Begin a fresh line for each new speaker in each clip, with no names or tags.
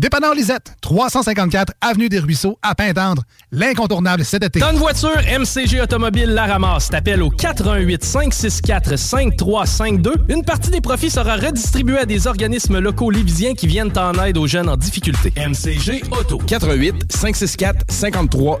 Dépanneur Lisette, 354 Avenue des Ruisseaux, à Pintendre. L'incontournable cet été.
Tonne voiture, MCG Automobile la ramasse. T'appelles au 88 564 5352. Une partie des profits sera redistribuée à des organismes locaux lévisiens qui viennent en aide aux jeunes en difficulté. MCG Auto.
88 564 53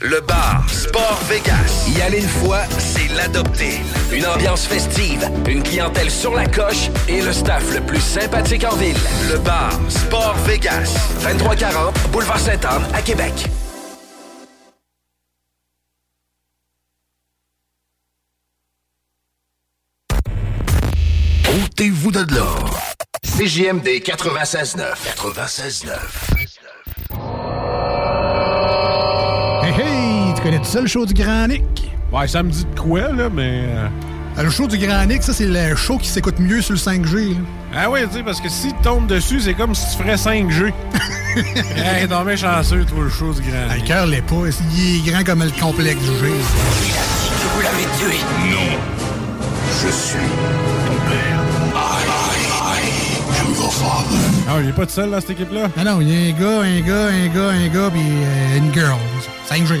Le bar Sport Vegas. Y aller une fois, c'est l'adopter. Une ambiance festive, une clientèle sur la coche et le staff le plus sympathique en ville. Le bar Sport Vegas. 2340 Boulevard Sainte-Anne à Québec.
Ôtez-vous de l'or. CJMD 96.9. 96.9.
connais tout ça, le show du Grand Nick?
Ouais, ça me dit de quoi, là, mais. euh,
Ah, Le show du Grand Nick, ça, c'est le show qui s'écoute mieux sur le 5G. là.
Ah oui, tu sais, parce que si tu tombes dessus, c'est comme si tu ferais 5G. hey, t'es bien chanceux, toi, le show du grand.
Ah, Le cœur l'est pas. Il est grand comme le complexe du G.
Vous l'avez tué. Non. Je suis ton père. I, I, I am your father.
Ah, il est pas tout seul, là, cette équipe-là?
Ah non, il y a un gars, un gars, un gars, un gars, puis euh, une girl. 5G.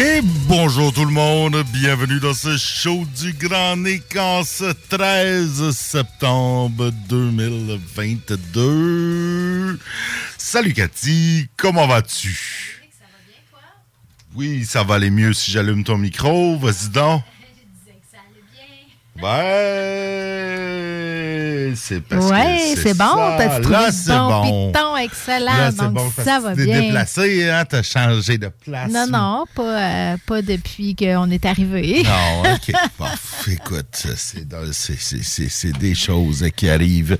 Et bonjour tout le monde, bienvenue dans ce show du Grand en ce 13 septembre 2022. Salut Cathy, comment vas-tu? Oui, ça va aller mieux si j'allume ton micro, vas-y donc. Ouais, c'est parce
Ouais,
que
c'est bon, t'as trouvé
Là, c'est
bon, piton, excellent,
Là,
donc
bon,
ça va
tu t'es
bien.
déplacé, hein, t'as changé de place.
Non, non, pas, euh, pas depuis qu'on est arrivé.
Non, OK. Bon, écoute, c'est des choses qui arrivent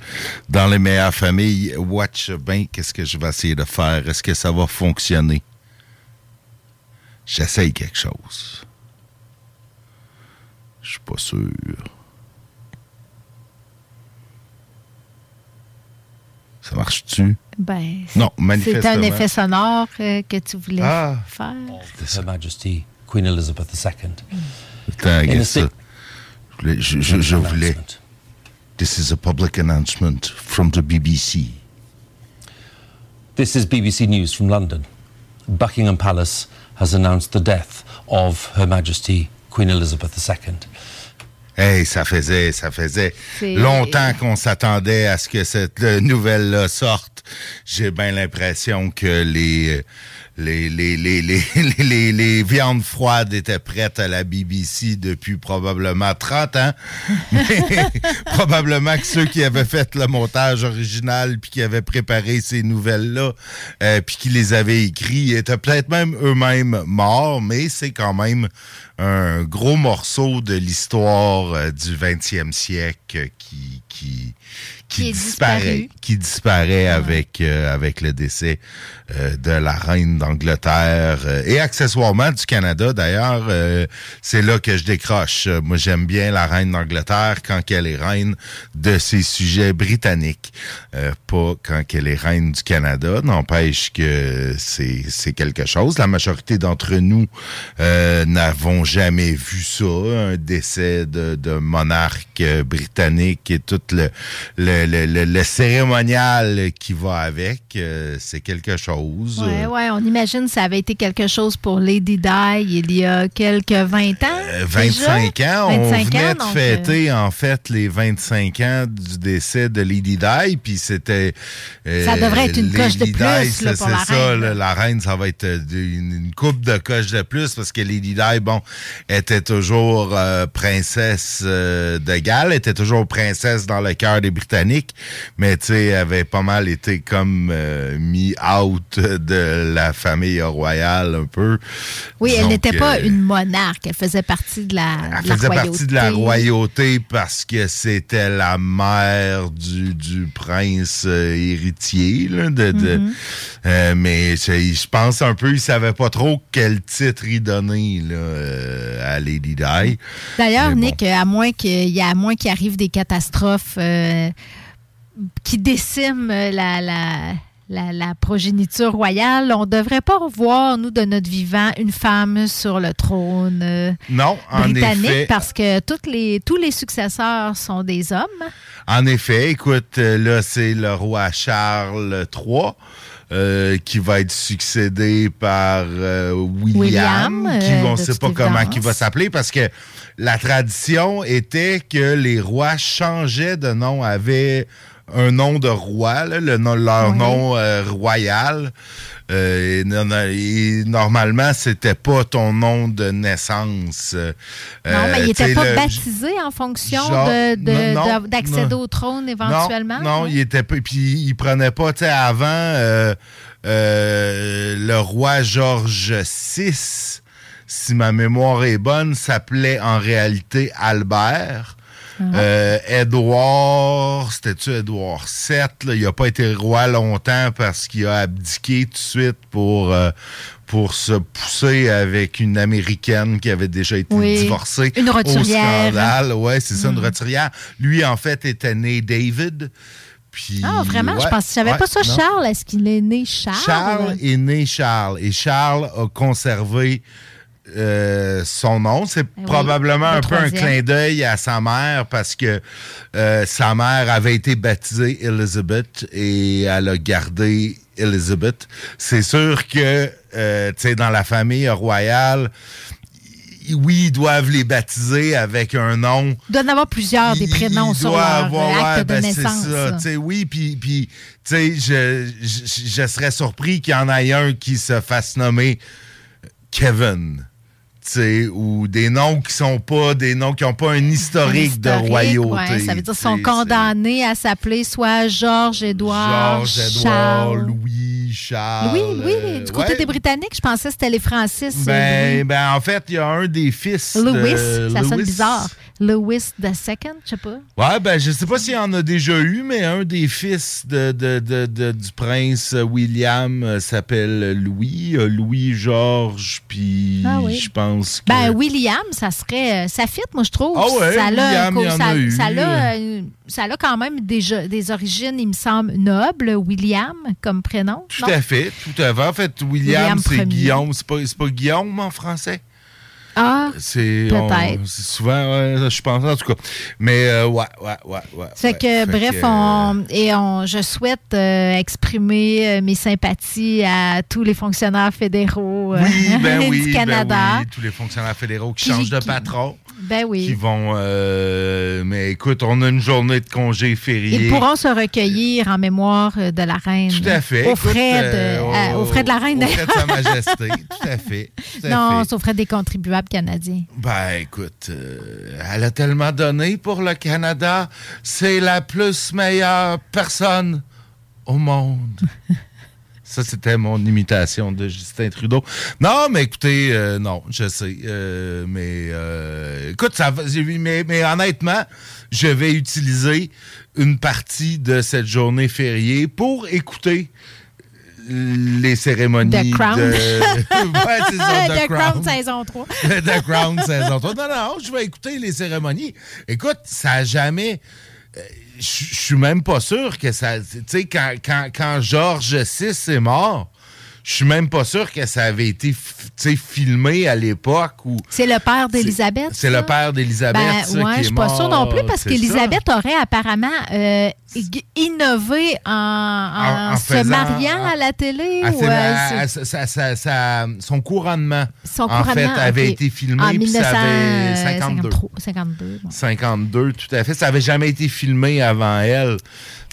dans les meilleures familles. Watch bien qu'est-ce que je vais essayer de faire. Est-ce que ça va fonctionner? J'essaye quelque chose. Je suis pas sûr. Ça marche-tu?
Ben,
Non,
c'est
manifestement.
un effet sonore euh, que tu voulais
Ah.
faire.
Her Majesty Queen Elizabeth II.
Attends, regarde ça. Je voulais- Je, je- je voulais. This is a public announcement from the BBC.
This is BBC News from London. Buckingham Palace has announced the death of Her Majesty Queen Elizabeth II.
Hey, ça faisait, ça faisait longtemps qu'on s'attendait à ce que cette euh, nouvelle-là sorte. J'ai bien l'impression que les, euh, les, les, les, les, les, viandes froides étaient prêtes à la BBC depuis probablement 30 ans. Mais probablement que ceux qui avaient fait le montage original puis qui avaient préparé ces nouvelles-là euh, puis qui les avaient écrits étaient peut-être même eux-mêmes morts, mais c'est quand même un gros morceau de l'histoire euh, du 20e siècle qui, qui,
Qui
disparaît,
disparu.
qui disparaît avec euh, avec le décès euh, de la reine d'Angleterre euh, et accessoirement du Canada. D'ailleurs, euh, c'est là que je décroche. Moi, j'aime bien la reine d'Angleterre quand elle est reine de ses sujets britanniques, euh, pas quand elle est reine du Canada. N'empêche que c'est c'est quelque chose. La majorité d'entre nous euh, n'avons jamais vu ça, un décès de, de monarque britannique et tout le, le, le, le- le cérémonial qui va avec. euh, c'est quelque chose.
Ouais, ouais, on imagine que ça avait été quelque chose pour Lady Di il y a quelques 20 ans.
Euh, 25
déjà.
ans. On
25
venait
ans,
de
donc,
fêter, en fait, les 25 ans du décès de Lady Di, puis c'était... euh,
Ça devrait être une coche de
Lady
plus,
Di,
là,
c'est-
pour la
ça,
reine,
là,
là.
la reine, ça va être euh, une, une coupe de coche de plus, parce que Lady Di, bon, était toujours euh, princesse euh, de Galles, était toujours princesse dans le cœur des Britanniques, mais, tu sais, avait pas mal été comme euh, mis out de la famille royale, un peu.
Oui, elle n'était pas
euh,
une monarque, elle faisait partie de la,
elle
de la
faisait
royauté.
partie de la royauté parce que c'était la mère du, du prince euh, héritier. Là, de, de-
Mhm.
euh, mais je pense un peu, il savait pas trop quel titre y donner là, à Lady Di.
D'ailleurs,
bon.
Nick, à moins qu'il y a à moins qu'il arrive des catastrophes euh, qui déciment la, la, la, la progéniture royale, on ne devrait pas revoir, nous, de notre vivant, une femme sur le trône euh,
Non, en
britannique
effet.
parce que toutes les, tous les successeurs sont des hommes.
En effet, écoute, euh, là, c'est le roi Charles III. euh, qui va être succédé par euh, William,
William,
qui on
de
sait pas comment il va s'appeler parce que la tradition était que les rois changeaient de nom, avaient un nom de roi, là, le nom, leur
Oui.
nom euh, royal. Euh, et, et normalement, c'était pas ton nom de naissance. Euh,
Non, mais il n'était pas
le-
baptisé en fonction d'accéder au trône éventuellement.
Non, non, il était pas. Puis il prenait pas, tu sais, avant euh, euh, le roi George VI, si ma mémoire est bonne, s'appelait en réalité Albert. Euh, Édouard, c'était-tu Édouard VII? là? il n'a pas été roi longtemps parce qu'il a abdiqué tout de suite pour, euh, pour se pousser avec une Américaine qui avait déjà été
Oui,
divorcée.
une
Au
roturière.
scandale. Ouais, c'est ça, une
Mm.
roturière. Lui, en fait, était né David. Puis,
Ah, vraiment? je pense, je savais
ouais,
pas ça,
non.
Charles. Est-ce qu'il est né Charles?
Charles est né Charles et Charles a conservé euh, son nom. C'est
oui,
probablement
le
un peu un clin d'œil à sa mère parce que euh, sa mère avait été baptisée Elizabeth et elle a gardé Elizabeth. C'est sûr que, euh, tu sais, dans la famille royale, oui, ils doivent les baptiser avec un nom
Il doit en avoir plusieurs des prénoms sur leur
avoir-
acte
ouais,
de
ben,
naissance.
ça, oui, puis, puis tu sais, je, je, je serais surpris qu'il y en ait un qui se fasse nommer Kevin. Ou des noms qui sont pas des noms qui n'ont pas un historique, de royauté.
ouais, ça veut dire qu'ils sont condamnés à s'appeler soit Georges, Édouard,
Georges, Édouard. Louis, Charles.
Louis, oui,
euh,
du côté
ouais.
des Britanniques, je pensais que c'était les Francis.
Ben, ben, en fait, il y a un des fils.
Louis,
de
ça sonne bizarre. Louis Second, je sais pas.
Ouais, ben, je sais pas s'il y en a déjà eu, mais un des fils de, de- de- du prince William euh, s'appelle Louis. euh, Louis-Georges, puis
Ah oui.
je pense que...
Ben, William, ça serait. euh, Ça fit, moi, je trouve.
Ah ouais,
ça
William, il y en
ça,
a eu.
ça euh, ça a quand même des, des origines, il me semble, nobles, William, comme prénom.
Tout
non?
à fait, tout à fait. En fait, William,
William
c'est. Guillaume. C'est pas, c'est pas Guillaume en français?
Ah,
C'est
Peut-être.
on- c'est souvent, ouais, je pense, en tout cas. Mais, euh, ouais, ouais, ouais, ouais.
Fait
ouais.
que,
Fait
bref,
que,
on, et on, je souhaite euh, exprimer euh, mes sympathies à tous les fonctionnaires fédéraux euh,
Oui, ben oui,
du
ben
Canada.
oui, tous les fonctionnaires fédéraux qui
Qui-
changent de
qui-
patron,
Ben oui.
qui vont... euh, mais écoute, on a une journée de congé férié.
Ils pourront se recueillir en mémoire euh, de la reine.
Tout à fait.
Aux
Écoute,
frais, de,
euh, au-
frais de la reine,
Aux frais de. Sa Majesté. Tout à fait. tout à
Non,
fait.
c'est aux frais des contribuables canadiens.
Ben, écoute, euh, elle a tellement donné pour le Canada. C'est la plus meilleure personne au monde. Ça, c'était mon imitation de Justin Trudeau. Non, mais écoutez, euh, non, je sais. euh, mais euh, écoute, ça, va- mais, mais honnêtement, je vais utiliser une partie de cette journée fériée pour écouter les cérémonies
The Crown.
de... Ouais, c'est ça,
The Crown saison 3.
The Crown saison 3. Non, non, je vais écouter les cérémonies. Écoute, ça a jamais. euh, Je suis même pas sûr que ça. Tu sais, quand, quand, quand George VI est mort, je suis même pas sûr que ça avait été filmé à l'époque où.
C'est le père d'Élisabeth.
C'est le père d'Élisabeth.
Ben, ouais, je suis pas sûre non plus parce qu'Élisabeth aurait apparemment euh, innové en, en
En- en
se
faisant-
mariant à la télé.
Sa- sa- sa- son couronnement,
son
en fait,
couronnement,
avait été filmé
en
puis ça avait 52.
1953, 52. bon.
52, tout à fait. Ça avait jamais été filmé avant elle.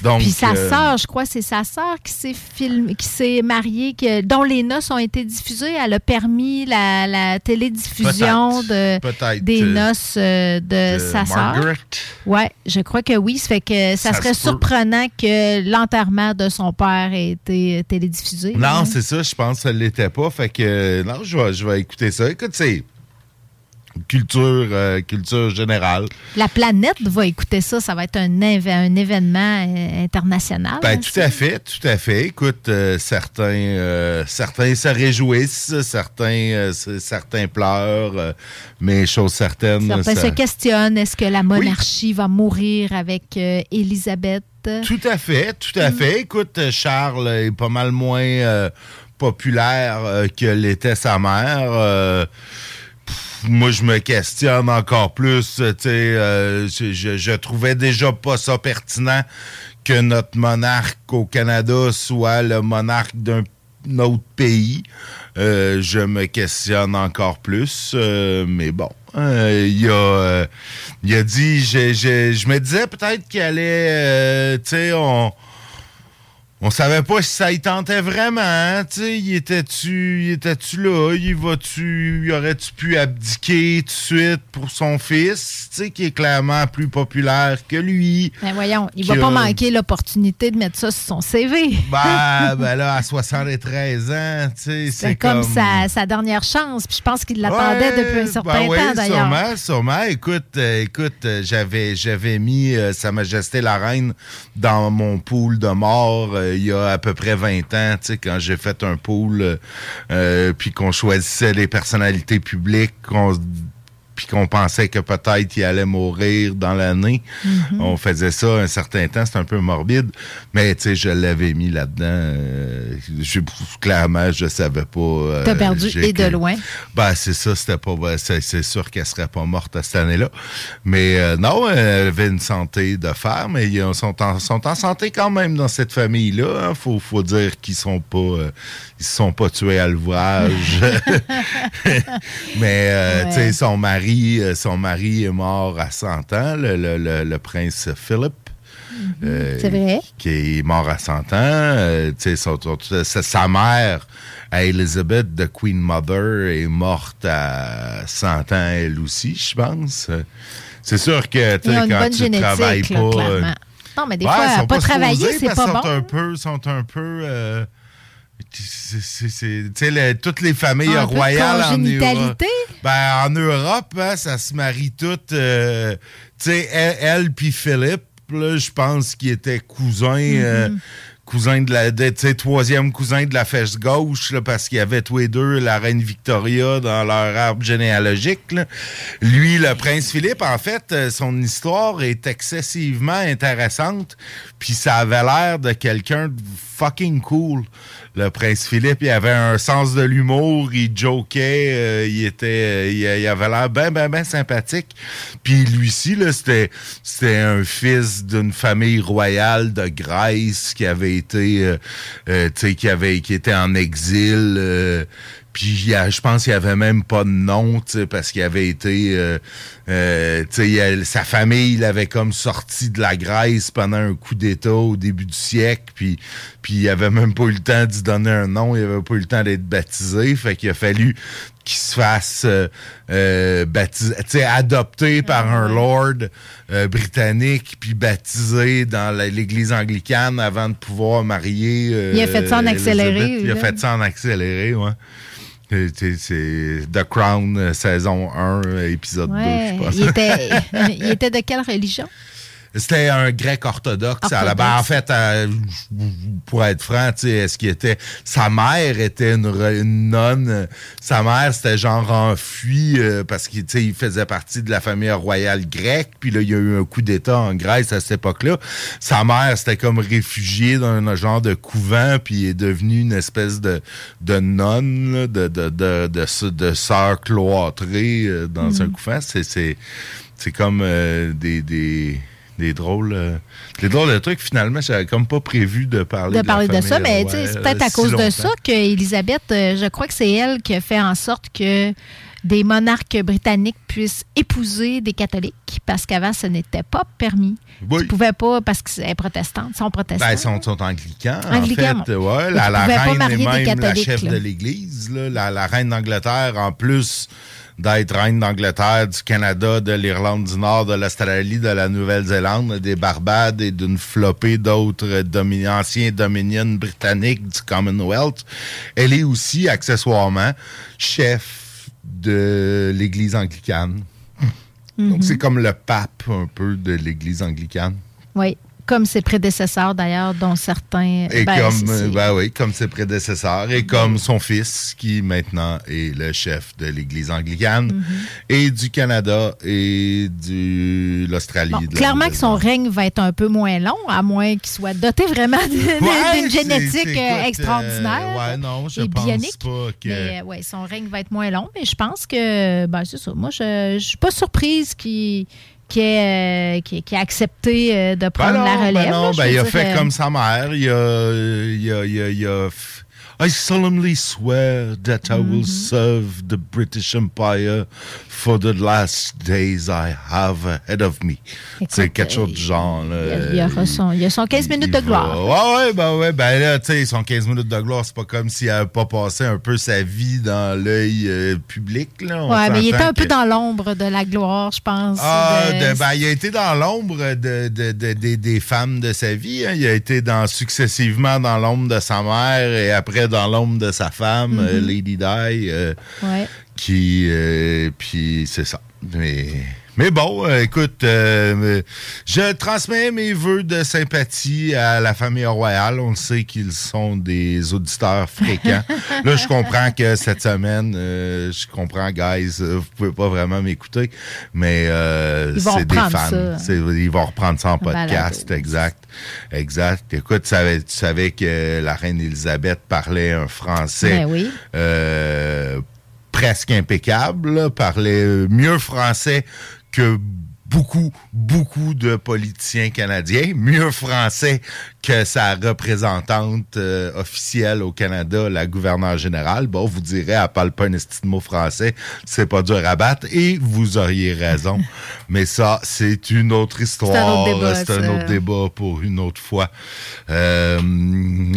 Donc,
Puis sa
euh,
sœur, je crois, c'est sa sœur qui s'est filmée, qui s'est mariée, dont les noces ont été diffusées. Elle a permis la, la télédiffusion de,
Peut-être, peut-être,
des
euh,
noces euh, de,
de
sa sœur. Ouais, je crois que oui. Ça fait que ça,
Ça
serait
se
surprenant que l'enterrement de son père ait été télédiffusé.
Non,
hein.
c'est ça, je pense que ça ne l'était pas. Fait que, non, je vais, je vais écouter ça. Écoute, c'est culture, euh, culture générale.
La planète va écouter ça. Ça va être un, événement euh, international.
Ben,
hein,
tout à fait, tout à fait. Écoute, euh, certains, euh, certains se réjouissent, certains, pleurent, mais chose certaine.
Certains
ça-
se questionnent. Est-ce que la monarchie va mourir avec Élisabeth?
Tout à fait, tout à fait. Écoute, Charles est pas mal moins populaire que l'était sa mère. Moi, je me questionne encore plus. euh, je, je- trouvais déjà pas ça pertinent que notre monarque au Canada soit le monarque d'un autre pays. Euh, je me questionne encore plus, euh, mais bon, il a, il a dit, je me disais peut-être qu'il allait, tu sais, on, on savait pas si ça y tentait vraiment, hein, tu sais, il était-tu, il était-tu là, il va-tu, il aurait-tu pu abdiquer tout de suite pour son fils, tu sais, qui est clairement plus populaire que lui.
Ben voyons, il va pas manquer l'opportunité de mettre ça sur son CV.
Ben, ben là, à 73 ans, tu sais, c'est
C'est comme, sa, sa dernière chance. Puis je pense qu'il l'attendait
Ouais,
depuis un certain
ben oui,
temps, d'ailleurs.
Sûrement, sûrement. Écoute, euh, écoute, euh, j'avais, j'avais mis euh, Sa Majesté la Reine dans mon pool de mort il y a à peu près 20 ans, tu sais, quand j'ai fait un pool, euh, euh, puis qu'on choisissait les personnalités publiques, qu'on puis qu'on pensait que peut-être il allait mourir dans l'année.
Mhm.
On faisait ça un certain temps, c'est un peu morbide, mais tu sais, je l'avais mis là-dedans. euh, je- clairement, je savais pas. euh,
T'as perdu et de loin.
ben, c'est ça, c'était pas. c'est, sûr qu'elle serait pas morte à cette année-là. Mais euh, non, elle avait une santé de fer, mais ils sont en, sont en santé quand même dans cette famille-là. hein. Faut, faut dire qu'ils sont pas. euh, ils se sont pas tués à l'ouvrage. mais
Ouais.
tu sais, son mari, euh, son mari est mort à 100 ans, le, le- le- le prince Philip. Euh,
C'est vrai?
Qui est mort à 100 ans. Euh, son- son- sa, mère, Elizabeth, de Queen Mother, est morte à 100 ans, elle aussi, je pense. C'est sûr que quand
bonne
tu travailles
là,
pas.
clairement. Non, mais des
Ouais,
fois,
sont
pas travailler, c'est pas bon.
Sont un peu, sont un peu. euh, c'est- les- toutes les familles
Un
royales en Europe. Ben, en Europe, hein, ça se marie toutes. euh, tu sais, elle, elle puis Philippe, je pense qu'ils étaient cousins. euh,
Mm-hmm.
cousins de la. de- Tu sais, troisième cousin de la fesse gauche, là, parce qu'il y avait tous les deux la reine Victoria dans leur arbre généalogique. là. Lui, le prince Philippe, en fait, euh, son histoire est excessivement intéressante. Puis ça avait l'air de quelqu'un de fucking cool. Le prince Philippe, il avait un sens de l'humour, il jokait, euh, il était, il, avait l'air ben, ben, ben sympathique. Puis lui-ci, là, c'était, c'était un fils d'une famille royale de Grèce qui avait été, euh, euh, qui avait, qui était en exil. euh, puis je pense qu'il avait même pas de nom, parce qu'il avait été... euh, euh, sa famille l'avait comme sorti de la Grèce pendant un coup d'État au début du siècle, puis, puis il avait même pas eu le temps d'y donner un nom, il avait pas eu le temps d'être baptisé, fait qu'il a fallu qu'il se fasse euh, euh, baptiser, adopté par un lord euh, britannique puis baptisé dans l'église anglicane avant de pouvoir marier. euh,
Il a fait ça en accéléré,
Elizabeth. Il a fait ça en accéléré, ouais. C'est- The Crown, euh, saison 1, euh, épisode 2,
Ouais.
je pense.
Il était, il était de quelle religion?
C'était un grec orthodoxe. à la ben, en fait, euh, pour être franc, est-ce qu'il était. Sa mère était une, une nonne? Sa mère, c'était genre enfui euh, parce qu'il il faisait partie de la famille royale grecque. Puis là, il y a eu un coup d'État en Grèce à cette époque-là. Sa mère, c'était comme réfugiée dans un genre de couvent, puis il est devenu une espèce de, de nonne, là, de, de, de, de, sœur cloîtrée euh, dans un couvent. C'est, c'est, c'est comme euh, des, des, des drôles euh, des drôles de trucs. Finalement, j'avais comme pas prévu de parler
de
de, la
parler de ça, mais tu sais,
royale,
c'est peut-être à
si
cause de ça qu'Élisabeth, je crois que c'est elle qui a fait en sorte que des monarques britanniques puissent épouser des catholiques, parce qu'avant, ce n'était pas permis.
Oui.
Ils pouvaient pas, parce qu'elle est protestante, ils sont protestants.
Ben, ils sont, sont anglicans,
Anglicans,
en fait.
bon.
Ouais, la, la reine est même la
catholiques,
chef
là.
de l'Église. la reine d'Angleterre, en plus d'être reine d'Angleterre, du Canada, de l'Irlande du Nord, de l'Australie, de la Nouvelle-Zélande, des Barbades et d'une flopée d'autres anciens dominions britanniques du Commonwealth, elle est aussi, accessoirement, chef de l'Église anglicane.
Mhm.
Donc, c'est comme le pape, un peu, de l'Église anglicane.
Oui, comme ses prédécesseurs d'ailleurs, dont certains.
Et
ben,
comme, ben oui, comme ses prédécesseurs, et comme son fils, qui maintenant est le chef de l'Église anglicane,
Mhm.
et du Canada, et de l'Australie.
Bon, clairement que son règne va être un peu moins long, à moins qu'il soit doté vraiment d'une
Ouais,
génétique euh,
écoute,
extraordinaire.
euh, ouais, non, je
et
pense
bionique.
pas que...
Mais euh, ouais, son règne va être moins long, mais je pense que ben, c'est ça. Moi, je, je suis pas surprise qu'il qu'il ait, euh, qu'il- qu'il ait accepté euh, de
Ben
prendre
non,
la
ben
relève.
non,
là, je
ben
veux
il a fait
euh,
comme sa mère. Il a, il a, il a, il a I solemnly swear that I
Mm-hmm.
will serve the British Empire for the last days I have ahead of me. C'est quelque chose du genre. là.
Il, y aura son, il y a son 15 minutes de gloire.
va- Ouais, ouais, ben ouais, ben là, tu sais, son 15 minutes de gloire, c'est pas comme s'il avait pas passé un peu sa vie dans l'œil euh, public, là. On
Ouais, mais il était un peu
que-
dans l'ombre de la gloire, je pense.
ah,
de-
de- ben, il a été dans l'ombre de, de- de- de- des femmes de sa vie. hein. Il a été dans, successivement dans l'ombre de sa mère et après dans l'ombre de sa femme, euh,
Mhm.
Lady Di, euh,
Ouais.
qui... euh, puis c'est ça. Mais... Mais bon, euh, écoute, euh, je transmets mes vœux de sympathie à la famille royale. On le sait qu'ils sont des auditeurs fréquents. Là, je comprends que cette semaine, euh, je comprends, guys, euh, vous pouvez pas vraiment m'écouter, mais euh, c'est des fans. Ils vont reprendre ça en
balado.
podcast, exact. Exact. Écoute, tu savais, tu savais que la reine Elisabeth parlait un français
Ben oui.
euh, presque impeccable, là, parlait mieux français que beaucoup, beaucoup de politiciens canadiens, mieux français que sa représentante euh, officielle au Canada, la gouverneure générale. Bon, vous direz, elle parle pas un mot français, c'est pas dur à battre, et vous auriez raison. Mais ça, c'est une autre histoire. C'est un autre débat pour une autre fois. Euh,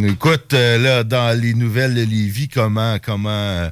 écoute, euh, là, dans les nouvelles de Lévis, comment, comment,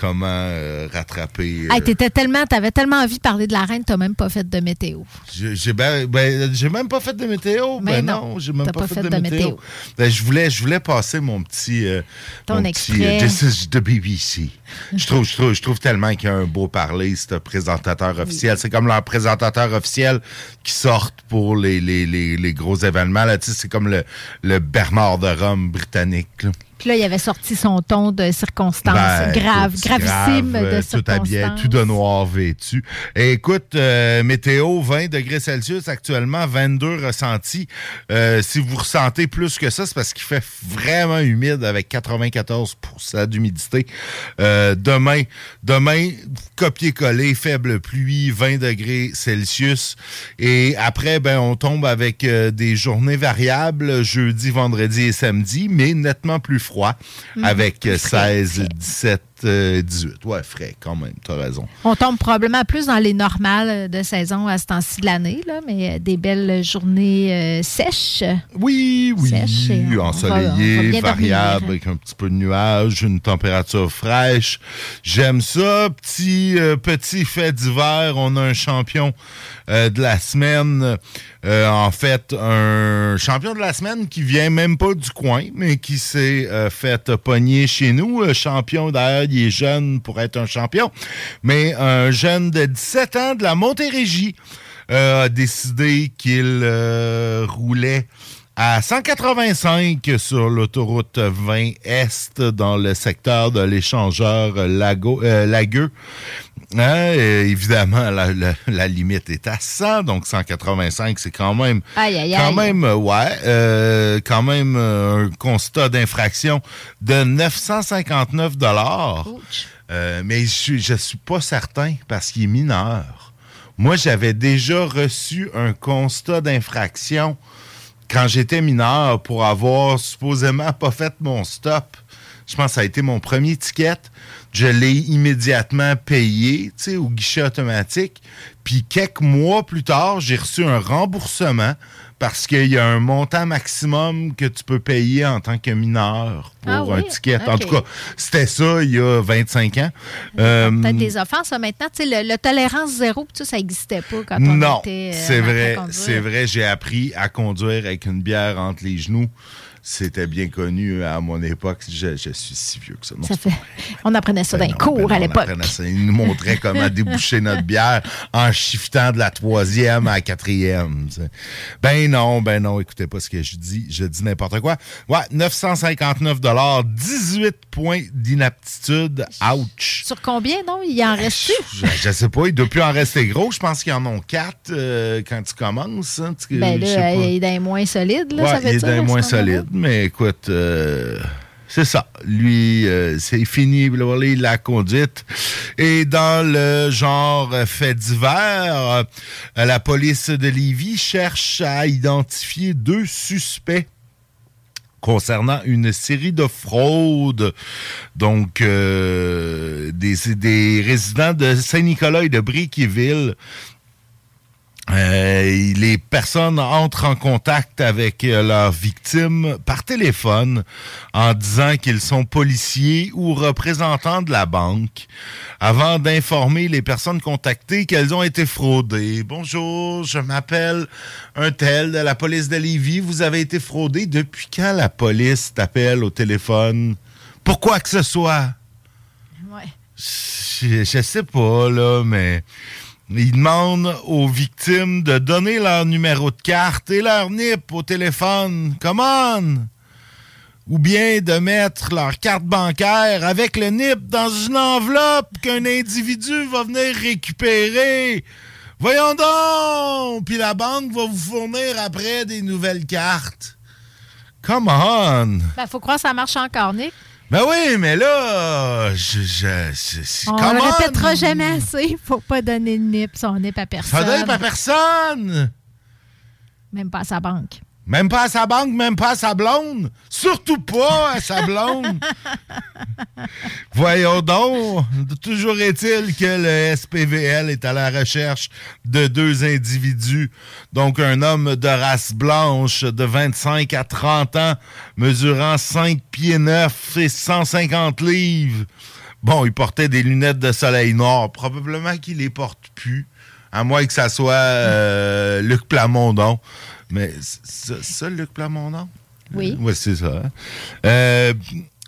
comment euh, rattraper... euh,
Hey, t'étais tellement, t'avais tellement envie de parler de la reine, t'as même pas fait de météo.
j'ai ben, ben, même pas fait de météo.
Mais
Ben
non,
non, j'ai même pas, fait, de,
de
météo.
météo.
Ben, je voulais, je voulais passer mon petit, euh,
Ton
mon petit, This is the BBC. je trouve, je trouve, je trouve tellement qu'il y a un beau parler, ce présentateur officiel. C'est comme leur présentateur officiel qui sort pour les, les, les, les gros événements. C'est comme le, le Bernard de Rome britannique. là.
Puis là, il avait sorti son ton de circonstance
Ben,
grave, gravissime
grave, euh,
de
Tout habillé,
circonstance.
tout de noir vêtu. Et écoute, euh, météo, 20 degrés Celsius actuellement, 22 ressentis. Euh, si vous ressentez plus que ça, c'est parce qu'il fait vraiment humide avec 94 d'humidité. Euh, demain, demain, copier-coller, faible pluie, 20 degrés Celsius. Et après, ben, on tombe avec euh, des journées variables, jeudi, vendredi et samedi, mais nettement plus
Mmh.
avec 16-17 euh, 18. Ouais, frais quand même, t'as raison.
On tombe probablement plus dans les normales de saison à ce temps-ci de l'année, là, mais euh, des belles journées euh, sèches.
Oui, oui,
Sèches et on va- on va
ensoleillé,
bien
variable,
dormir.
avec un petit peu de nuages, une température fraîche. J'aime ça. Petit, euh, petit fait d'hiver, on a un champion de la semaine. En fait, un champion de la semaine qui vient même pas du coin, mais qui s'est fait pogner chez nous. Champion, d'ailleurs, il est jeune pour être un champion, mais un jeune de 17 ans de la Montérégie euh, a décidé qu'il euh, roulait à 185 sur l'autoroute 20 Est dans le secteur de l'échangeur euh, Lagueux. Évidemment, la, la- la limite est à 100, donc 185, c'est quand même,
Aïe, aïe,
quand
aïe.
même, euh, ouais, euh, quand même euh, un constat d'infraction de 959 dollars. Euh, mais je je suis pas certain parce qu'il est mineur. Moi, j'avais déjà reçu un constat d'infraction quand j'étais mineur pour avoir supposément pas fait mon stop. Je pense que ça a été mon premier ticket. Je l'ai immédiatement payé, tu sais, au guichet automatique. Puis quelques mois plus tard, j'ai reçu un remboursement parce qu'il y a un montant maximum que tu peux payer en tant que mineur pour
Ah
un ticket. En tout cas, c'était ça il y a 25 ans. Euh,
Peut-être des offenses. Maintenant, tu sais, le, le tolérance zéro, tout ça, ça n'existait pas quand on
non,
était. euh,
c'est vrai, c'est vrai. J'ai appris à conduire avec une bière entre les genoux. C'était bien connu à mon époque. Je, je suis si vieux que ça. Non,
Ça fait... On apprenait ça dans les
non,
cours
ben non,
à l'époque.
apprenait ça. Il nous montrait comment déboucher notre bière en shiftant de la troisième à la quatrième. Ben non, ben non, écoutez pas ce que je dis. Je dis n'importe quoi. Ouais, 959 18 points d'inaptitude. Ouch.
Sur combien, non? Il en reste
Je, je sais pas, il doit plus en rester gros. Je pense qu'ils en ont quatre euh, quand tu commences. hein. Tu-
Ben là, il est les moins solides, là,
Ouais,
ça veut
il est d'un moins solide, mais écoute, euh, c'est ça. Lui, euh, c'est fini blabla, la conduite. Et dans le genre fait divers, euh, la police de Lévis cherche à identifier deux suspects concernant une série de fraudes. Donc, des, des résidents de Saint-Nicolas et de Briqueville euh, les personnes entrent en contact avec euh, leurs victimes par téléphone en disant qu'ils sont policiers ou représentants de la banque avant d'informer les personnes contactées qu'elles ont été fraudées. Bonjour, je m'appelle un tel de la police de Lévis. Vous avez été fraudé. Depuis quand la police t'appelle au téléphone? Pourquoi que ce soit?
Ouais.
Je, je sais pas, là, mais ils demandent aux victimes de donner leur numéro de carte et leur NIP au téléphone. Come on! Ou bien de mettre leur carte bancaire avec le NIP dans une enveloppe qu'un individu va venir récupérer. Voyons donc! Puis la banque va vous fournir après des nouvelles cartes. Come on!
Ben, faut croire que ça marche encore, Nick.
Ben oui, mais là, je, je, je-
On le
on!
répétera jamais assez. Faut pas donner de nip, son nip à personne.
Ça donne pas à personne!
Même pas à sa banque.
Même pas à sa banque, même pas à sa blonde. Surtout pas à sa blonde. Voyons donc. Toujours est-il que le SPVL est à la recherche de deux individus. Donc, un homme de race blanche de 25 à 30 ans, mesurant 5 pieds 9 et 150 livres. Bon, il portait des lunettes de soleil noir. Probablement qu'il les porte plus. À moins que ça soit euh, Luc Plamondon. Mais ça, Luc Plamondon?
Oui.
Oui, c'est ça. hein. Euh,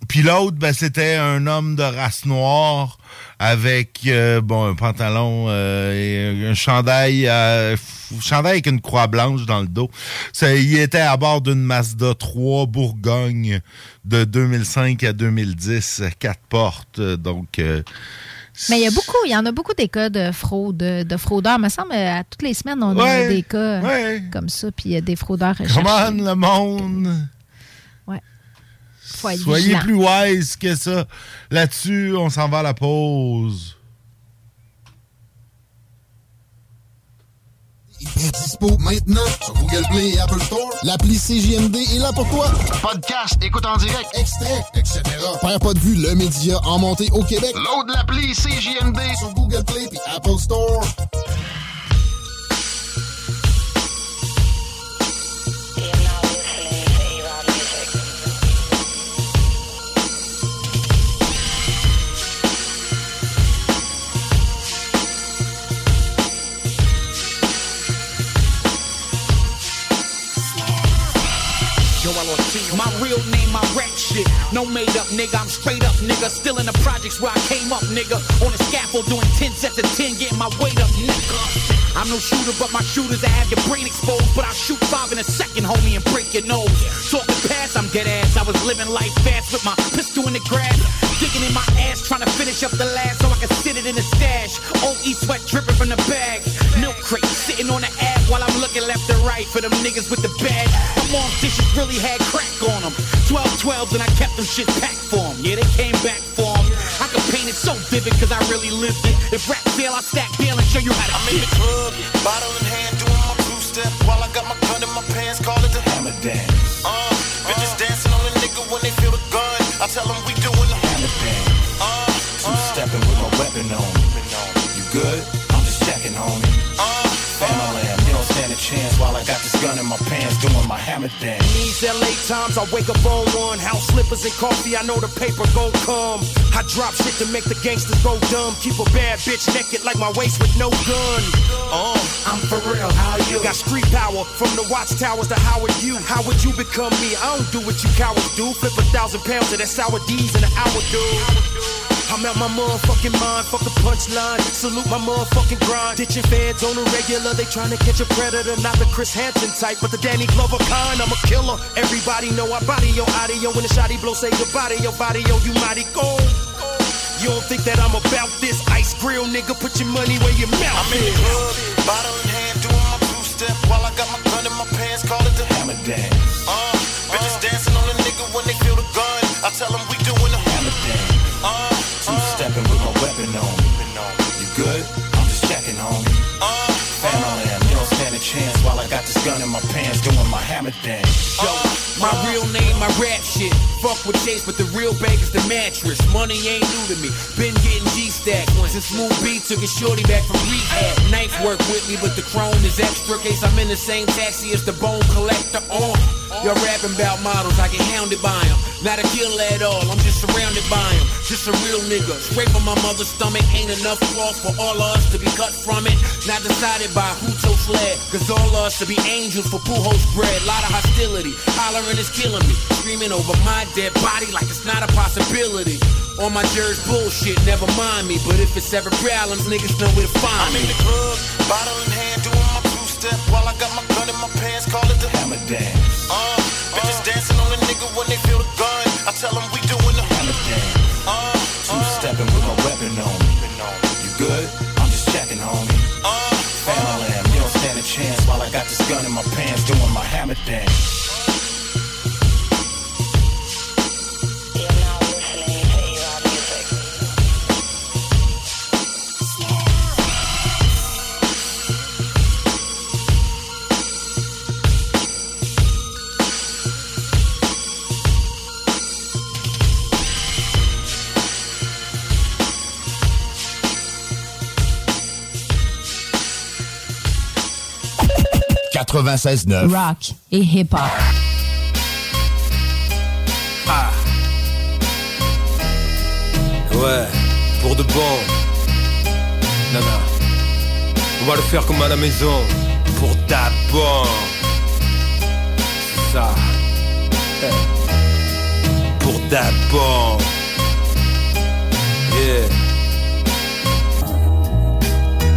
Puis l'autre, ben, c'était un homme de race noire avec euh, bon un pantalon euh, et un chandail, euh, chandail avec une croix blanche dans le dos. Ça, il était à bord d'une Mazda 3 Bourgogne de 2005 à 2010, quatre portes. Donc, euh,
Mais il y a beaucoup, il y en a beaucoup des cas de fraude, de fraudeurs. Il me semble à toutes les semaines, on
Ouais,
a des cas
ouais.
comme ça, puis il y a des fraudeurs recherchés.
Le monde?
Ouais.
Soyez
vigilant.
plus wise que ça. Là-dessus, on s'en va à la pause.
Dispo maintenant sur Google Play et Apple Store. L'appli CJMD est là pour toi. Podcast, écoute en direct, extrait, etc. Perds pas de vue, le média en montée au Québec. Load l'appli CJMD sur Google Play et Apple Store.
My real name, my rap shit. No made up, nigga. I'm straight up, nigga. Still in the projects where I came up, nigga. On the scaffold doing 10 sets of 10, getting my weight up, nigga. I'm no shooter, but my shooters, I have your brain exposed. But I'll shoot five in a second, homie, and break your nose. Talking past, I'm dead ass. I was living life fast with my pistol in the grass. Digging in my ass, trying to finish up the last so I can sit it in the stash. OE sweat dripping from the bag. Milk crate sitting on the ass while I'm looking left and right for them niggas with the bag. My mom's dishes really had crack on them. 12 12s and I kept them shit packed for them. Yeah, they came back for them. I can paint it so vivid cause I really lived it. If rap fail, I stack bail and show you how to
I'm in the club, bottle in hand, doing my two step while I got my gun in my pants, call it the hammer dance. With on. You good? I'm just checking, homie. Uh, family, you don't stand a chance while I got this gun in my pants, doing my hammer dance.
These LA times, I wake up on one. House slippers and coffee, I know the paper gon' come. I drop shit to make the gangsters go dumb. Keep a bad bitch naked like my waist with no gun. Uh, I'm for real, how you? Got street power from the watchtowers to Howard you? How would you become me? I don't do what you cowards do. Flip a thousand pounds of that sour D's in an hour, dude. I'm out my motherfucking mind, fuck a punchline. Salute my motherfucking grind. Ditching fans on a regular, they trying to catch a predator. Not the Chris Hansen type, but the Danny Glover kind. I'm a killer. Everybody know I body your audio when the shotty blow say goodbye to your body, yo, you mighty cold. You don't think that I'm about this ice grill, nigga? Put your money where your mouth
I'm in the
is.
club, bottle in hand, doing my two step while I got my gun in my pants, call it the hammer dance. Uh, bitches dancing on a nigga when they feel the gun. I tell them we doing the hammer dance. Uh, two stepping with my weapon on. You good? I'm just checking, homie. Uh, family, you don't stand a chance while I got this gun in my pants,
rap shit. Fuck with Chase, but the real bank is the mattress. Money ain't new to me. Been getting G-Stack since Smooth B took his shorty back from rehab. Knife work with me, but the chrome is extra. Case I'm in the same taxi as the bone collector. On. Y'all rapping about models, I get hounded by 'em. Not a killer at all, I'm just surrounded by by 'em. Just a real nigga. Straight from my mother's stomach, ain't enough cloth for all of us to be cut from it. Not decided by who so sled, cause all of us to be angels for Pujols bread. Lot of hostility, hollering is killing me. Screaming over my dead body like it's not a possibility. On my Jersey bullshit, never mind me. But if it's ever problems, niggas know where to find me.
I'm in the club, bottle in hand, doing my two my call it the hammer dance. Uh, bitches dancing on a nigga when they
Rock et hip-hop.
Ah. Ouais, pour de bon. Non, non. On va le faire comme à la maison. Pour d'abord. C'est ça. Eh. Pour d'abord. Yeah.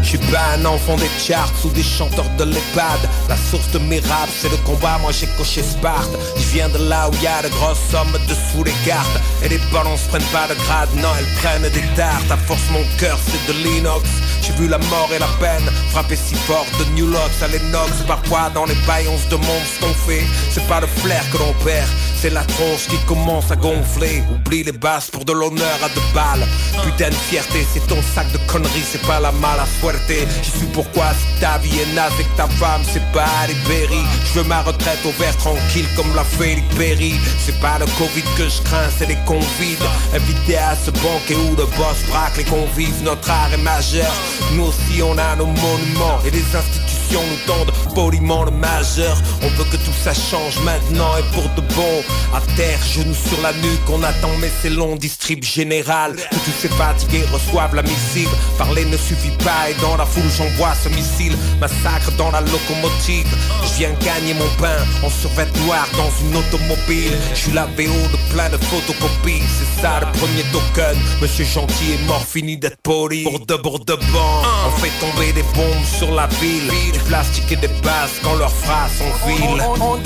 Je suis pas un enfant des charts ou des chanteurs de l'EHPAD La source de mes c'est le combat, moi j'ai coché Sparte. Je viens de là où y a de grosses sommes dessous les cartes. Et les balances prennent pas de grade, non elles prennent des tartes. À force mon cœur c'est de l'inox. J'ai vu la mort et la peine frapper si fort. De New Locks à l'inox Parfois dans les baillons de monde ce qu'on fait C'est pas le flair que l'on perd c'est la tronche qui commence à gonfler. Oublie les basses pour de l'honneur à deux balles. Putain de fierté, c'est ton sac de conneries, c'est pas la mala suerte Je suis pourquoi si ta vie est naze avec ta femme, c'est pas Berry. Je veux ma retraite au vert tranquille comme la Félix Berry. C'est pas le Covid que je crains, c'est les convives. Invité à ce banquet où le boss braque les convives. Notre art est majeur, nous aussi on a nos monuments Et les institutions nous tendent poliment le majeur On veut que tout ça change maintenant et pour de bon. À terre, genoux sur la nuque, on attend mais c'est long, distrib général. Que tous ces fatigués reçoivent la missile Parler ne suffit pas et dans la foule j'envoie ce missile. Massacre dans la locomotive. Je viens gagner mon pain en survêt noir dans une automobile. Je suis la VO de plein de photocopies. C'est ça le premier token. Monsieur Gentil est mort, fini d'être poli. Pour de pour de bon. On fait tomber des bombes sur la ville Du plastique et des bases quand leurs phrases sont viles. On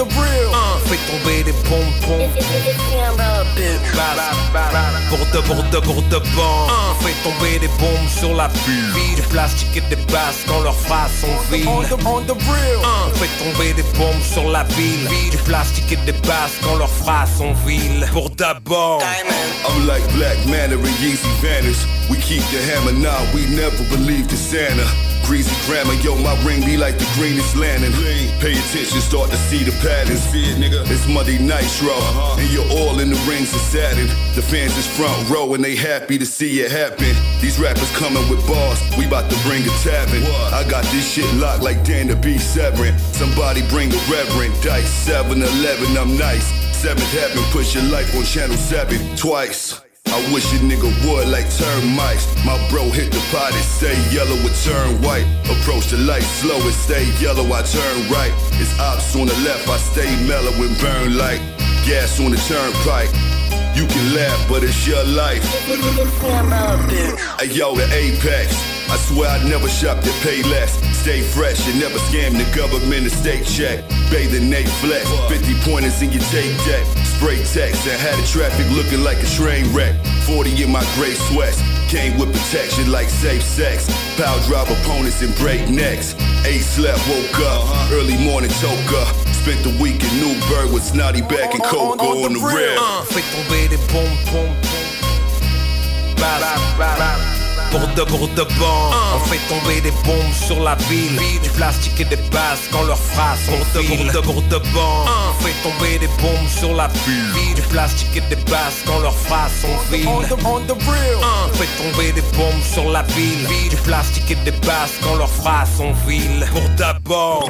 fait tomber des bombes bombes Pour de pour de pour de bon. On fait tomber des bombes sur la ville Du plastique et des bases quand leurs phrases sont viles. On fait tomber des bombes sur la ville. Du plastique et des bases quand leurs phrases sont viles. Pour d'abord
I'm like Black Manta and Yeezy Vanish. We keep the hammer now, we never believed in Santa. Greasy grammar, yo, my ring be like the greenest lantern. Pay attention, start to see the patterns. It's Monday night, bro, uh-huh. and you're all in the rings of Saturn. The fans is front row and they happy to see it happen. These rappers coming with bars, we about to bring a tavern. I got this shit locked like Dan to be Severin. Somebody bring a reverend, dice 7-Eleven, I'm nice. Seventh heaven, push your life on channel 7 twice. I wish a nigga would like termites. My bro hit the pot stay yellow or turn white. Approach the light slow and stay yellow, I turn right. It's ops on the left, I stay mellow and burn light. gas on the turnpike. You can laugh, but it's your life. Hey yo, the apex. I swear I'd never shop to pay less. Stay fresh and never scam the government a state check. Bathing in Nate flex. 50 pointers in your tape deck. Spray text and had the traffic looking like a train wreck. 40 in my gray sweats. Came with protection like safe sex. Power drive opponents and break necks. Eight slept, woke up. Early morning choker. Spent the week in Newburgh with Snotty back and Coco on the real.
Fait tomber des bombes, bombes, bombes. Bas, bas, bas. Pour de pour de bon On fait tomber des bombes sur la ville. Du plastique et des bases quand leurs phrases sont Pour de pour de pour de bon On fait tomber des bombes sur la ville. Du plastique et des bases quand leurs phrases sont viles. On fait tomber des bombes sur la ville. Du plastique et des bases quand leurs phrases sont viles. Pour d'abord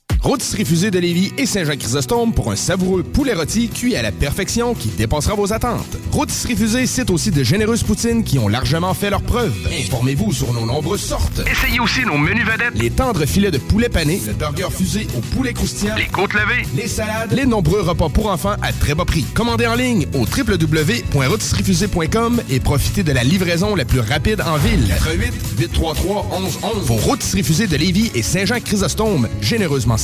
Rôtisserie Fusée de Lévis et Saint-Jean-Chrysostome pour un savoureux poulet rôti cuit à la perfection qui dépassera vos attentes. Rôtisserie Fusée cite aussi de généreuses poutines qui ont largement fait leur preuve. Informez-vous sur nos nombreuses sortes.
Essayez aussi nos menus vedettes.
Les tendres filets de poulet pané, le burger fusé au poulet croustillant,
Les côtes levées.
les salades, les nombreux repas pour enfants à très bas prix. Commandez en ligne au www.rôtisseriefusée.com et profitez de la livraison la plus rapide en ville. 88 833 1111. Vos rôtisseries fusées de Lévis et Saint-Jean-Chrysostome, généreusement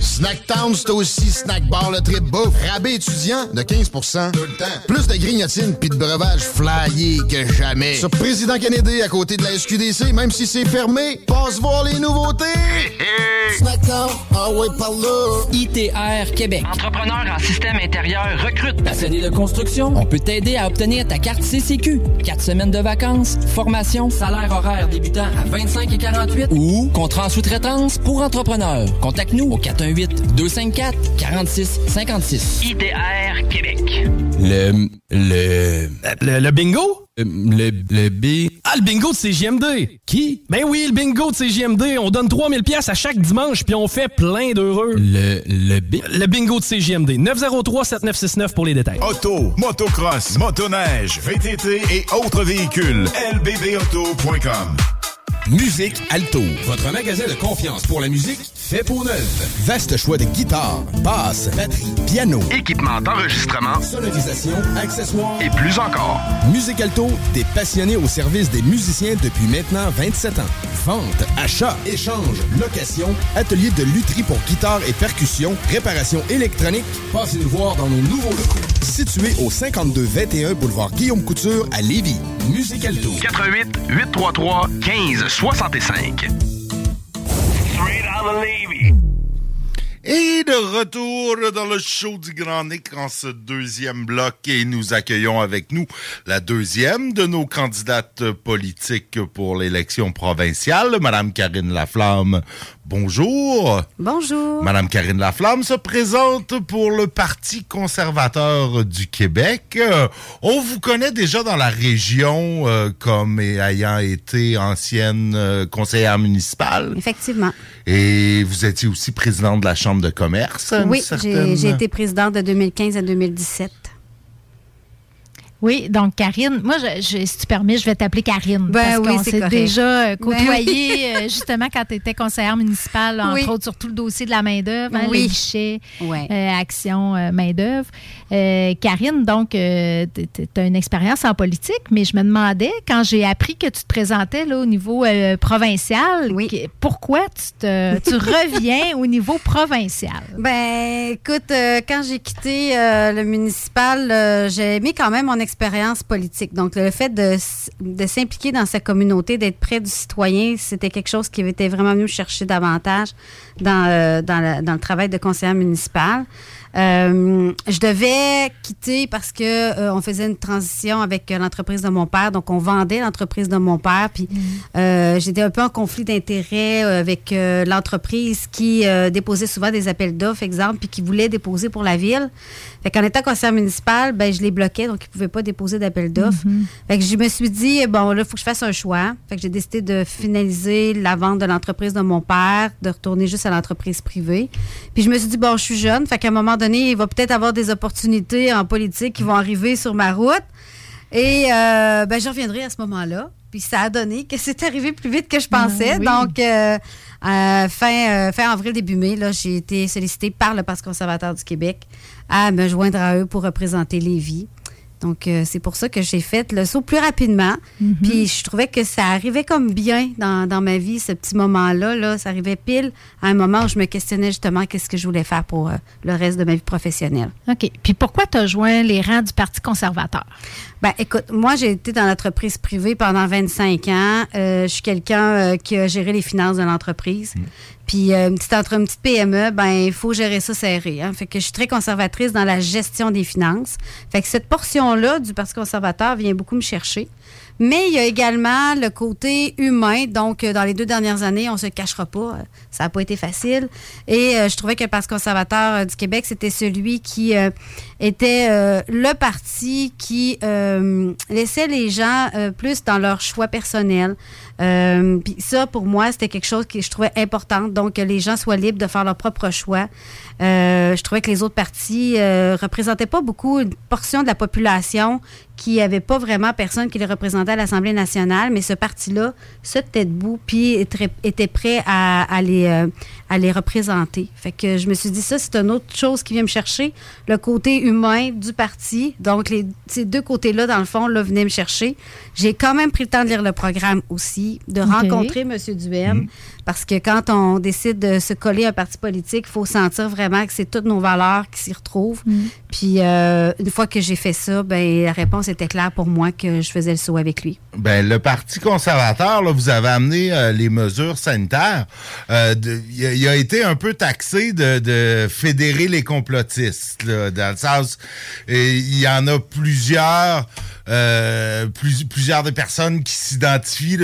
Snacktown, c'est aussi snack bar le trip bouffe. Rabais étudiant de 15 Tout le temps. Plus de grignotines puis de breuvages flyés que jamais. Sur Président Kennedy, à côté de la SQDC, même si c'est fermé, passe voir les nouveautés. Snacktown, ah ouais, par là.
ITR Québec. Entrepreneur en système intérieur recrute. Passionné de construction, on peut t'aider à obtenir ta carte CCQ. Quatre semaines de vacances, formation, salaire horaire débutant à 25 et 48 ou contrat en sous-traitance pour entrepreneurs. Contacte-nous au 418-254-4656. ITR Québec.
Le. Le.
Le, le bingo?
Le, le B.
Ah, le bingo de CGMD!
Qui?
Ben oui, le bingo de CGMD. On donne 3000 pièces à chaque dimanche, puis on fait plein d'heureux.
Le, le B.
Le bingo de CGMD. 903-7969 pour les détails.
Auto, motocross, motoneige, VTT et autres véhicules. lbbauto.com
Musique Alto, votre magasin de confiance pour la musique fait pour neuf. Vaste choix de guitares, basses, batterie, piano,
Équipement d'enregistrement
sonorisation, accessoires
et plus encore.
Musique Alto, des passionnés au service des musiciens depuis maintenant 27 ans. Vente, achat, échange, location, atelier de lutherie pour guitare et percussion, réparation électronique. Passez nous voir dans nos nouveaux locaux. Situé au 5221 boulevard Guillaume Couture à Lévis. Musique Alto.
88 833 15 65.
Et de retour dans le show du Grand Nick en ce deuxième bloc et nous accueillons avec nous la deuxième de nos candidates politiques pour l'élection provinciale, Madame Karine Laflamme. Bonjour.
Bonjour.
Madame Karine Laflamme se présente pour le Parti conservateur du Québec. Euh, on vous connaît déjà dans la région euh, comme ayant été ancienne euh, conseillère municipale.
Effectivement.
Et vous étiez aussi présidente de la Chambre de commerce. à
Oui, j'ai été présidente de 2015 à 2017.
Oui, donc Karine, moi, je, je- si tu permets, je vais t'appeler Karine.
Ben
parce
oui,
qu'on s'est déjà euh,
Ben
côtoyé euh, justement quand tu étais conseillère municipale, entre
Oui.
autres sur tout le dossier de la main-d'œuvre, hein,
Oui.
les guichets,
Ouais.
euh, action euh, main-d'œuvre. Euh, Karine, donc, tu as une expérience en politique, mais je me demandais, quand j'ai appris que tu te présentais là, au niveau provincial, que- pourquoi tu, te, tu reviens au niveau provincial?
Ben, écoute, quand j'ai quitté le municipal, j'ai mis quand même mon expérience politique. Donc, le fait de, de s'impliquer dans sa communauté, d'être près du citoyen, c'était quelque chose qui était vraiment venu chercher davantage dans, euh, dans, le, travail de conseillère municipal. Euh, je devais quitter parce que euh, on faisait une transition avec euh, l'entreprise de mon père, donc on vendait l'entreprise de mon père, puis euh, j'étais un peu en conflit d'intérêts avec l'entreprise qui déposait souvent des appels d'offres, exemple, puis qui voulait déposer pour la ville. Fait qu'en étant conseillère municipal, ben je les bloquais, donc ils pouvaient pas déposer d'appel d'offres. Fait que je me suis dit bon là, il faut que je fasse un choix. Fait que j'ai décidé de finaliser la vente de l'entreprise de mon père, de retourner juste à l'entreprise privée. Puis je me suis dit bon, je suis jeune, fait qu'à un moment donné, il va peut-être avoir des opportunités en politique qui vont arriver sur ma route. Et euh, ben, je reviendrai à ce moment-là. Puis ça a donné que c'est arrivé plus vite que je pensais.
Ah oui.
Donc, euh, euh, fin, euh, fin avril, début mai, là, j'ai été sollicitée par le Parti conservateur du Québec à me joindre à eux pour représenter Lévis. Donc, euh, c'est pour ça que j'ai fait le saut plus rapidement. Puis, je trouvais que ça arrivait comme bien dans, dans ma vie, ce petit moment-là. Là. Ça arrivait pile à un moment où je me questionnais justement qu'est-ce que je voulais faire pour euh, le reste de ma vie professionnelle.
OK. Puis pourquoi tu as joint les rangs du Parti conservateur?
Ben, écoute, moi, j'ai été dans l'entreprise privée pendant 25 ans. Euh, je suis quelqu'un euh, qui a géré les finances de l'entreprise. Puis, euh, une, petite entre, une petite PME, ben, il faut gérer ça serré. Hein. Fait que je suis très conservatrice dans la gestion des finances. Fait que cette portion-là du Parti conservateur vient beaucoup me chercher. Mais il y a également le côté humain. Donc, euh, dans les deux dernières années, on se cachera pas, euh, ça n'a pas été facile. Et euh, je trouvais que le Parti conservateur du Québec, c'était celui qui euh, était euh, le parti qui euh, laissait les gens euh, plus dans leur choix personnel. Puis ça, pour moi, c'était quelque chose que je trouvais important. Donc, que les gens soient libres de faire leur propre choix. Je trouvais que les autres partis euh, représentaient pas beaucoup une portion de la population qui n'avait pas vraiment personne qui le représentait à l'Assemblée nationale, mais ce parti-là se tenait debout puis était, prêt à, à les, à les représenter. Fait que je me suis dit, ça, c'est une autre chose qui vient me chercher, le côté humain du parti. Donc, les, ces deux côtés-là, dans le fond, là, venaient me chercher. J'ai quand même pris le temps de lire le programme aussi, de rencontrer M. Duhem, parce que quand on décide de se coller à un parti politique, il faut sentir vraiment que c'est toutes nos valeurs qui s'y retrouvent. Puis, euh, une fois que j'ai fait ça, ben, la réponse était claire pour moi que je faisais le saut avec lui.
Ben, le Parti conservateur, là, vous avez amené euh, les mesures sanitaires. Euh, de- il, a, il a été un peu taxé de, de fédérer les complotistes, là, dans le sens, et il y en a plusieurs, euh, plus- plusieurs des personnes qui s'identifient,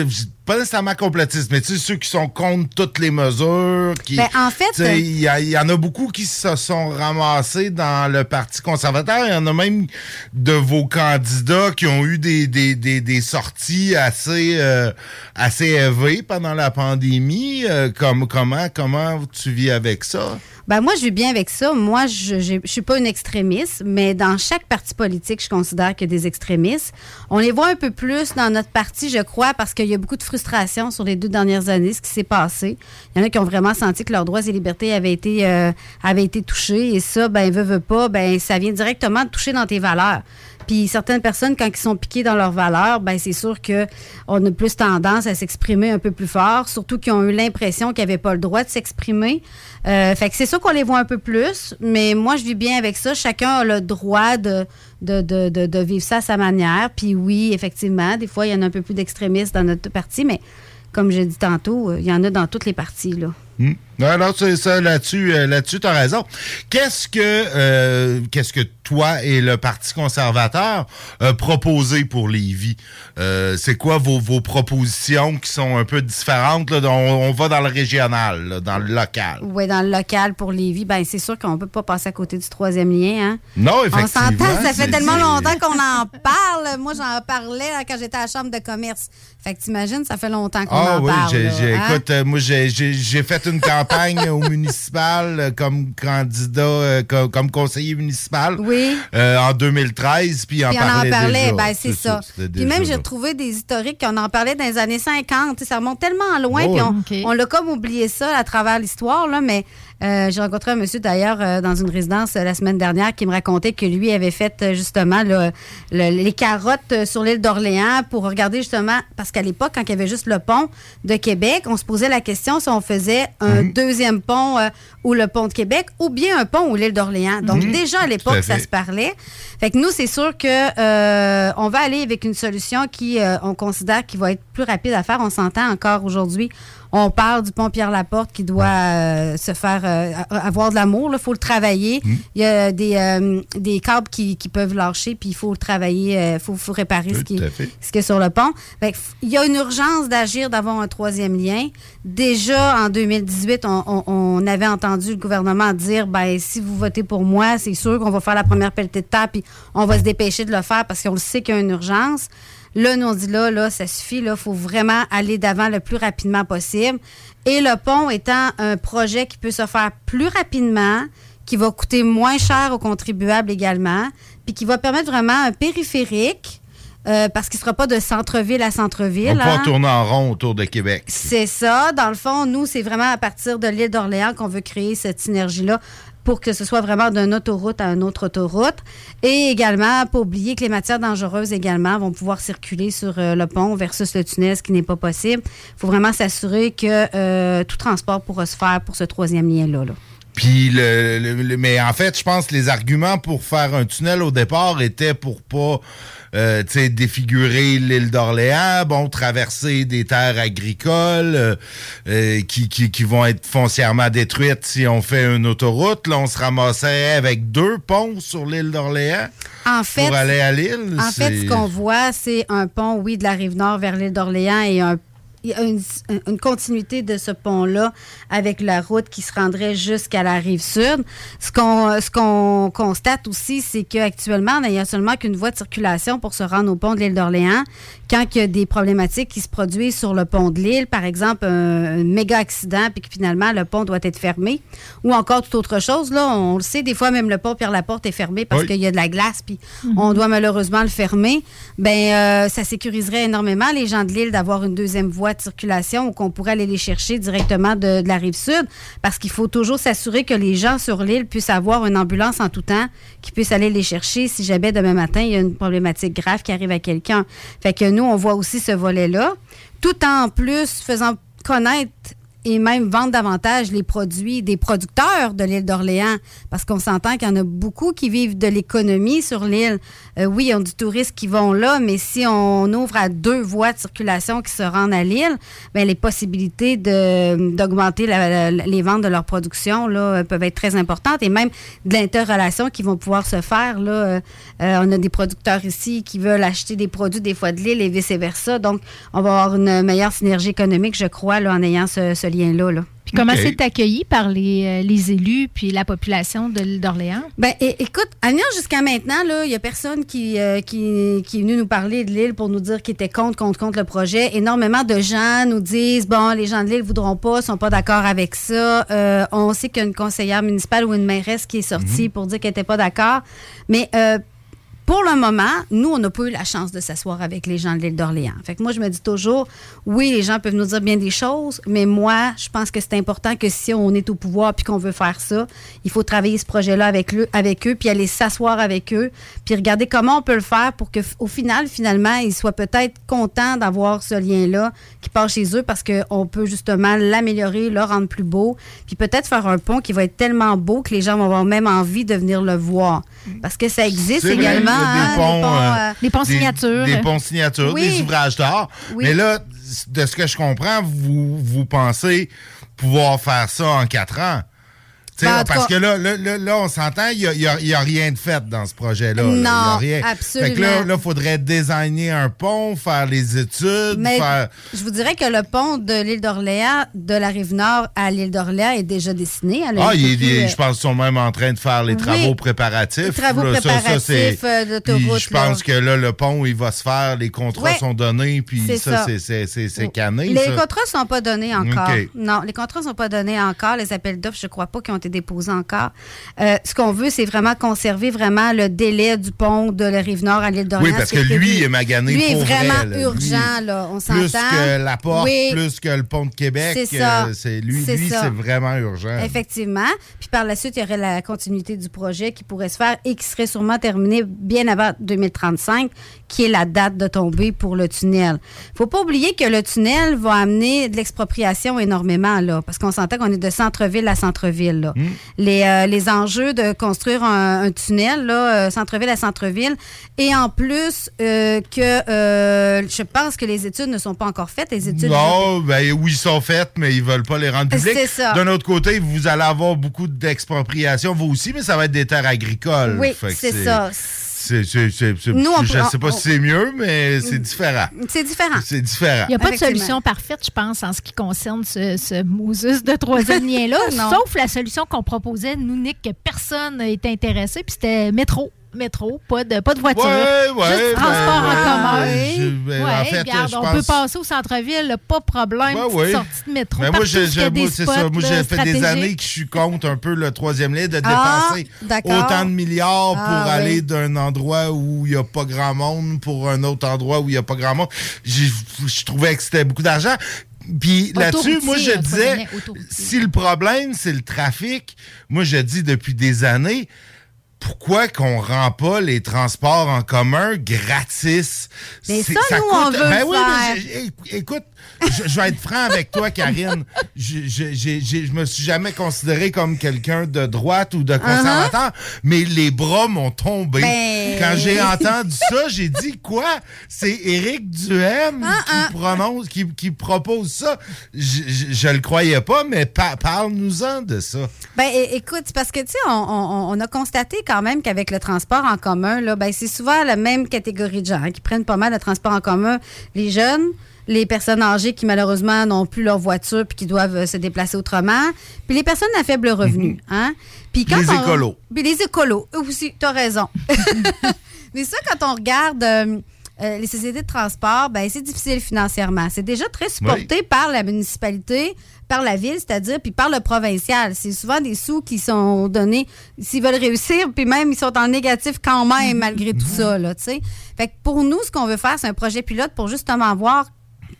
pas nécessairement complotistes, mais tu sais, ceux qui sont contre toutes les mesures. Qui,
Ben, en fait,
sais, il y, en a beaucoup qui se sont ramassés dans le Parti conservateur. Il y en a même de vos candidats qui ont eu des, des, des, des sorties assez, euh, assez élevées pendant la pandémie. Euh, comme, comment, comment tu vis avec ça?
Ben moi, je vis bien avec ça. Moi, je je suis pas une extrémiste, mais dans chaque parti politique, je considère qu'il y a des extrémistes. On les voit un peu plus dans notre parti, je crois, parce qu'il y a beaucoup de frustration sur les deux dernières années, ce qui s'est passé. Il y en a qui ont vraiment senti que leurs droits et libertés avaient été, euh, avaient été touchés. Et ça, ben, veut, veut pas, ben, ça vient directement de toucher dans tes valeurs. Puis certaines personnes, quand ils sont piqués dans leurs valeurs, ben c'est sûr que on a plus tendance à s'exprimer un peu plus fort, surtout qu'ils ont eu l'impression qu'ils n'avaient pas le droit de s'exprimer. Euh, fait que c'est sûr qu'on les voit un peu plus, mais moi je vis bien avec ça. Chacun a le droit de vivre ça à sa manière. Puis oui, effectivement, des fois il y en a un peu plus d'extrémistes dans notre parti, mais comme j'ai dit tantôt, euh, il y en a dans toutes les parties là.
Hmm. Non, non, c'est ça, là-dessus, euh, là-dessus, t'as raison. Qu'est-ce que, euh, qu'est-ce que toi et le Parti conservateur euh, proposez pour Lévis? Euh, c'est quoi vos, vos propositions qui sont un peu différentes? Là, on, on va dans le régional, là, dans le local.
Oui, dans le local pour Lévis, ben c'est sûr qu'on peut pas passer à côté du troisième lien. Hein?
Non,
On
effectivement.
s'entend, ça fait tellement longtemps qu'on en parle. Moi, j'en parlais là, quand j'étais à la Chambre de commerce. Fait que t'imagines, ça fait longtemps qu'on
Ah
en
oui,
parle.
j'ai-
hein?
écoute, euh, moi j'ai fait une campagne au municipal euh, comme candidat, euh, co- comme, conseiller municipal
Oui.
euh, en 2013, puis en
en
parlait
ben c'est ça. Puis même, j'ai retrouvé des historiques qu'on en parlait dans les années 50. Tu sais, Ça remonte tellement loin,
Oh,
puis on, on l'a comme oublié ça à travers l'histoire, là, mais euh, j'ai rencontré un monsieur d'ailleurs euh, dans une résidence euh, la semaine dernière qui me racontait que lui avait fait justement le- le- les carottes sur l'île d'Orléans pour regarder justement, parce qu'à l'époque, quand il y avait juste le pont de Québec, on se posait la question si on faisait un
Mhm.
deuxième pont ou le pont de Québec ou bien un pont ou l'île d'Orléans. Donc
Mhm.
déjà à l'époque, ça se parlait. Fait que nous, c'est sûr que on va aller avec une solution qui, on considère, qui va être plus rapide à faire. On s'entend encore aujourd'hui. On parle du pont Pierre-Laporte qui doit euh, se faire euh, avoir de l'amour. Il faut le travailler.
Mm.
Il y a des, euh, des câbles qui, qui peuvent lâcher, puis il faut le travailler. Il faut, faut réparer ce qui, est,
fait.
ce qui est sur le pont. Fait il y a une urgence d'agir, d'avoir un troisième lien. Déjà, en 2018, on, on- on avait entendu le gouvernement dire, ben si vous votez pour moi, c'est sûr qu'on va faire la première pelletée de terre, puis on va se dépêcher de le faire parce qu'on le sait qu'il y a une urgence. Là, nous, on dit là, là, ça suffit, là, faut vraiment aller d'avant le plus rapidement possible. Et le pont étant un projet qui peut se faire plus rapidement, qui va coûter moins cher aux contribuables également, puis qui va permettre vraiment un périphérique, euh, parce qu'il ne sera pas de centre-ville à
On
centre-ville.
va pas
hein.
tourner en rond autour de Québec.
C'est ça. Dans le fond, nous, c'est vraiment à partir de l'île d'Orléans qu'on veut créer cette synergie-là pour que ce soit vraiment d'une autoroute à une autre autoroute. Et également, pas oublier que les matières dangereuses également vont pouvoir circuler sur euh, le pont versus le tunnel, ce qui n'est pas possible. Il faut vraiment s'assurer que euh, tout transport pourra se faire pour ce troisième lien-là. là.
Puis mais en fait, je pense que les arguments pour faire un tunnel au départ étaient pour pas euh, tu sais, défigurer l'île d'Orléans, bon, traverser des terres agricoles euh, euh, qui, qui, qui vont être foncièrement détruites si on fait une autoroute. Là, on se ramassait avec deux ponts sur l'île d'Orléans
En fait,
pour aller à l'île.
En fait, ce qu'on voit, c'est un pont, oui, de la rive nord vers l'île d'Orléans et un il y a une, continuité de ce pont-là avec la route qui se rendrait jusqu'à la rive sud. Ce qu'on ce qu'on constate aussi, c'est qu'actuellement, il n'y a seulement qu'une voie de circulation pour se rendre au pont de l'île d'Orléans. Quand il y a des problématiques qui se produisent sur le pont de l'île, par exemple, un, un méga accident, puis que finalement, le pont doit être fermé, ou encore toute autre chose, là, on le sait, des fois, même le pont Pierre-Laporte est fermé parce
Oui.
qu'il y a de la glace, puis on doit malheureusement le fermer. Ben, euh, ça sécuriserait énormément les gens de l'île d'avoir une deuxième voie de circulation ou qu'on pourrait aller les chercher directement de, de la rive sud, parce qu'il faut toujours s'assurer que les gens sur l'île puissent avoir une ambulance en tout temps, qui puisse aller les chercher si jamais demain matin il y a une problématique grave qui arrive à quelqu'un. Fait que nous, on voit aussi ce volet-là, tout en plus faisant connaître et même vendre davantage les produits des producteurs de l'île d'Orléans, parce qu'on s'entend qu'il y en a beaucoup qui vivent de l'économie sur l'île. Euh, oui, il y a du tourisme qui vont là, mais si on ouvre à deux voies de circulation qui se rendent à l'île, ben les possibilités d'augmenter les ventes de leur production là, euh, peuvent être très importantes et même de l'interrelation qui vont pouvoir se faire. Là. Euh, on a des producteurs ici qui veulent acheter des produits des fois de l'île et vice-versa. Donc, on va avoir une meilleure synergie économique, je crois, en ayant ce lien-là. Là.
Puis comment c'est accueilli par les, euh, les élus puis la population de l'île d'Orléans?
Ben, écoute, Anya, jusqu'à maintenant, là, il n'y a personne qui, euh, qui, qui est venu nous parler de l'île pour nous dire qu'il était contre, contre, contre le projet. Énormément de gens nous disent, bon, les gens de l'île ne voudront pas, sont pas d'accord avec ça. Euh, on sait qu'il y a une conseillère municipale ou une mairesse qui est sortie pour dire qu'elle n'était pas d'accord. Mais euh, pour le moment, nous, on n'a pas eu la chance de s'asseoir avec les gens de l'île d'Orléans. Fait que moi, je me dis toujours, oui, les gens peuvent nous dire bien des choses, mais moi, je pense que c'est important que si on est au pouvoir puis qu'on veut faire ça, il faut travailler ce projet-là avec, le- avec eux, puis aller s'asseoir avec eux, puis regarder comment on peut le faire pour que, au final, finalement, ils soient peut-être contents d'avoir ce lien-là qui part chez eux parce qu'on peut justement l'améliorer, le rendre plus beau, puis peut-être faire un pont qui va être tellement beau que les gens vont avoir même envie de venir le voir. Parce que ça existe également.
Il y a
hein,
des ponts, euh,
les ponts
des-
signatures.
Des ponts signatures,
Oui.
des ouvrages d'art.
Oui.
Mais là, de ce que je comprends, vous, vous pensez pouvoir faire ça en quatre ans.
Ben,
parce que là, là, là, on s'entend, il n'y a, rien de fait dans ce projet-là. y a
Non,
rien.
absolument.
Fait que là, il faudrait designer un pont, faire les études,
Mais
faire...
je vous dirais que le pont de l'île d'Orléans, de la rive nord à l'île d'orléans, est déjà dessiné. A
Ah, il
faite,
je pense qu'ils sont même en train de faire les
Oui.
travaux préparatifs.
Les travaux préparatifs, euh, d'autoroute,
Puis Je pense que là, le pont, il va se faire, les contrats sont donnés, puis ça, c'est- c'est c'est- c'est cané.
Les
ça.
contrats ne sont pas donnés encore. Non, les contrats ne sont pas donnés encore. Les appels d'offres, je ne crois pas qu'ils ont été déposés encore. Euh, ce qu'on veut, c'est vraiment conserver vraiment le délai du pont de la rive nord à l'île d'Orléans.
Oui, parce que lui, il est magané
Lui est vraiment urgent,
Lui,
là. On s'entend.
Plus que la porte,
Oui.
plus que le pont de Québec.
C'est ça.
euh, lui,
C'est
lui, vraiment urgent.
Effectivement. Puis par la suite, il y aurait la continuité du projet qui pourrait se faire et qui serait sûrement terminé bien avant 2035, qui est la date de tombée pour le tunnel. faut pas oublier que le tunnel va amener de l'expropriation énormément, là, parce qu'on s'entend qu'on est de centre-ville à centre-ville. là. Les, euh, les enjeux de construire un, un tunnel, là, euh, centre-ville à centre-ville, et en plus euh, que euh, je pense que les études ne sont pas encore faites. Les études
Non, ben oui, ils sont faites, mais ils veulent pas les rendre publiques.
C'est ça.
D'un autre côté, vous allez avoir beaucoup d'expropriation, vous aussi, mais ça va être des terres agricoles.
Oui, c'est ça.
C'est- c'est- c'est- c'est-
Nous, on
je
peut-
sais pas
on-
si c'est mieux, mais c'est différent.
C'est différent.
C'est différent.
Il n'y a pas de solution parfaite, je pense, en ce qui concerne ce, ce Moses de troisième lien-là, sauf la solution qu'on proposait, nous, Nick, que personne n'était intéressé, puis c'était métro. Métro, pas de, pas de voiture.
Ouais, ouais,
juste
ben,
transport en
ouais,
commun.
je- ben,
Ouais,
en fait,
regarde, on
pense-
peut passer au centre-ville, pas de problème. Petite
ouais.
sortie de métro.
Mais moi, j'ai- moi, c'est ça.
spots,
Moi,
là,
j'ai fait des années que je suis contre un peu le troisième lien, de
Ah,
dépenser autant de milliards pour
Ah,
aller
oui.
d'un endroit où il n'y a pas grand monde pour un autre endroit où il n'y a pas grand monde. Je trouvais que c'était beaucoup d'argent. Puis là-dessus, moi, je disais, si le problème, c'est le trafic, moi, je dis depuis des années, pourquoi qu'on rend pas les transports en commun gratis?
Mais
C'est-
ça, nous, on veut
ben oui,
faire.
mais écoute, je, je vais être franc avec toi, Karine. Je, je, je me suis jamais considéré comme quelqu'un de droite ou de conservateur, mais les bras m'ont tombé.
Ben-
Quand j'ai entendu ça, j'ai dit quoi? C'est Éric Duhem qui prononce, qui, qui propose ça. Je, je le croyais pas, mais pa- parle-nous-en de ça.
Ben, écoute, parce que, tu sais, on, on- on a constaté quand même qu'avec le transport en commun, là, ben, c'est souvent la même catégorie de gens hein, qui prennent pas mal de transport en commun. Les jeunes, les personnes âgées qui malheureusement n'ont plus leur voiture puis qui doivent euh, se déplacer autrement, puis les personnes à faible revenu. hein? Puis quand
Les
on-
écolos.
Puis les écolos, eux aussi, tu as raison. Mais ça, quand on regarde euh, euh, les sociétés de transport, ben, c'est difficile financièrement. C'est déjà très supporté par la municipalité, par la ville, c'est-à-dire, puis par le provincial. C'est souvent des sous qui sont donnés s'ils veulent réussir, puis même ils sont en négatif quand même malgré tout ça, là, tu sais. Fait que pour nous, ce qu'on veut faire, c'est un projet pilote pour justement voir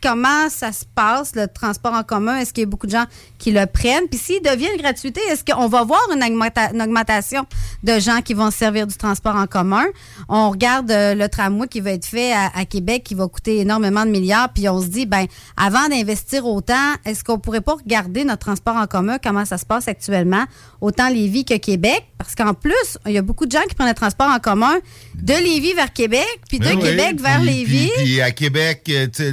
comment ça se passe, le transport en commun? Est-ce qu'il y a beaucoup de gens qui le prennent? Puis s'il devient une gratuité, est-ce qu'on va voir une, augmenta- une augmentation de gens qui vont se servir du transport en commun? On regarde euh, le tramway qui va être fait à, à Québec, qui va coûter énormément de milliards, puis on se dit, ben avant d'investir autant, est-ce qu'on pourrait pas regarder notre transport en commun, comment ça se passe actuellement, autant Lévis que Québec? Parce qu'en plus, il y a beaucoup de gens qui prennent le transport en commun de Lévis vers Québec, puis de
Ben oui,
Québec vers
puis-
Lévis.
Puis, puis à Québec, euh, sais,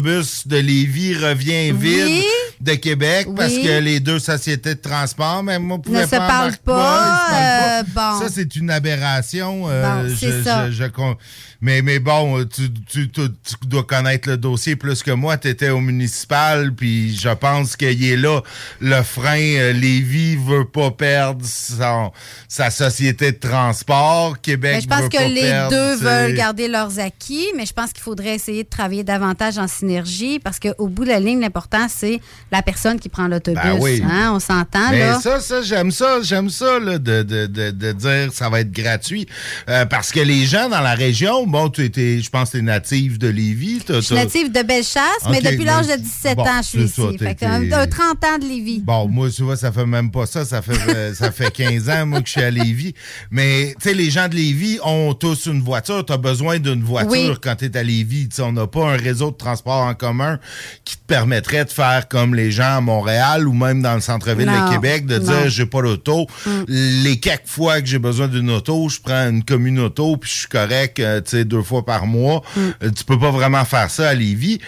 l'autobus de Lévis revient vide. De Québec parce que les deux sociétés de transport, même moi,
ne se
pas
parlent pas. Euh, bon.
Ça, c'est une aberration. euh,
Bon, c'est
je-
ça.
je- je con- mais, mais bon, tu, tu- tu- tu dois connaître le dossier plus que moi. Tu étais au municipal, puis je pense qu'il est là. Le frein, euh, Lévis veut pas perdre son- sa société de transport. Québec
Ben, je pense
veut
que
pas
les
perdre,
deux veulent garder leurs acquis, mais je pense qu'il faudrait essayer de travailler davantage en synergie parce qu'au bout de la ligne, l'important, c'est la personne qui prend l'autobus.
Ben oui.
hein, on s'entend,
Mais
là.
ça, ça, j'aime ça, j'aime ça, là, de, de, de, de dire ça va être gratuit. Euh, parce que les gens dans la région, bon, tu étais, je pense que tu es native de Lévis. t'as-
Je suis native de Bellechasse, mais depuis l'âge de 17
bon,
ans, je suis
ça,
ici. Fait que un,
t'es-
un 30 ans de Lévis.
Bon, moi, tu vois, ça fait même pas ça. Ça fait, euh, ça fait 15 ans, moi, que je suis à Lévis. Mais, tu sais, les gens de Lévis ont tous une voiture. Tu as besoin d'une voiture
Oui.
quand tu es à Lévis. On n'a pas un réseau de transport en commun qui te permettrait de faire comme les gens à Montréal ou même dans le centre-ville de Québec, de
non.
dire, j'ai pas d'auto.
Mm.
Les quelques fois que j'ai besoin d'une auto, je prends une commune auto, puis je suis correct, euh, tu sais, deux fois par mois.
Mm.
Euh, tu peux pas vraiment faire ça à Lévis.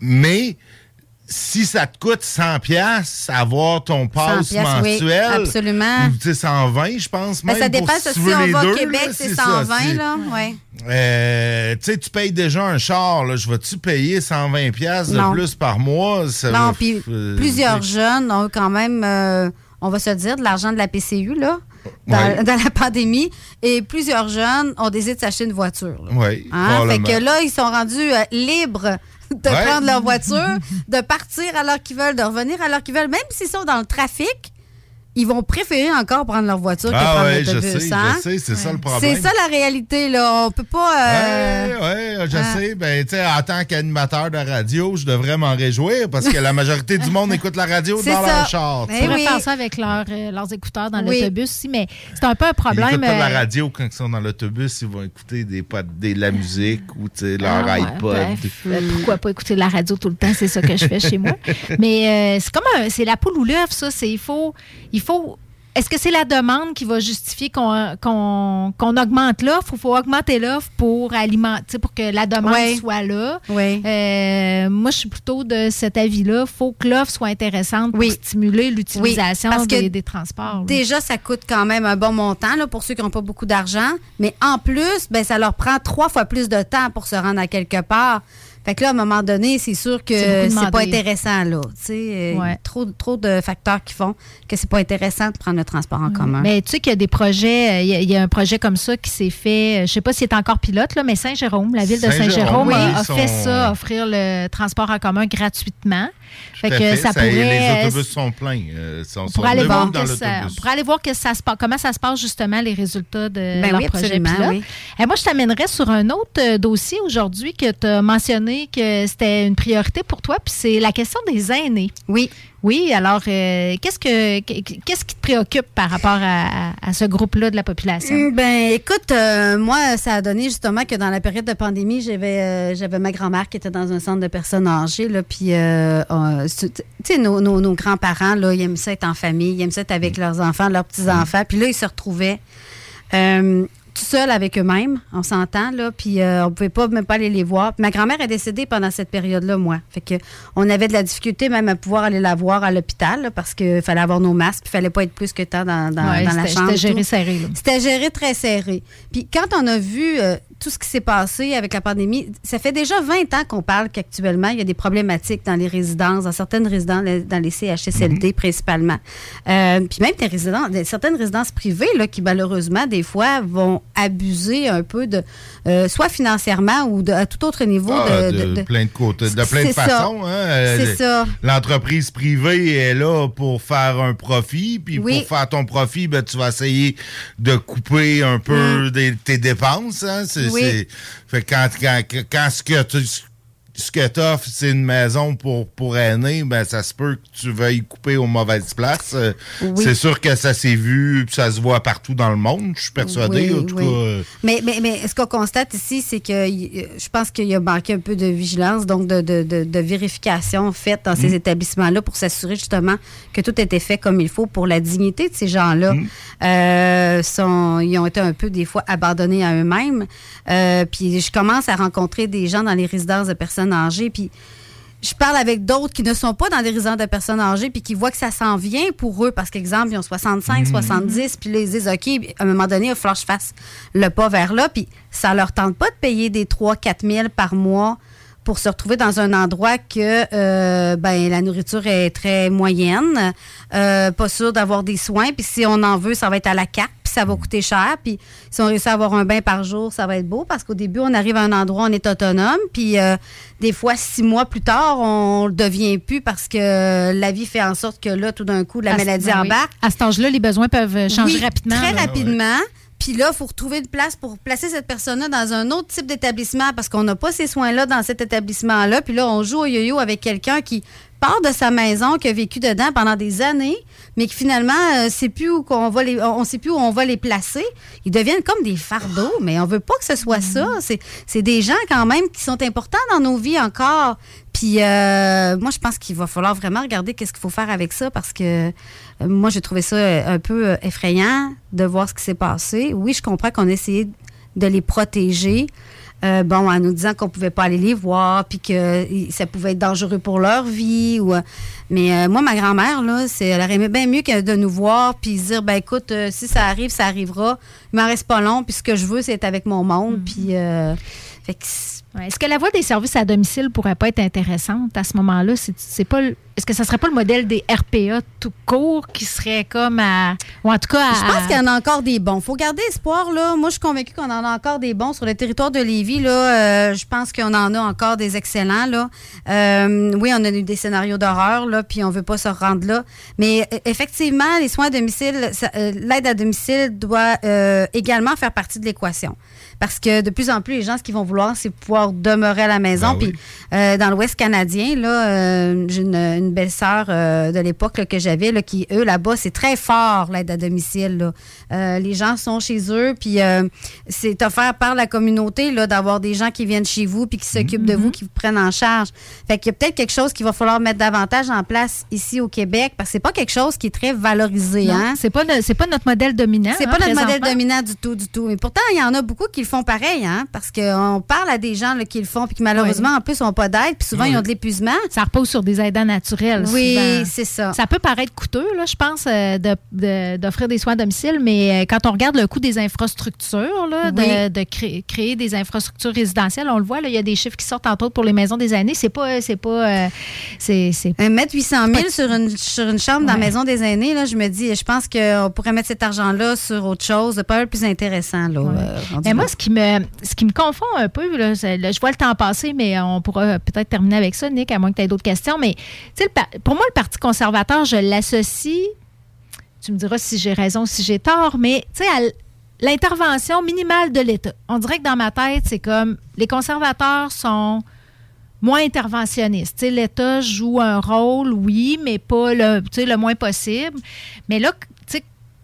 Mais si ça te coûte 100 pièces avoir ton passe
100 piastres, oui,
mensuel,
absolument.
ou tu sais 120, je pense
Ben,
même
ça
pour
dépend,
si
ça,
tu
si on va
deux,
au Québec, c'est
ça,
120,
c'est-
là, ouais.
Euh, tu sais, tu payes déjà un char, là, je vais-tu payer 120 pièces de plus par mois? Ça
Non, puis
euh,
plusieurs jeunes ont quand même, euh, on va se dire, de l'argent de la PCU, là, dans, la pandémie. Et plusieurs jeunes ont décidé de s'acheter une voiture. là.
Oui,
Hein? Fait que là, ils sont rendus euh, libres de
Ouais.
prendre leur voiture, de partir à l'heure qu'ils veulent, de revenir à l'heure qu'ils veulent. Même s'ils sont dans le trafic, ils vont préférer encore prendre leur voiture que
Ah
prendre
ouais, je
l'autobus.
sais,
hein?
je sais, c'est ça le
C'est
problème.
ça la réalité, là. On peut pas... euh,
Ouais, ouais, je
hein.
sais. Ben, tu sais, en tant qu'animateur de radio, je devrais m'en réjouir parce que la majorité du monde écoute la radio
C'est
dans
ça.
leur char.
On
sais.
pourrait faire ça avec leur, euh, leurs écouteurs dans
Oui.
l'autobus aussi, mais c'est un peu un
Ils
problème.
écoutent pas de la
euh,
radio quand ils sont dans l'autobus, ils vont écouter des, des- de la musique ou tu sais, leur
Ah ouais,
iPod.
bref, euh, pourquoi pas écouter la radio tout le temps, c'est ça que je fais chez moi. Mais euh, c'est comme un- c'est la poule ou l'œuf, ça. C'est il faut, il faut. Est-ce que c'est la demande qui va justifier qu'on augmente l'offre ou faut augmenter l'offre pour alimenter, pour que la demande soit là?
Oui.
Euh, moi, je suis plutôt de cet avis-là. faut que l'offre soit intéressante pour stimuler l'utilisation des, des transports.
Déjà, ça coûte quand même un bon montant là, pour ceux qui n'ont pas beaucoup d'argent. Mais en plus, ben, ça leur prend trois fois plus de temps pour se rendre à quelque part. Fait que là, à un moment donné, c'est sûr que
C'est
c'est pas intéressant, là. Tu sais, euh,
Ouais.
trop, trop de facteurs qui font que c'est pas intéressant de prendre le transport en commun.
Mais tu sais qu'il y a des projets, euh, il y, a- il y a un projet comme ça qui s'est fait, euh, je sais pas s'il est encore pilote, là, mais Saint-Jérôme, la ville de
Saint-Jérôme, oui,
a, a
sont-
fait ça, offrir le transport en commun gratuitement.
À
que
fait,
ça
ça-
pourrait.
les autobus sont pleins. euh, sont,
on
sont
pourrait aller, voir
dans
ça, pourrait aller voir que ça se passe, comment ça se passe justement les résultats de
Ben
leur
oui,
projet pilote.
oui.
Et moi, je t'amènerais sur un autre dossier aujourd'hui que tu as mentionné que c'était une priorité pour toi, puis c'est la question des aînés.
Oui.
Oui, alors euh, qu'est-ce que qu'est-ce qui te préoccupe par rapport à, ce groupe-là de la population?
Hum, Ben, écoute, euh, moi, ça a donné justement que dans la période de pandémie, j'avais euh, j'avais ma grand-mère qui était dans un centre de personnes âgées, là, puis, euh, euh, tu sais, nos, nos- nos grands-parents, là, ils aiment ça être en famille, ils aiment ça être avec leurs enfants, leurs petits-enfants, puis là, ils se retrouvaient euh, tout seuls avec eux-mêmes, on s'entend, là, puis euh, on pouvait pas même pas aller les voir. Ma grand-mère est décédée pendant cette période-là, moi. Fait que on avait de la difficulté même à pouvoir aller la voir à l'hôpital, là, parce qu'il fallait avoir nos masques, puis il fallait pas être plus que temps dans, dans,
Ouais,
dans la chambre.
c'était géré
tout.
serré, là.
C'était géré très serré. Puis quand on a vu euh, tout ce qui s'est passé avec la pandémie, ça fait déjà 20 ans qu'on parle qu'actuellement, il y a des problématiques dans les résidences, dans certaines résidences, dans les CHSLD principalement. Euh, puis même des résidences, certaines résidences privées là, qui malheureusement, des fois, vont abuser un peu de, euh, soit financièrement ou de, à tout autre niveau.
Ah,
de,
de, plein de côtés, de plein de façons. hein.
C'est ça.
L'entreprise privée est là pour faire un profit, puis
Oui.
pour faire ton profit, ben, tu vas essayer de couper un peu des- tes dépenses. Hein. C'est.
Oui.
fait que quand, quand, quand ce que tu ce que t'offres, c'est une maison pour, pour aînés, ben ça se peut que tu veuilles couper aux mauvaises places. Euh,
Oui.
C'est sûr que ça s'est vu, puis ça se voit partout dans le monde, je suis persuadé.
Oui,
en tout
oui.
cas, euh,
Mais, mais, mais ce qu'on constate ici, c'est que y- je pense qu'il y a manqué un peu de vigilance, donc de, de, de- de vérification faite dans ces
Mm.
établissements-là pour s'assurer justement que tout était fait comme il faut pour la dignité de ces gens-là.
Mm.
Euh, sont, ils ont été un peu des fois abandonnés à eux-mêmes. Euh, puis je commence à rencontrer des gens dans les résidences de personnes âgées, puis je parle avec d'autres qui ne sont pas dans des résidences de personnes âgées puis qui voient que ça s'en vient pour eux. Parce qu'exemple, ils ont 65, 70 puis là, ils disent OK, à un moment donné, il va falloir que je fasse le pas vers là. Puis ça leur tente pas de payer des 3 4 000 par mois pour se retrouver dans un endroit que euh, ben la nourriture est très moyenne, euh, pas sûr d'avoir des soins, puis si on en veut, ça va être à la carte, puis ça va coûter cher, puis si on réussit à avoir un bain par jour, ça va être beau parce qu'au début, on arrive à un endroit, on est autonome, puis euh, des fois six mois plus tard, on le devient plus parce que la vie fait en sorte que là, tout d'un coup, la
À
maladie
oui.
embarque.
À cet âge-là, les besoins peuvent euh, changer
Oui,
rapidement.
Très
là.
rapidement. Puis là, il faut retrouver une place pour placer cette personne-là dans un autre type d'établissement parce qu'on n'a pas ces soins-là dans cet établissement-là. Puis là, on joue au yo-yo avec quelqu'un qui part de sa maison, qui a vécu dedans pendant des années, mais qui finalement euh, sait plus où qu'on va les, on sait plus où on va les placer. Ils deviennent comme des fardeaux, mais on veut pas que ce soit ça. C'est, c'est des gens quand même qui sont importants dans nos vies encore. Puis euh, moi, je pense qu'il va falloir vraiment regarder qu'est-ce qu'il faut faire avec ça parce que euh, moi, j'ai trouvé ça euh, un peu effrayant de voir ce qui s'est passé. Oui, je comprends qu'on a essayé de les protéger. Euh, bon, en nous disant qu'on pouvait pas aller les voir, puis que y- ça pouvait être dangereux pour leur vie. Ou, euh, mais euh, moi, ma grand-mère, là, c'est, elle aurait aimé bien mieux que de nous voir, puis se dire, ben écoute, euh, si ça arrive, ça arrivera. Il m'en reste pas long, puis ce que je veux, c'est être avec mon monde. Euh,
Ouais. Est-ce que la voie des services à domicile pourrait pas être intéressante à ce moment-là? C'est, c'est pas est-ce que ça serait pas le modèle des RPA tout court qui serait comme à. Ou en tout cas, à-
Je pense qu'il y en a encore des bons. faut garder espoir. Là. Moi, je suis convaincue qu'on en a encore des bons. Sur le territoire de Lévis, là, euh, je pense qu'on en a encore des excellents. Là. Euh, oui, on a eu des scénarios d'horreur, là, puis on veut pas se rendre là. Mais euh, effectivement, les soins à domicile, ça, euh, l'aide à domicile doit euh, également faire partie de l'équation. Parce que de plus en plus, les gens, ce qu'ils vont vouloir, c'est pouvoir demeurer à la maison.
Ben oui.
Puis euh, dans l'Ouest canadien, là, euh, j'ai une, une belle-sœur euh, de l'époque que j'avais, qui, eux, là-bas, c'est très fort, l'aide à domicile. là. Euh, les gens sont chez eux, puis euh, c'est offert par la communauté d'avoir des gens qui viennent chez vous, puis qui s'occupent de vous, qui vous prennent en charge. Fait qu'il y a peut-être quelque chose qu'il va falloir mettre davantage en place ici au Québec, parce que c'est pas quelque chose qui est très valorisé.
Non,
hein?
c'est pas pas notre modèle dominant.
C'est
hein,
pas notre modèle dominant du tout, du tout. Mais pourtant, il y en a beaucoup qui le font pareil, hein, parce qu'on parle à des gens là, qui le font, puis qui malheureusement, en plus, n'ont pas d'aide, puis souvent, ils ont de l'épuisement.
Ça repose sur des aidants
Oui, c'est ça.
Ça peut paraître coûteux, là, je pense, euh, de- de- d'offrir des soins à domicile, mais euh, quand on regarde le coût des infrastructures, là, de,
Oui.
de cré- créer des infrastructures résidentielles, on le voit, là, il y a des chiffres qui sortent entre autres pour les maisons des années. C'est pas, c'est pas, euh, c'est, c'est
Euh, Mettre 800 000 sur une, sur une chambre dans la maison des aînés, là, je me dis, je pense qu'on pourrait mettre cet argent-là sur autre chose, pas mal plus intéressant. Là, euh,
Mais moi, ce qui me, ce qui me confond un peu, là, je vois le temps passer, mais on pourra peut-être terminer avec ça, Nick, à moins que tu aies d'autres questions. Mais tu sais, pour moi, le Parti conservateur, je l'associe, tu me diras si j'ai raison ou si j'ai tort, mais tu sais, à l'intervention minimale de l'État. On dirait que dans ma tête, c'est comme les conservateurs sont moins interventionnistes. Tu sais, L'État joue un rôle, oui, mais pas le, tu sais, le moins possible. Mais là,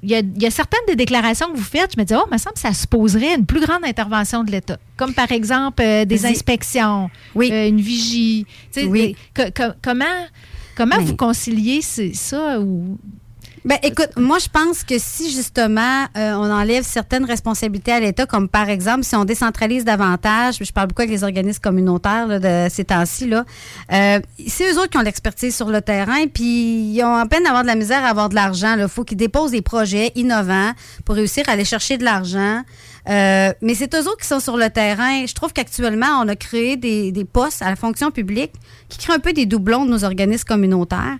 il y, a, il y a certaines des déclarations que vous faites, je me dis, oh, il me semble que ça se poserait une plus grande intervention de l'État. Comme par exemple euh, des inspections, euh, une vigie. Tu sais,
Oui.
des- que- que- comment comment
Mais-
vous conciliez ça ou?
Ben, écoute, moi, je pense que si justement euh, on enlève certaines responsabilités à l'État, comme par exemple si on décentralise davantage, je parle beaucoup avec les organismes communautaires là, de ces temps-ci, là, euh, c'est eux autres qui ont l'expertise sur le terrain, puis ils ont en peine d'avoir de la misère à avoir de l'argent. Il faut qu'ils déposent des projets innovants pour réussir à aller chercher de l'argent. Euh, mais c'est eux autres qui sont sur le terrain. Je trouve qu'actuellement, on a créé des, des postes à la fonction publique qui créent un peu des doublons de nos organismes communautaires.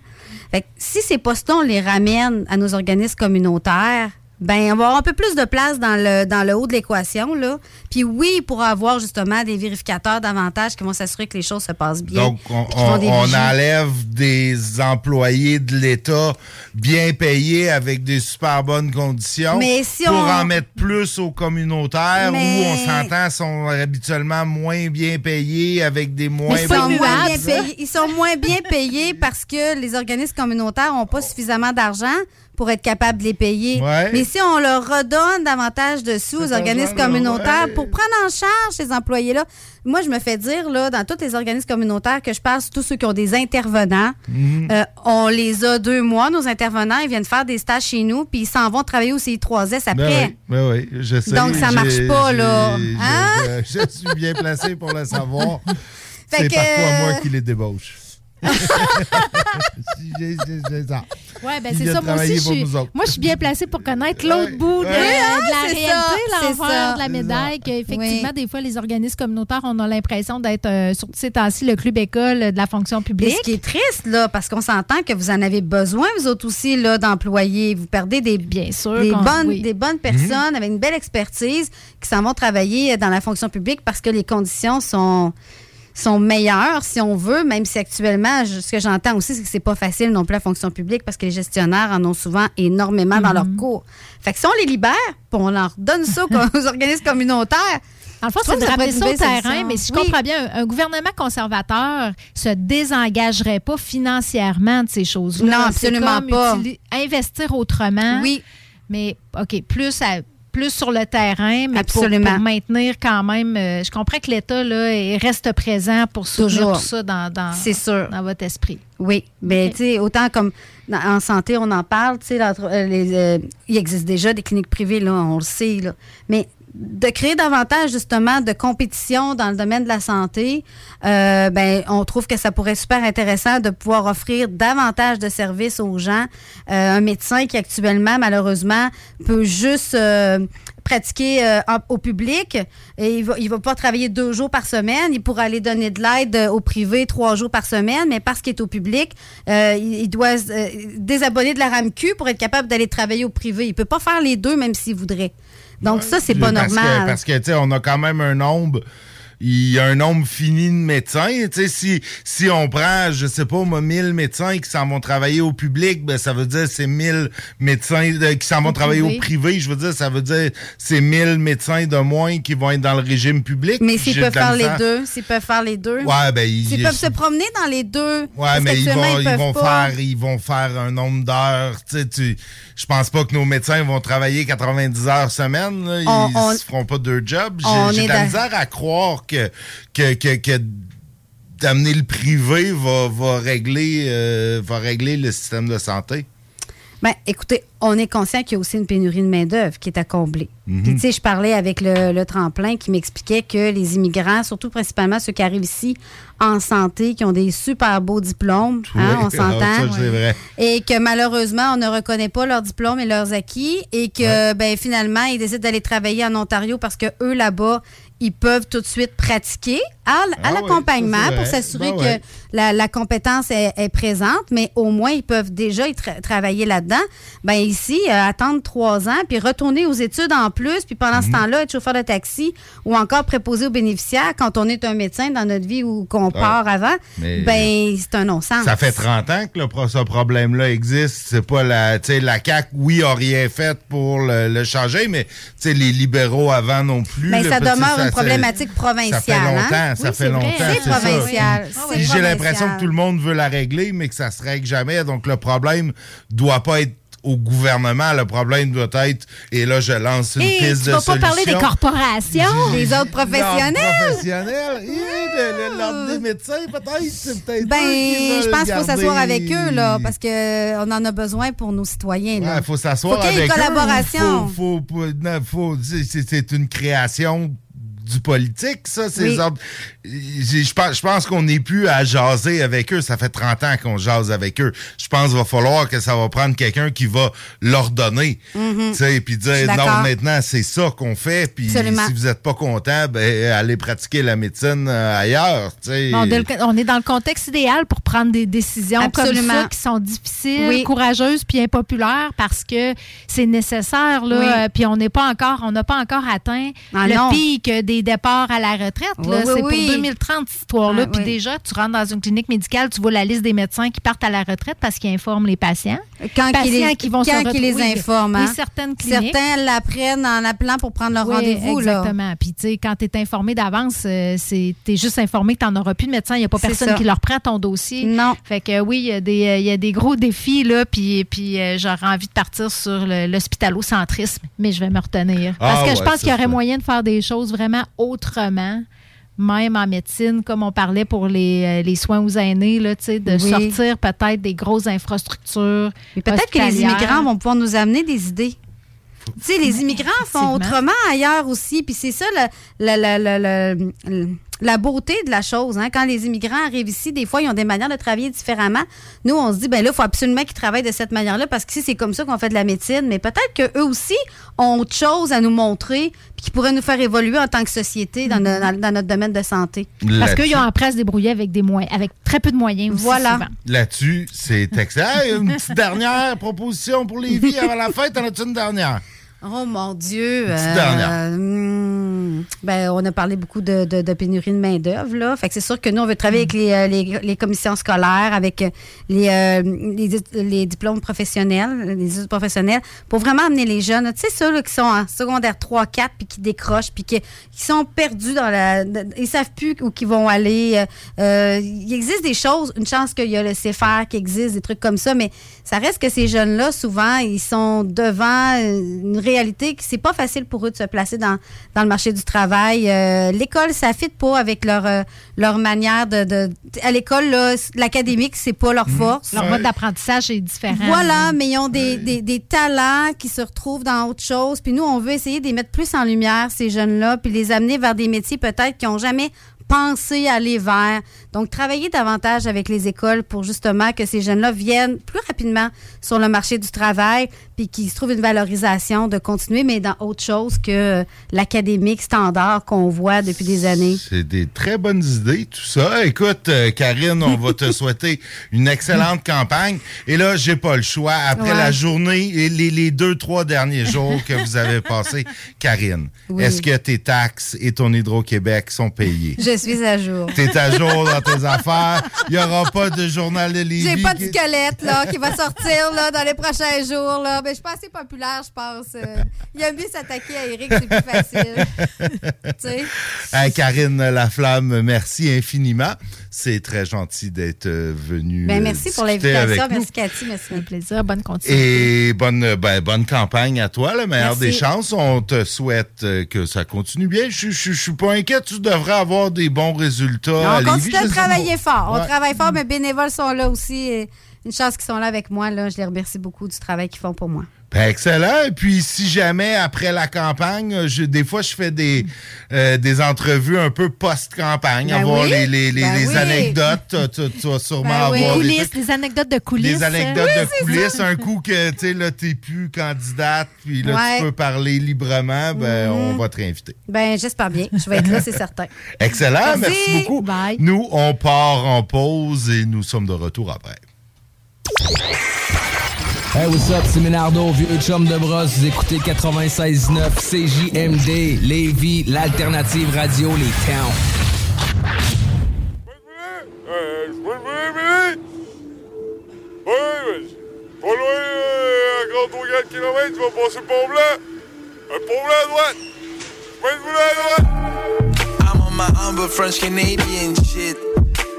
Fait que si ces postes-là, on les ramène à nos organismes communautaires, ben on va avoir un peu plus de place dans le, dans le haut de l'équation. là. Puis oui, il pourra avoir justement des vérificateurs davantage qui vont s'assurer que les choses se passent bien.
Donc, on, on- on enlève des employés de l'État bien payés avec des super bonnes conditions
Mais si
pour
on-
en mettre plus aux communautaires
Mais-
où on s'entend sont habituellement moins bien payés avec des moins
ils, sont
bonnes
moins bien
conditions.
payés, ils sont moins bien payés parce que les organismes communautaires n'ont pas suffisamment d'argent pour être capables de les payer.
Ouais.
Mais si on leur redonne davantage de sous aux organismes communautaires
ouais.
pour prendre en charge ces employés-là, moi, je me fais dire, là, dans tous les organismes communautaires que je passe, tous ceux qui ont des intervenants,
Mhm.
euh, on les a deux mois, nos intervenants, ils viennent faire des stages chez nous, puis ils s'en vont travailler au CI3S après.
Ben oui, ben oui, je sais.
Donc, ça marche pas, là. Hein?
Je, je suis bien placé pour le savoir. C'est
que-
parfois moi qui les débauche. J'ai ça.
Ouais, ben c'est ça. Moi aussi, je suis, moi, je suis bien placée pour connaître l'autre bout de,
Ouais,
de la
c'est
réalité,
c'est
l'envers de la médaille. Qu'effectivement,
Oui.
des fois, les organismes communautaires, on a l'impression d'être, euh, surtout ces temps-ci, le club école de la fonction publique.
Mais ce qui est triste, là, parce qu'on s'entend que vous en avez besoin, vous autres aussi, là, d'employés. Vous perdez des,
Bien sûr
des, bonnes,
oui.
des bonnes personnes avec une belle expertise qui s'en vont travailler dans la fonction publique parce que les conditions sont sont meilleures, si on veut, même si actuellement, je- ce que j'entends aussi, c'est que c'est pas facile non plus la fonction publique parce que les gestionnaires en ont souvent énormément dans leur cours. Fait que si on les libère, puis on leur donne ça aux organismes communautaires,
En le fond,
je
c'est de ça au terrain, mais si je
Oui.
comprends bien, un, un gouvernement conservateur se désengagerait pas financièrement de ces choses-là.
Non, absolument
comme
pas.
investir autrement.
Oui.
Mais, OK, plus à- plus sur le terrain, mais pour- maintenir quand même. euh, je comprends que l'État reste présent pour soutenir
Toujours.
tout ça dans,
sûr.
dans votre esprit.
Oui, mais tu sais, autant comme en santé, on en parle, tu sais, euh, euh, il existe déjà des cliniques privées, là, on le sait, là. Mais de créer davantage, justement, de compétition dans le domaine de la santé, euh, ben, on trouve que ça pourrait être super intéressant de pouvoir offrir davantage de services aux gens. Euh, un médecin qui, actuellement, malheureusement, peut juste euh, pratiquer euh, au public et il va, va pas travailler deux jours par semaine. Il pourra aller donner de l'aide au privé trois jours par semaine, mais parce qu'il est au public, il, doit désabonner de la RAMQ pour être capable d'aller travailler au privé. Il peut pas faire les deux, même s'il voudrait. Donc ça, c'est pas
Parce que-
normal.
parce que, tu sais, on a quand même un nombre. Il y a un nombre fini de médecins. Tu sais, si, si on prend, je sais pas, moi, 1000 médecins qui s'en vont travailler au public, ben, ça veut dire c'est 1000 médecins euh, qui s'en vont travailler
privé.
au privé. Je veux dire, ça veut dire c'est 1000 médecins de moins qui vont être dans le régime public.
mais s'ils peuvent faire les deux, s'ils peuvent faire les deux.
Ouais, ben, ils-
S'ils peuvent se promener dans les deux.
Ouais, mais ils vont, ils vont
pas.
faire, ils vont faire un nombre d'heures. Tu sais, tu, je pense pas que nos médecins vont travailler 90 heures semaine. là. Ils
On- on-
se feront pas deux jobs. J'ai de la misère à croire que, que, que, que d'amener le privé va, va régler, euh, va régler le système de santé.
Ben, écoutez, on est conscient qu'il y a aussi une pénurie de main-d'œuvre qui est à combler.
Mhm.
Puis, tu sais, je parlais avec le, le tremplin qui m'expliquait que les immigrants, surtout principalement ceux qui arrivent ici en santé, qui ont des super beaux diplômes, hein, on s'entend.
c'est vrai.
Et que malheureusement, on ne reconnaît pas leurs diplômes et leurs acquis et que ben, finalement, ils décident d'aller travailler en Ontario parce que eux, là-bas, ils peuvent tout de suite pratiquer à,
Ah oui,
l'accompagnement pour s'assurer
Ben
que
ouais.
la, la compétence est, est présente, mais au moins, ils peuvent déjà y tra- travailler là-dedans. Ben ici, euh, attendre trois ans, puis retourner aux études en plus, puis pendant
Mhm.
ce temps-là, être chauffeur de taxi ou encore préposé aux bénéficiaires quand on est un médecin dans notre vie ou qu'on part avant, ben c'est un non-sens.
Ça fait 30 ans que le, ce problème-là existe. C'est pas la, la CAQ, oui, a rien fait pour le, le changer, mais les libéraux avant non plus.
Mais
le
ça demeure une problématique provinciale.
Ça fait longtemps,
hein?
ça
Oui,
fait longtemps.
C'est
ça.
provincial.
J'ai l'impression que tout le monde veut la régler, mais que ça se règle jamais. Donc le problème doit pas être au gouvernement, le problème doit être, et là je lance une
Et
piste
tu
de
vas pas parler des
solution.
corporations?
Les autres professionnels?
L'ordre professionnel, et le- le- l'ordre des médecins peut-être, eux qui
Ben, je pense qu'il faut s'asseoir avec eux, là, parce qu'on en a besoin pour nos citoyens.
Il faut s'asseoir
Faut qu'il y ait
avec
une
eux.
collaboration.
Faut, faut- c'est une création du politique, ça. Ces
Oui.
ordres. Je pense, je pense qu'on n'est plus à jaser avec eux. Ça fait 30 ans qu'on jase avec eux. Je pense qu'il va falloir que ça va prendre quelqu'un qui va leur donner. Tu sais, puis dire, non, maintenant, c'est ça qu'on fait. Puis si vous n'êtes pas content, ben, allez pratiquer la médecine euh, ailleurs.
Bon, on est dans le contexte idéal pour prendre des décisions comme
Absolument.
ça qui sont difficiles,
Oui.
courageuses puis impopulaires parce que c'est nécessaire là.
Oui.
Euh, Puis on n'est pas encore, on n'a pas encore atteint
Ah
le
non.
pic des départs à la retraite.
Oui,
là.
oui,
2030 cette histoire-là.
Ah,
puis
oui.
déjà, tu rentres dans une clinique médicale, tu vois la liste des médecins qui partent à la retraite parce qu'ils informent les patients.
Quand
patients
qu'ils les,
qui vont se
quand qu'ils les
retrouver-
informent.
Oui,
hein.
certaines cliniques.
Certains l'apprennent en appelant pour prendre leur
Oui,
rendez-vous.
Exactement. Puis, tu sais, quand tu es informé d'avance, euh, c'est tu es juste informé que tu n'auras plus de médecin. Il n'y a pas personne
ça.
qui leur prend ton dossier.
Non.
Fait que oui, il y, a des, euh, il y a des gros défis, là. Puis, puis euh, j'aurais envie de partir sur l'hospitalocentrisme, mais je vais me retenir. Parce
Ah
que je
ouais,
pense
ça,
qu'il y aurait
ça.
moyen de faire des choses vraiment autrement. Même en médecine, comme on parlait pour les, euh, les soins aux aînés, là, tu sais, de
Oui.
sortir peut-être des grosses infrastructures.
Mais peut-être que les immigrants vont pouvoir nous amener des idées. Tu sais, les immigrants font autrement ailleurs aussi. Puis c'est ça la, la, la, la- beauté de la chose. Hein. Quand les immigrants arrivent ici, des fois, ils ont des manières de travailler différemment. Nous, on se dit, ben là, il faut absolument qu'ils travaillent de cette manière-là parce que c'est comme ça qu'on fait de la médecine. Mais peut-être qu'eux aussi ont autre chose à nous montrer puis qui pourraient nous faire évoluer en tant que société dans, no- dans- dans notre domaine de santé.
Parce qu'ils ont appris à se débrouiller avec, des moyens, avec très peu de moyens aussi,
Voilà.
souvent.
Là-dessus, c'est excellent. Hey, une petite dernière proposition pour les vies avant la fête. En as-tu une dernière?
Oh mon Dieu.
Petite dernière.
Hmm, ben, on a parlé beaucoup de, pénurie de main-d'œuvre. là. C'est sûr que nous, on veut travailler avec les, euh, commissions scolaires, avec euh, les, les, di- les diplômes professionnels, les études professionnelles, pour vraiment amener les jeunes. Tu ceux qui sont en secondaire 3, 4, puis qui décrochent, puis qui, qui sont perdus dans la. Ils savent plus où ils vont aller. Euh, il existe des choses, une chance qu'il y a le CFR qui existe, des trucs comme ça, mais ça reste que ces jeunes-là, souvent, ils sont devant une réalité que c'est pas facile pour eux de se placer dans le marché du travail. Euh, l'école, ça fit pas avec leur, euh, leur manière de, de- À l'école, là, l'académique, c'est pas leur force.
Leur mode d'apprentissage est différent.
Voilà, mais ils ont des, des- des talents qui se retrouvent dans autre chose. Puis nous, on veut essayer de les mettre plus en lumière, ces jeunes-là, puis les amener vers des métiers peut-être qu'ils n'ont jamais pensé aller vers. Donc, travailler davantage avec les écoles pour justement que ces jeunes-là viennent plus rapidement sur le marché du travail, puis qu'ils se trouvent une valorisation de continuer, mais dans autre chose que l'académique standard qu'on voit depuis des années.
C'est des très bonnes idées, tout ça. Écoute, euh, Karine, on va te souhaiter une excellente campagne. Et là, j'ai pas le choix. Après
Ouais.
la journée et les, les deux, trois derniers jours que vous avez passés, Karine,
Oui.
est-ce que tes taxes et ton Hydro-Québec sont payés?
Je suis à jour.
T'es à jour dans tes affaires. Il n'y aura pas de journal de Lévis.
J'ai pas de squelette là, qui va sortir là, dans les prochains jours. Là. Mais je suis pas assez populaire, je pense. Euh, il a mieux s'attaquer à Eric, c'est plus facile.
Hey, Karine Laflamme, merci infiniment. C'est très gentil d'être euh, venue.
Ben, merci pour l'invitation. Merci Cathy. Merci.
Un plaisir. Bonne continuité.
Et bonne, ben, bonne campagne à toi, le meilleur
Merci.
des chances. On te souhaite euh, que ça continue bien. Je je- je suis pas inquiet. Tu devrais avoir des bons résultats. à
on continue
sais
travailler fort. On travaille fort, mais bénévoles sont là aussi. Et une chance qu'ils sont là avec moi. Là. Je les remercie beaucoup du travail qu'ils font pour moi.
Ben, excellent. Et puis, si jamais, après la campagne, je, des fois, je fais des, euh, des entrevues un peu post-campagne,
Ben
avoir
oui.
les, les, les,
Ben
les
oui.
anecdotes. Tu, tu- vas sûrement
oui.
avoir des
coulisses,
trucs.
des anecdotes de coulisses.
Des anecdotes de coulisses,
ça.
un coup que tu sais là t'es plus candidate, puis là
Ouais.
tu peux parler librement, ben
Mhm.
on va te réinviter.
Ben, j'espère bien. Je vais être là, c'est certain.
Excellent, merci,
Merci.
beaucoup. Nous on part en pause et nous sommes de retour après.
Hey, what's up, c'est Ménardo, vieux chum de brosse. Vous écoutez 96.9 CJMD, Lévis, l'alternative radio, les towns.
Pas loin, euh, grand 4 km, tu vas passer le blanc. Un pont blanc à droite. Chemin de voulin à droite.
I'm on my humble French Canadian shit.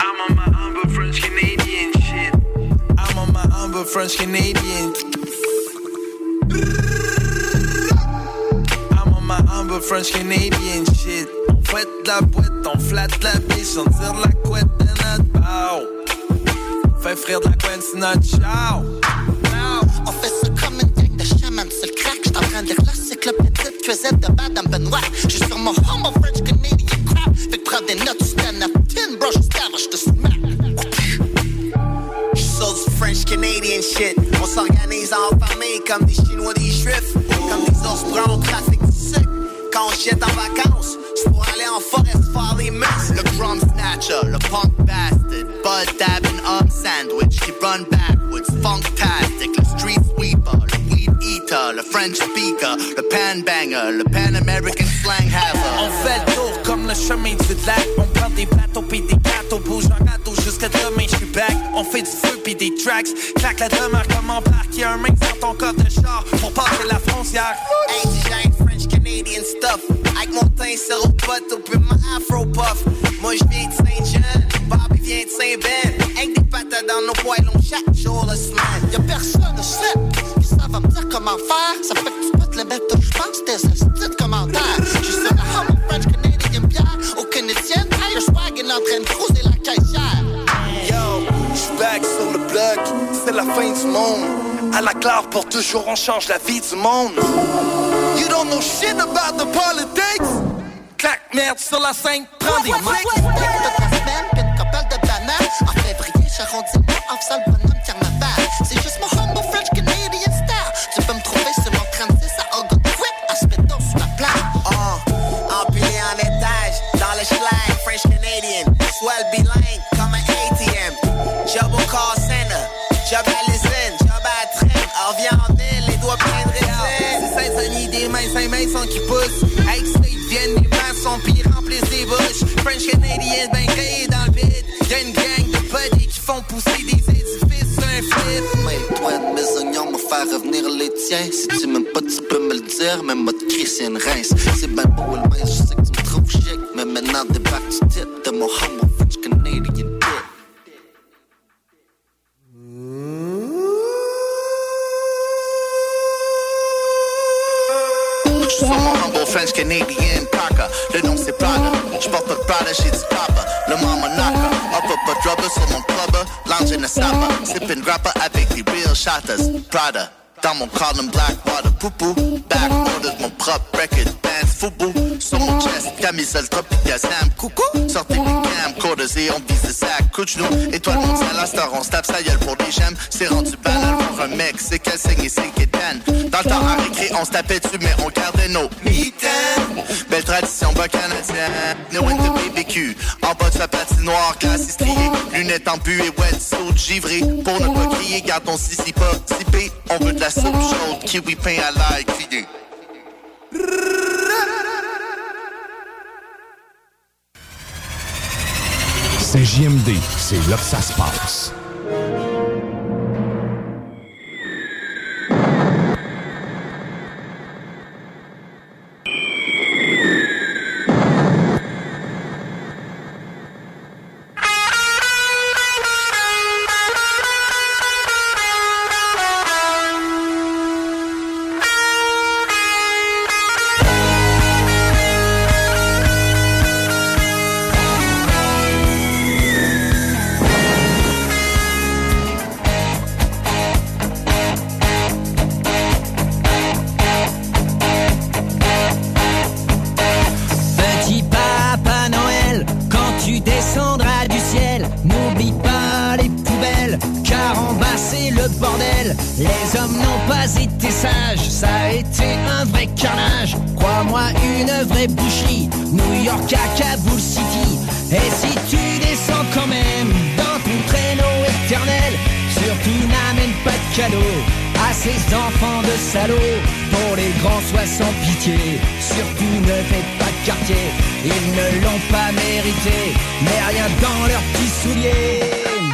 I'm on my humble French Canadian humble French Canadian. I'm on my humble French Canadian shit. On fouette la boîte, on flatte la biche, on tire la couette de notre bow. Fait frire de la couenne, c'est notre.
On fait ça comme une gang de chamans, c'est le crack. J'suis en train de lire l'encyclopédie de cuisine de Madame Benoît. J'suis sur mon homo French Canadian crap. Fait que prends des notes, tu stand up. Ten brush, establish the smack.
Canadian shit. On s'organise en famille comme des Chinois, des Juifs. Comme des ours bruns au trafic du sucre. Quand on jette en vacances, c'est pour aller en forêt faire les messes. Le drum snatcher, le punk bastard. Bud dabbing up sandwich qui run backwards. Funktastic, le street sweeper, le weed eater, le French speaker, le pan banger, le pan American slang haver.
On fait le tour comme le chemin du lac. On prend des bateaux pis gâteaux. Bouge en gâteau jusqu'à demain, j'suis back. On fait du feu pis des tracks. Claque la demeure comme. Y'a un mec dans ton coffre de char pour passer la frontière?
Indigène, French Canadian stuff. Avec mon teint sur au poteau puis ma afro puff. Moi j'viens de Saint-Jean, Bobby vient de Saint-Ben. Avec des patates dans nos poêlons chaque jour la semaine.
Y'a personne de slip qui va me dire comment faire. Ça fait que tu peux te le mettre, je pense, tes astuces de commentaires. J'suis sur Canadienne. Le swag est en train de creuser la caissière.
Yo, j'suis back sur le bloc, c'est la fin du monde. À la claire pour toujours, on change la vie du monde. You don't know shit about the politics.
Clac, merde sur la scène, prends des mics.
Toute la semaine, puis une couple de bananes. En février, j'arrondis le mois, off le French Canadian,
swell bilingue, comme un ATM. Job au call center, job à l'usine, job à la traîne, on en ville, les doigts pleins de Saint-Denis, des mains, cinq mains sont qui poussent. Des maçons, remplissent des bouches. French Canadian, ben créé dans le vide. Y'a une gang de buddies qui font pousser des édifices un flip.
Mêle-toi de mes faire revenir les tiens. Si tu m'aimes pas, tu peux me le dire, mais moi de Christian Reims. C'est ben beau le mince, je sais que tu me trouves chic. Mais maintenant, débarque du tip de mon humble French Canadian dip.
Sur mon humble French Canadian Parker. Le nom c'est Prada. J'porte pas de Prada, j'ai du papa. Le mama knocker. Up up a drubber sur mon clubber. Lounge in the sapper. Sipping grappa avec des real shotters. Prada. Dans mon column black water poupou. Back orders mon propre record. Bands foubou. Sur mon chest. Camisole tropical Sam. Coucou. Sortez mes camcorders et on vise le sac. Couche-nous. Étoile mondiale à star. On se tape sa gueule pour des gemmes. C'est rendu banal pour un mec. C'est qu'elle saigne et c'est qu'elle tanne. Dans le temps à récré, on se tapait dessus, mais on gardait nos mitaines. Belle tradition bas canadienne. No into BBQ. En bas de sa patinoire, glace striée. Lunettes en bu et wetsuit givré. Pour ne pas crier, garde ton sissi pas sippé. On veut de la soupe chaude. Kiwi pain à l'ail crié.
C'est JMD, c'est là que ça se passe.
Ça a été un vrai carnage. Crois-moi, une vraie boucherie, New York à Kaboul City. Et si tu descends quand même dans ton traîneau éternel, surtout n'amène pas de cadeaux à ces enfants de salauds. Pour les grands, sois sans pitié. Surtout ne faites pas de quartier. Ils ne l'ont pas mérité. Mais rien dans leurs petits souliers.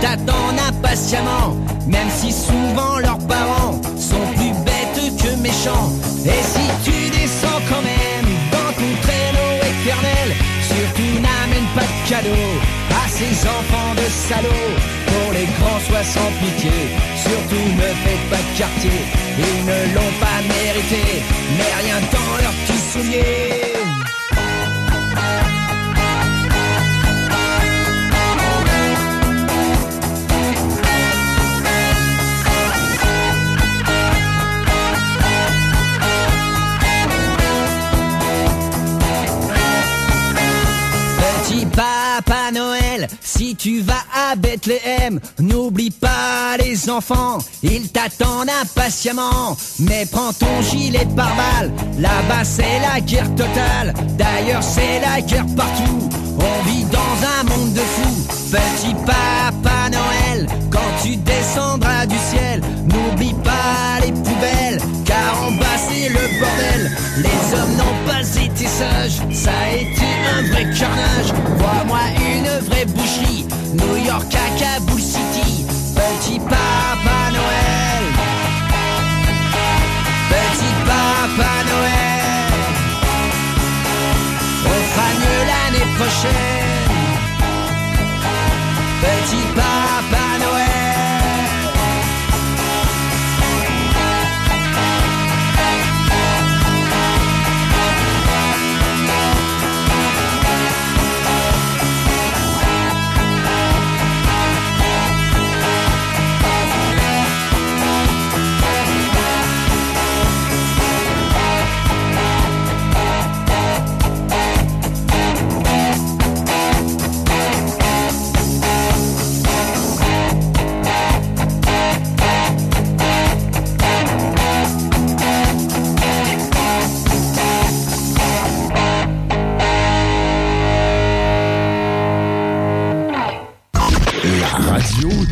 T'attendent impatiemment. Même si souvent leurs parents sont plus bêtes que méchants. Et si tu descends quand même dans ton traîneau éternel, surtout n'amène pas de cadeaux à ces salauds, pour les grands soient sans pitié. Surtout ne faites pas de quartier, ils ne l'ont pas mérité. Mais rien dans leurs petits souliers. Si tu vas à Bethléem, n'oublie pas les enfants, ils t'attendent impatiemment. Mais prends ton gilet pare-balles, là-bas c'est la guerre totale. D'ailleurs c'est la guerre partout, on vit dans un monde de fous. Petit Papa Noël, quand tu descendras du ciel, n'oublie pas les poubelles, car en bas c'est le bordel. Les hommes n'ont sages, ça a été un vrai carnage. Vois-moi une vraie boucherie, New York à Kaboul City. Petit Papa Noël, Petit Papa Noël, on fera mieux l'année prochaine. Petit Papa Noël.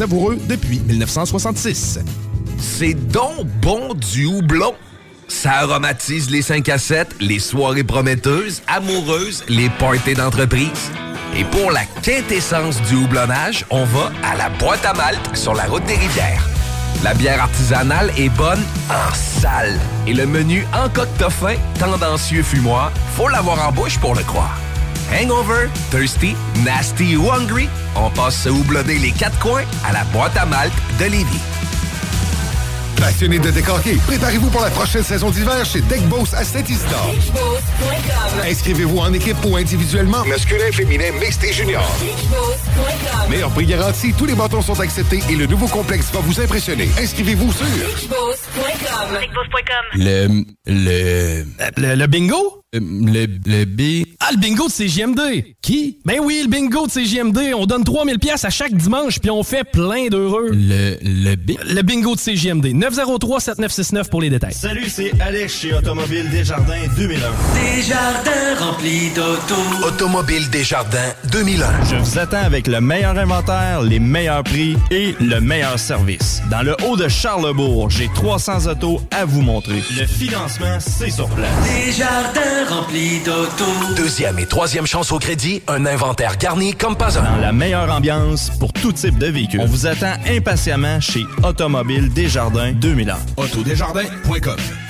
savoureux depuis 1966.
C'est donc bon du houblon. Ça aromatise les 5 à 7, les soirées prometteuses, amoureuses, les parties d'entreprise. Et pour la quintessence du houblonnage, on va à la boîte à malte sur la route des rivières. La bière artisanale est bonne en salle. Et le menu en coque fin, tendancieux fumoir, faut l'avoir en bouche pour le croire. Hangover, thirsty, nasty ou hungry, on passe se houblonner les quatre coins à la boîte à malte de Lévis.
Passionné de décorquer, préparez-vous pour la prochaine saison d'hiver chez Deck Boss à Saint-Isidore. Inscrivez-vous en équipe ou individuellement, masculin, féminin, mixte et junior. Meilleur prix garanti, tous les bâtons sont acceptés et le nouveau complexe va vous impressionner. Inscrivez-vous sur
Le. Le. Le, le bingo? Le, le B. Ah, le bingo de CGMD! Qui? Ben oui, le bingo de CGMD. On donne 3000 pièces à chaque dimanche, puis on fait plein d'heureux. Le, le B? Le bingo de CGMD. 903-7969 pour les détails.
Salut, c'est Alex chez Automobile Desjardins 2001.
Desjardins remplis d'auto.
Automobile Desjardins 2001. Je vous attends avec le meilleur inventaire, les meilleurs prix et le meilleur service. Dans le haut de Charlebourg, j'ai 300 autos à vous montrer. Le financement, c'est sur place.
Desjardins remplis d'auto.
Deuxième et troisième chance au crédit, un inventaire garni comme pas un. Dans la meilleure ambiance pour tout type de véhicule. On vous attend impatiemment chez Automobile Desjardins 2001.
Autodesjardins.com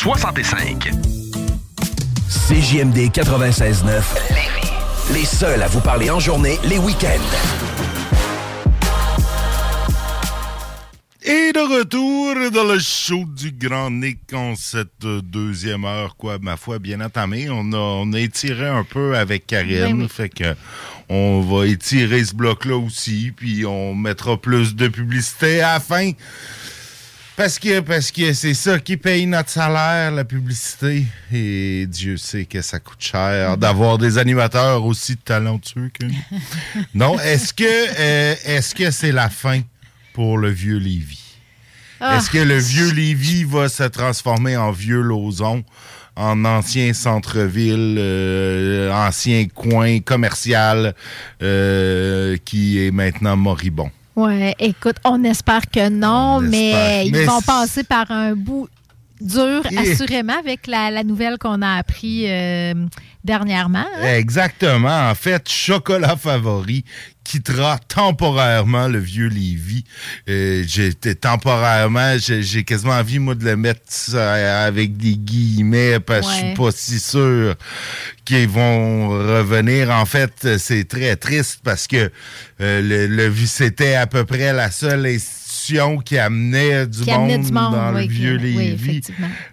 65. CJMD 96.9 Les seuls à vous parler en journée, les week-ends.
Et de retour dans le show du Grand Nick en cette deuxième heure, quoi, ma foi, bien entamée. On a, on a étiré un peu avec Karine,
Oui, oui.
fait que on va étirer ce bloc-là aussi, puis on mettra plus de publicité à la fin. Parce que parce que c'est ça qui paye notre salaire, la publicité. Et Dieu sait que ça coûte cher d'avoir des animateurs aussi talentueux que nous. non, est-ce que euh, est-ce que c'est la fin pour le vieux Lévis?
Ah.
Est-ce que le vieux Lévis va se transformer en vieux Lauson, en ancien centre-ville, euh, ancien coin commercial euh, qui est maintenant moribond?
Ouais, écoute, on espère que non, mais
espère.
ils
Mais
vont passer par un bout dur, assurément, avec la, la nouvelle qu'on a appris euh, dernièrement. hein?
Exactement. En fait, Chocolat Favori quittera temporairement le vieux Lévis. Euh, J'étais temporairement, j'ai quasiment envie, moi, de le mettre ça avec des guillemets parce que je
Ouais.
suis pas si sûr qu'ils vont revenir. En fait, c'est très triste parce que euh, le, le c'était à peu près la seule institution qui amenait du,
Qui
monde,
amenait du monde,
dans
oui,
le vieux
oui,
Lévis.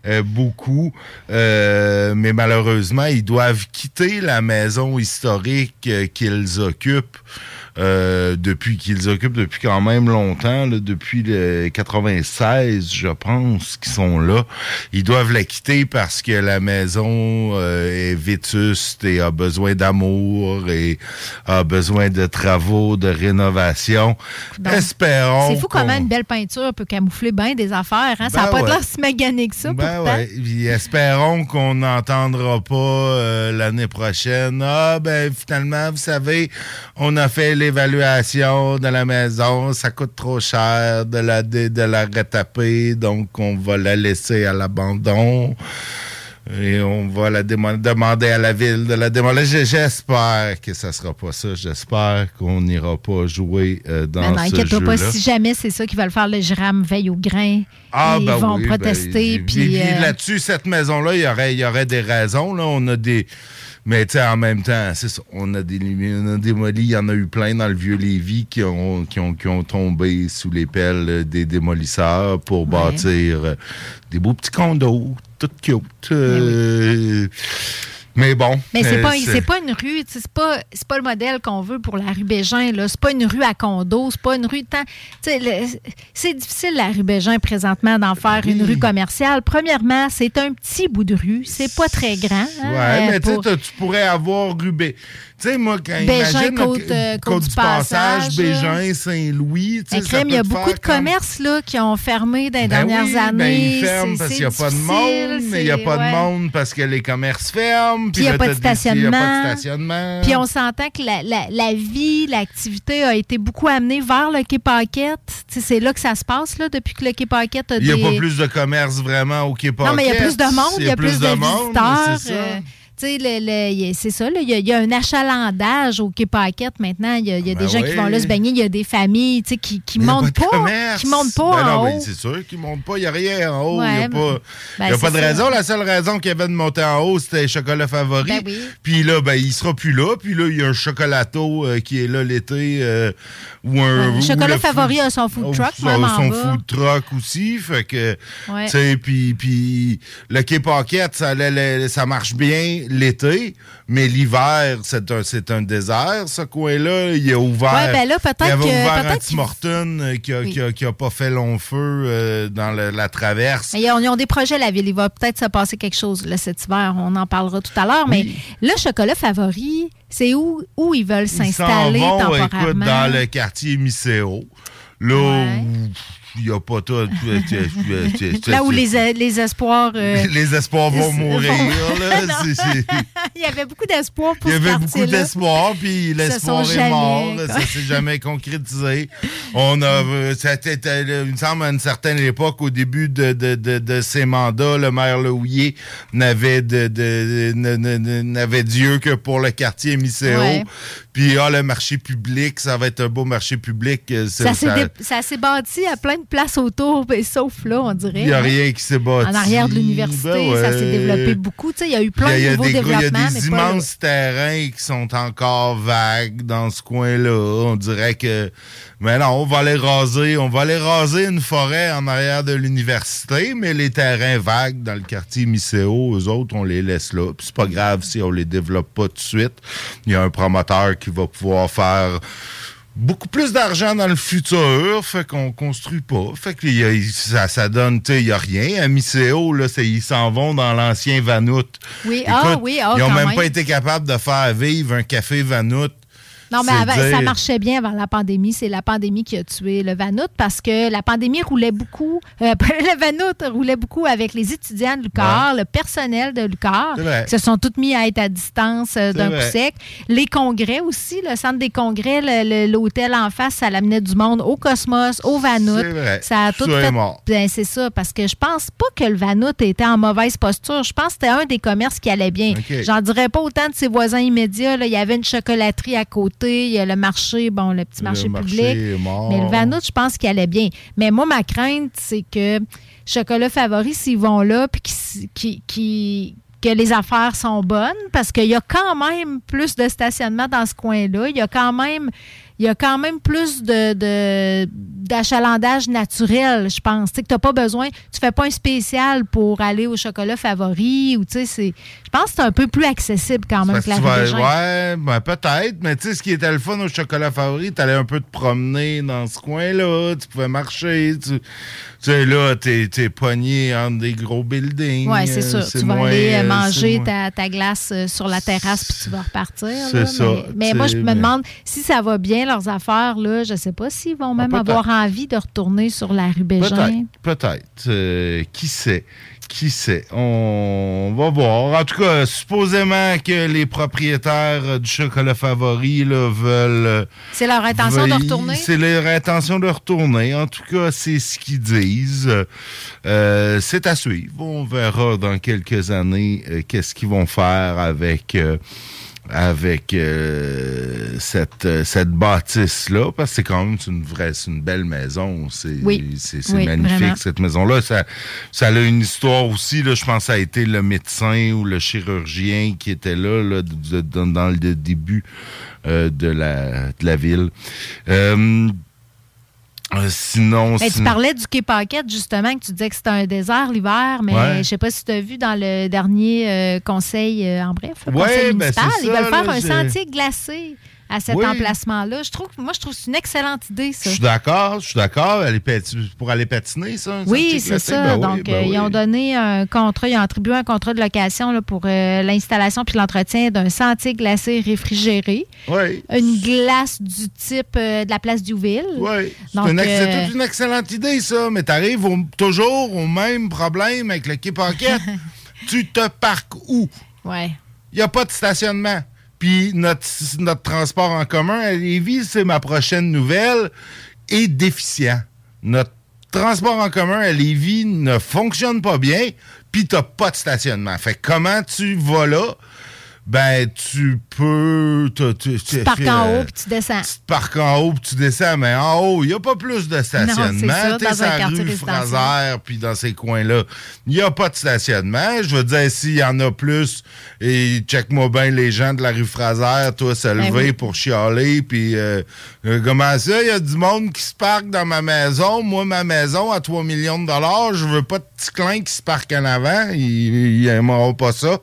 Euh, beaucoup. Euh, mais malheureusement, ils doivent quitter la maison historique euh, qu'ils occupent. Euh, depuis qu'ils occupent depuis quand même longtemps, là, depuis le 96, je pense, qu'ils sont là. Ils doivent la quitter parce que la maison euh, est vétuste et a besoin d'amour et a besoin de travaux, de rénovation.
Donc,
Espérons.
C'est fou comment une belle peinture peut camoufler bien des affaires. Hein? ça n'a
Ben
pas
ouais.
l'air si magané que ça,
Ben ouais. Puis espérons qu'on n'entendra pas euh, l'année prochaine. Ah, ben finalement, vous savez, on a fait l'évaluation de la maison. Ça coûte trop cher de la, de, de la retaper, donc on va la laisser à l'abandon. Et on va la demander à la ville de la démolir. J'espère que ça sera pas ça. J'espère qu'on n'ira pas jouer euh, dans
non,
ce jeu-là.
pas, si jamais c'est ça qui va le faire, le GRAM veille au grain.
Ah,
ils
ben
vont
oui,
protester.
ben,
puis, euh,
là-dessus, cette maison-là, il y aurait, il y aurait des raisons. Là. On a des. Mais tu sais, en même temps, c'est ça. On a, des, on a démoli. Il y en a eu plein dans le vieux Lévis qui ont, qui ont, qui ont tombé sous les pelles des démolisseurs pour bâtir euh, des beaux petits condos, tout cute. euh, Mais bon.
Mais c'est
euh,
pas, c'est pas une rue, c'est pas, pas le modèle qu'on veut pour la rue Bégin. C'est pas une rue à condo, c'est pas une rue tant. C'est difficile la rue Bégin présentement d'en faire une rue commerciale. Premièrement, c'est un petit bout de rue, c'est pas très grand. hein,
Ouais, mais
pour-
tu pourrais avoir Rubé. Tu sais, moi, quand
Bégin,
imagine
Côte, euh, Côte
Côte
du
Passage, Bégin, Saint-Louis.
crime, il y a beaucoup de
comme-
commerces là, qui ont fermé dans les
Ben
dernières
oui, ben,
années.
ils ferment parce qu'il n'y a pas de monde, mais il n'y a pas
ouais.
de monde parce que les commerces ferment.
Puis il n'y a pas de stationnement. Puis on s'entend que la, la- la vie, l'activité a été beaucoup amenée vers le Quai Paquette. C'est là que ça se passe là, depuis que le Quai Paquette a
Il n'y a
des...
pas plus de commerce vraiment au Quai
Non, mais il y a plus de monde, il y a plus de, visiteurs.
C'est ça.
tu sais, il y a- c'est ça, là, il y, a, il y a un achalandage au Quai Paquette maintenant. Il y a, il y a
Ben
des gens qui vont là se baigner. Il y a des familles tu sais, qui ne
a
montent
pas de
pas, qui montent pas
Ben
en
non,
haut.
mais c'est sûr qu'ils ne montent pas. Il n'y a rien en haut. Il n'y a pas,
ben,
y a pas de
ça.
raison. La seule raison qu'il y avait de monter en haut, c'était le chocolat favori.
Ben oui.
Puis là, ben, il sera plus là. Puis là, il y a un chocolato euh, qui est là l'été. euh, ou un,
Ouais, le
ou
chocolat favori a son food truck,
son,
même
son food truck aussi. Fait que,
Ouais.
tu sais, puis, puis le Quai Paquette, ça, ça marche bien l'été, mais l'hiver, c'est un, c'est un désert, ce coin-là. Il a ouvert.
Ouais, ben là, peut-être
il avait
que-
ouvert un petit Morton euh, qui a,
Oui.
qui a- qui a pas fait long feu euh, dans le- la traverse.
Mais ils ont, ils ont des projets, la ville. Il va peut-être se passer quelque chose là, cet hiver. On en parlera tout à l'heure. Mais le chocolat favori, c'est où, où ils veulent
Ils
s'installer temporairement?
écoute, dans le quartier Misséo. Là, où il n'y a pas tout.
Là où les, les espoirs. euh,
les espoirs vont mourir. là. C'est- c'est-
Il y avait beaucoup d'espoir pour
Il y avait beaucoup d'espoir, puis l'espoir est mort. là, Ça s'est jamais concrétisé. On a, il me semble, à une certaine époque, au début de, de, de, de ses mandats, le maire Lehouillier n'avait de, n'avait Dieu que pour le quartier Misséo.
Ouais.
Puis, ah, le marché public, ça va être un beau marché public. euh,
Ça s'est dé- ça s'est bâti à plein de places autour, sauf là, on dirait.
Il n'y a
hein.
rien qui s'est bâti.
En arrière de l'université,
Ben
ça s'est développé beaucoup. Tu sais, il y a eu plein
Il y a-
de nouveaux
il y a
développements.
des
mais pas
immenses terrains qui sont encore vagues dans ce coin-là. On dirait que. Mais non, on va aller raser. On va aller raser une forêt en arrière de l'université, mais les terrains vagues dans le quartier Misséo, eux autres, on les laisse là. Puis c'est pas grave si on les développe pas tout de suite. Il y a un promoteur qui va pouvoir faire beaucoup plus d'argent dans le futur, fait qu'on construit pas. Fait que il y a- ça, ça donne, tu sais, il y a rien. À Misséo, là, c'est- ils s'en vont dans l'ancien Vanout.
Oui, ah oui, ah,
Ils ont
quand
même,
même.
pas été capables de faire vivre un café Vanout.
Non, mais ça marchait bien avant la pandémie. C'est la pandémie qui a tué le Vanout parce que la pandémie roulait beaucoup. euh, le Vanout roulait beaucoup avec les étudiants de l'UQAR, le personnel de
vrai.
qui se sont tous mis à être à distance euh, d'un coup sec. Les congrès aussi, le centre des congrès, l'hôtel en face, ça l'amenait du monde au Cosmos, au Vanout. Ça a tout fait. Ben, c'est ça, parce que je pense pas que le Vanout était en mauvaise posture. Je pense que c'était un des commerces qui allait bien. J'en dirais pas autant de ses voisins immédiats. là. Il y avait une chocolaterie à côté, il y a le marché, bon, le petit
Le
marché,
marché
public.
est mort.
Mais le Vanout, je pense qu'il allait bien. Mais moi, ma crainte, c'est que Chocolat Favori, s'ils vont là, puis qu'ils- qu'ils- que les affaires sont bonnes, parce qu'il y a quand même plus de stationnement dans ce coin-là. Il y a quand même, il y a quand même plus de, d'achalandage naturel, je pense. Tu sais, que tu n'as pas besoin, tu fais pas un spécial pour aller au chocolat favori, ou tu sais, c'est, je pense que c'est un peu plus accessible quand même que
que
la
vas- ouais, ben peut-être, mais tu sais, ce qui était le fun au chocolat favori, t'allais un peu te promener dans ce coin-là, tu pouvais marcher, tu, tu sais, là, t'es, t'es pogné entre des gros buildings.
Oui, c'est
euh,
ça. Tu vas
moins,
aller euh,
euh,
manger ta, ta glace euh, sur la terrasse puis tu vas repartir.
C'est ça,
Mais, mais moi, je me
mais-
demande si ça va bien, leurs affaires. Là, je ne sais pas s'ils vont même
Ah,
avoir envie de retourner sur la rue Bégin.
Peut-être. Euh, qui sait? Qui sait? On va voir. En tout cas, supposément que les propriétaires du chocolat favori là, veulent... euh,
C'est leur intention de retourner?
C'est leur intention de retourner. En tout cas, c'est ce qu'ils disent. Euh, c'est à suivre. On verra dans quelques années euh, qu'est-ce qu'ils vont faire avec... avec euh, cette, euh, cette bâtisse-là, parce que c'est quand même une vraie, c'est une belle maison. C'est
Oui.
magnifique,
vraiment.
cette maison-là. Ça, ça a une histoire aussi, là, je pense que ça a été le médecin ou le chirurgien qui était là, là, de- de- dans le début euh, de, la, de la ville. Euh, euh, sinon,
Mais tu parlais du Quai Paquette, justement, que tu disais que c'était un désert l'hiver, mais
Ouais.
je sais pas si tu as vu dans le dernier euh, conseil, euh, en bref, le
Ouais,
conseil
ben,
municipal, ils veulent faire
là,
un sentier glacé à cet
Oui.
emplacement-là. Je trouve, moi, je trouve que c'est une excellente idée, ça.
Je suis d'accord, je suis d'accord. Pour aller patiner, ça?
Oui, c'est ça.
Ben oui,
Donc,
ben
euh, ils
oui.
ont donné un contrat, ils ont attribué un contrat de location là, pour euh, l'installation puis l'entretien d'un sentier glacé réfrigéré.
Oui.
Une glace du type euh, de la place Diouville.
Oui. C'est une une excellente idée, ça, mais t'arrives au- toujours au même problème avec le Pocket. tu te parques où?
Ouais.
Il n'y a pas de stationnement. Puis notre, notre transport en commun à Lévis, c'est ma prochaine nouvelle, est déficient. Notre transport en commun à Lévis ne fonctionne pas bien, puis t'as pas de stationnement. Fait comment tu vas là? Ben, tu peux... Tu
Tu te parques en haut puis tu descends.
tu te parques en haut puis tu descends, mais en haut, il n'y a pas plus de stationnement.
ça,
T'es
dans
rue. Fraser, puis dans ces coins-là, il n'y a pas de stationnement. Je veux dire, s'il y en a plus, et check-moi bien les gens de la rue Fraser, toi, se
Ben
lever
oui.
pour chialer, puis euh, euh, comment ça, il y a du monde qui se parque dans ma maison. Moi, ma maison, à 3 millions de dollars, je veux pas de petits clins qui se parquent en avant. Ils n'aimeront pas ça.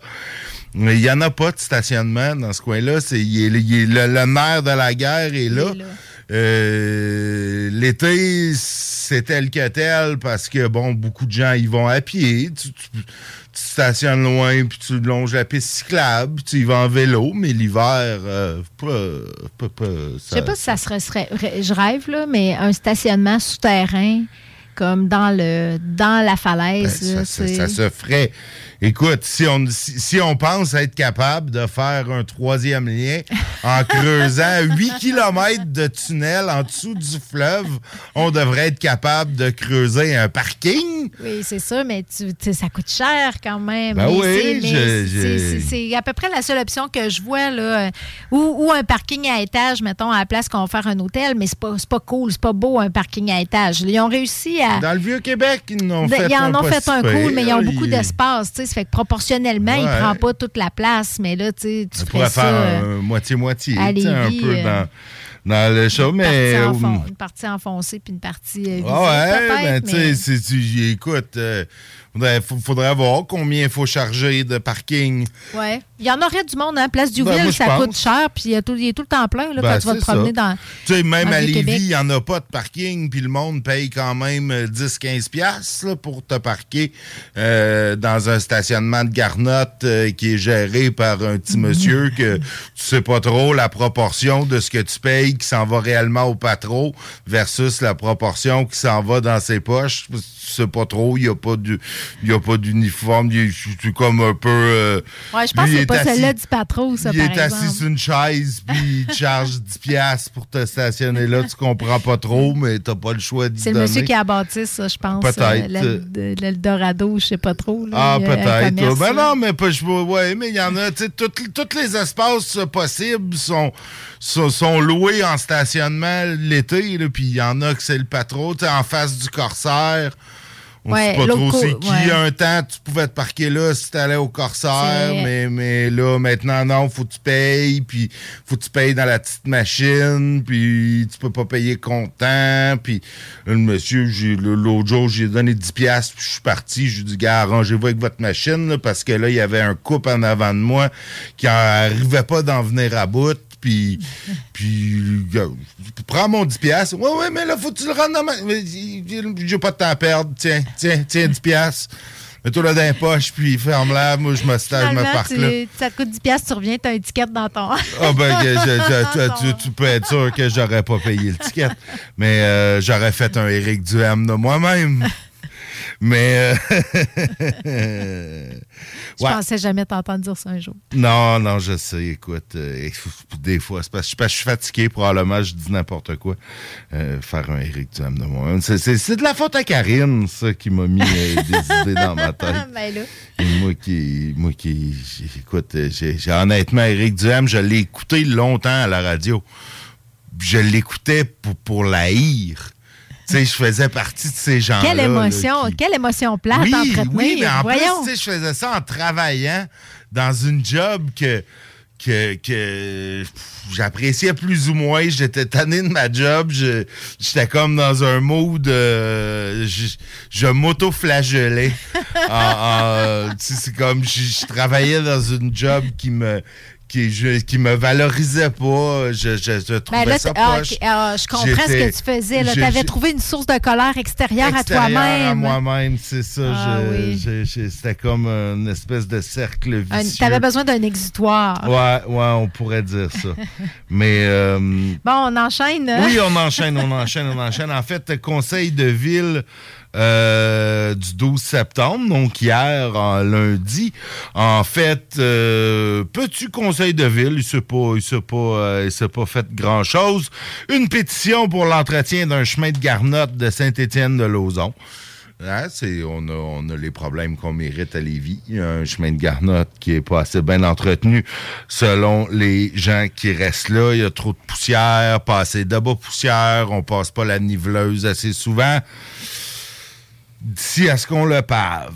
Il n'y en a pas de stationnement dans ce coin-là. C'est, il est- il est- le, le nerf de la guerre est là. Euh, L'été, c'est tel que tel parce que, bon, beaucoup de gens y vont à pied. Tu, tu- tu stationnes loin, puis tu longes la piste cyclable, puis tu y vas en vélo. Mais l'hiver, euh, pas, pas, pas-
Je sais pas si ça serait, serait- Je rêve, là, mais un stationnement souterrain comme dans le dans la falaise.
Ben,
là,
ça se ferait. Écoute, si on, si, si on pense être capable de faire un troisième lien en creusant 8 km de tunnel en dessous du fleuve, on devrait être capable de creuser un parking.
Oui, c'est ça, mais tu, ça coûte cher quand même.
Ben oui,
c'est- à peu près la seule option que je vois, là. euh, Ou, ou un parking à étage, mettons, à la place qu'on va faire un hôtel, mais c'est pas, pas cool, c'est pas beau un parking à étage. Ils ont réussi à.
Dans le Vieux-Québec, ils ont fait
ils en
un
ont fait un cool, mais ils ont beaucoup d'espace, fait que proportionnellement, il
Ouais.
prend pas toute la place. Mais là, tu sais, tu ça.
faire
euh,
un moitié-moitié, un peu
euh,
dans, dans le show,
une,
mais...
partie
euh,
enfon- une partie enfoncée puis une partie euh, visée,
Ah ouais, ben, tu sais, si tu- écoute, euh, faudrait, faudrait voir combien il faut charger de parking.
Ouais. Il y en aurait du monde, hein. Place du
Ben, je
ça
pense.
coûte cher, puis il, a tout, est tout le temps plein là,
Ben,
quand tu vas te promener
ça.
dans.
Tu sais, même à Lévis, il n'y en a pas de parking, puis le monde paye quand même euh, 10-15$ piastres, là, pour te parquer euh, dans un stationnement de garnotte euh, qui est géré par un petit monsieur que tu sais pas trop la proportion de ce que tu payes qui s'en va réellement au patron versus la proportion qui s'en va dans ses poches. Sais pas trop, il n'y a pas du- il a pas d'uniforme, comme un peu... euh,
Ouais, je pense que c'est
est
pas celle-là du patron, ça,
il
par
est assis sur une chaise, puis il te charge 10 piastres pour te stationner là. Tu comprends pas trop, mais t'as pas le choix d'y
C'est le monsieur qui a bâti ça, je pense.
Peut-être.
euh, de- L'Eldorado, je sais pas trop. là.
Ah, peut-être. Ben non, mais pas, je ouais, mais il y en a, tu sais, tous les espaces euh, possibles sont, sont, sont loués en stationnement l'été, puis il y en a que c'est le patron, tu en face du Corsaire. On
Ouais,
sait pas trop c'est qui.
ouais.
Un temps, tu pouvais te parquer là si t'allais au Corsaire, mais, mais là, maintenant, non, faut que tu payes, puis faut que tu payes dans la petite machine, puis tu peux pas payer comptant, puis le monsieur, l'autre jour, j'ai donné 10 piastres, puis je suis parti, j'ai dit, gars, arrangez-vous avec votre machine, là, parce que là, il y avait un couple en avant de moi qui arrivait pas d'en venir à bout, puis, puis prends mon 10 piastres. Ouais, ouais, mais là, faut que tu le rentres dans ma... J'ai pas de temps à perdre. Tiens, tiens, tiens, 10 piastres. Mets-toi là dans les poches, puis ferme-la. Moi, je me stage, je me parque là.
ça te coûte 10 piastres, tu reviens, tu as une étiquette dans ton...
Ah ben, que je- je- tu- peux être sûr que j'aurais pas payé le ticket. Mais euh, j'aurais fait un Éric Duhem de moi-même. Mais... euh,
Je
ouais.
pensais jamais t'entendre dire ça un jour.
Non, non, je sais. Écoute, euh, des fois, c'est parce, que je suis fatigué, probablement, je dis n'importe quoi. Euh, faire un Éric Duhem de moi. C'est, de la faute à Karine, ça, qui m'a mis euh, des idées dans ma tête.
ben là.
Et moi qui, moi qui, écoute, j'ai, honnêtement, Éric Duhem, je l'ai écouté longtemps à la radio. Je l'écoutais pour, pour la haïr. Tu sais, je faisais partie de ces gens-là.
Quelle
là,
émotion,
qui-
quelle émotion plate
oui,
à
oui, mais en
Voyons.
plus, tu sais, je faisais ça en travaillant dans une job que, que, que j'appréciais plus ou moins. J'étais tanné de ma job. J'étais comme dans un mood... euh, je je m'auto-flagellais. Tu sais, c'est comme... Je, je travaillais dans une job qui me... Qui, je- qui me valorisait pas. Je, je, je trouvais
Ben là,
ça
ah,
poche.
ah, je comprends ce que tu faisais. Tu avais trouvé une source de colère extérieure, à
extérieur à
toi-même.
moi-même, c'est ça.
Ah oui.
C'était comme une espèce de cercle vicieux.
T'avais besoin d'un exutoire.
Ouais, ouais, on pourrait dire ça. Mais euh,
Bon, on enchaîne.
oui, on enchaîne, on enchaîne, on enchaîne. En fait, conseil de ville euh, du 12 septembre, donc hier, en lundi. En fait, euh, petit conseil de ville, il s'est pas, il s'est pas, euh, pas fait grand-chose. Une pétition pour l'entretien d'un chemin de garnotte de Saint-Étienne-de-Lauzon. Hein, c'est, on, a, on a les problèmes qu'on mérite à Lévis. Un chemin de garnotte qui est pas assez bien entretenu selon les gens qui restent là. Il y a trop de poussière, pas assez de bas poussière, on passe pas la niveleuse assez souvent. D'ici à ce qu'on le pave.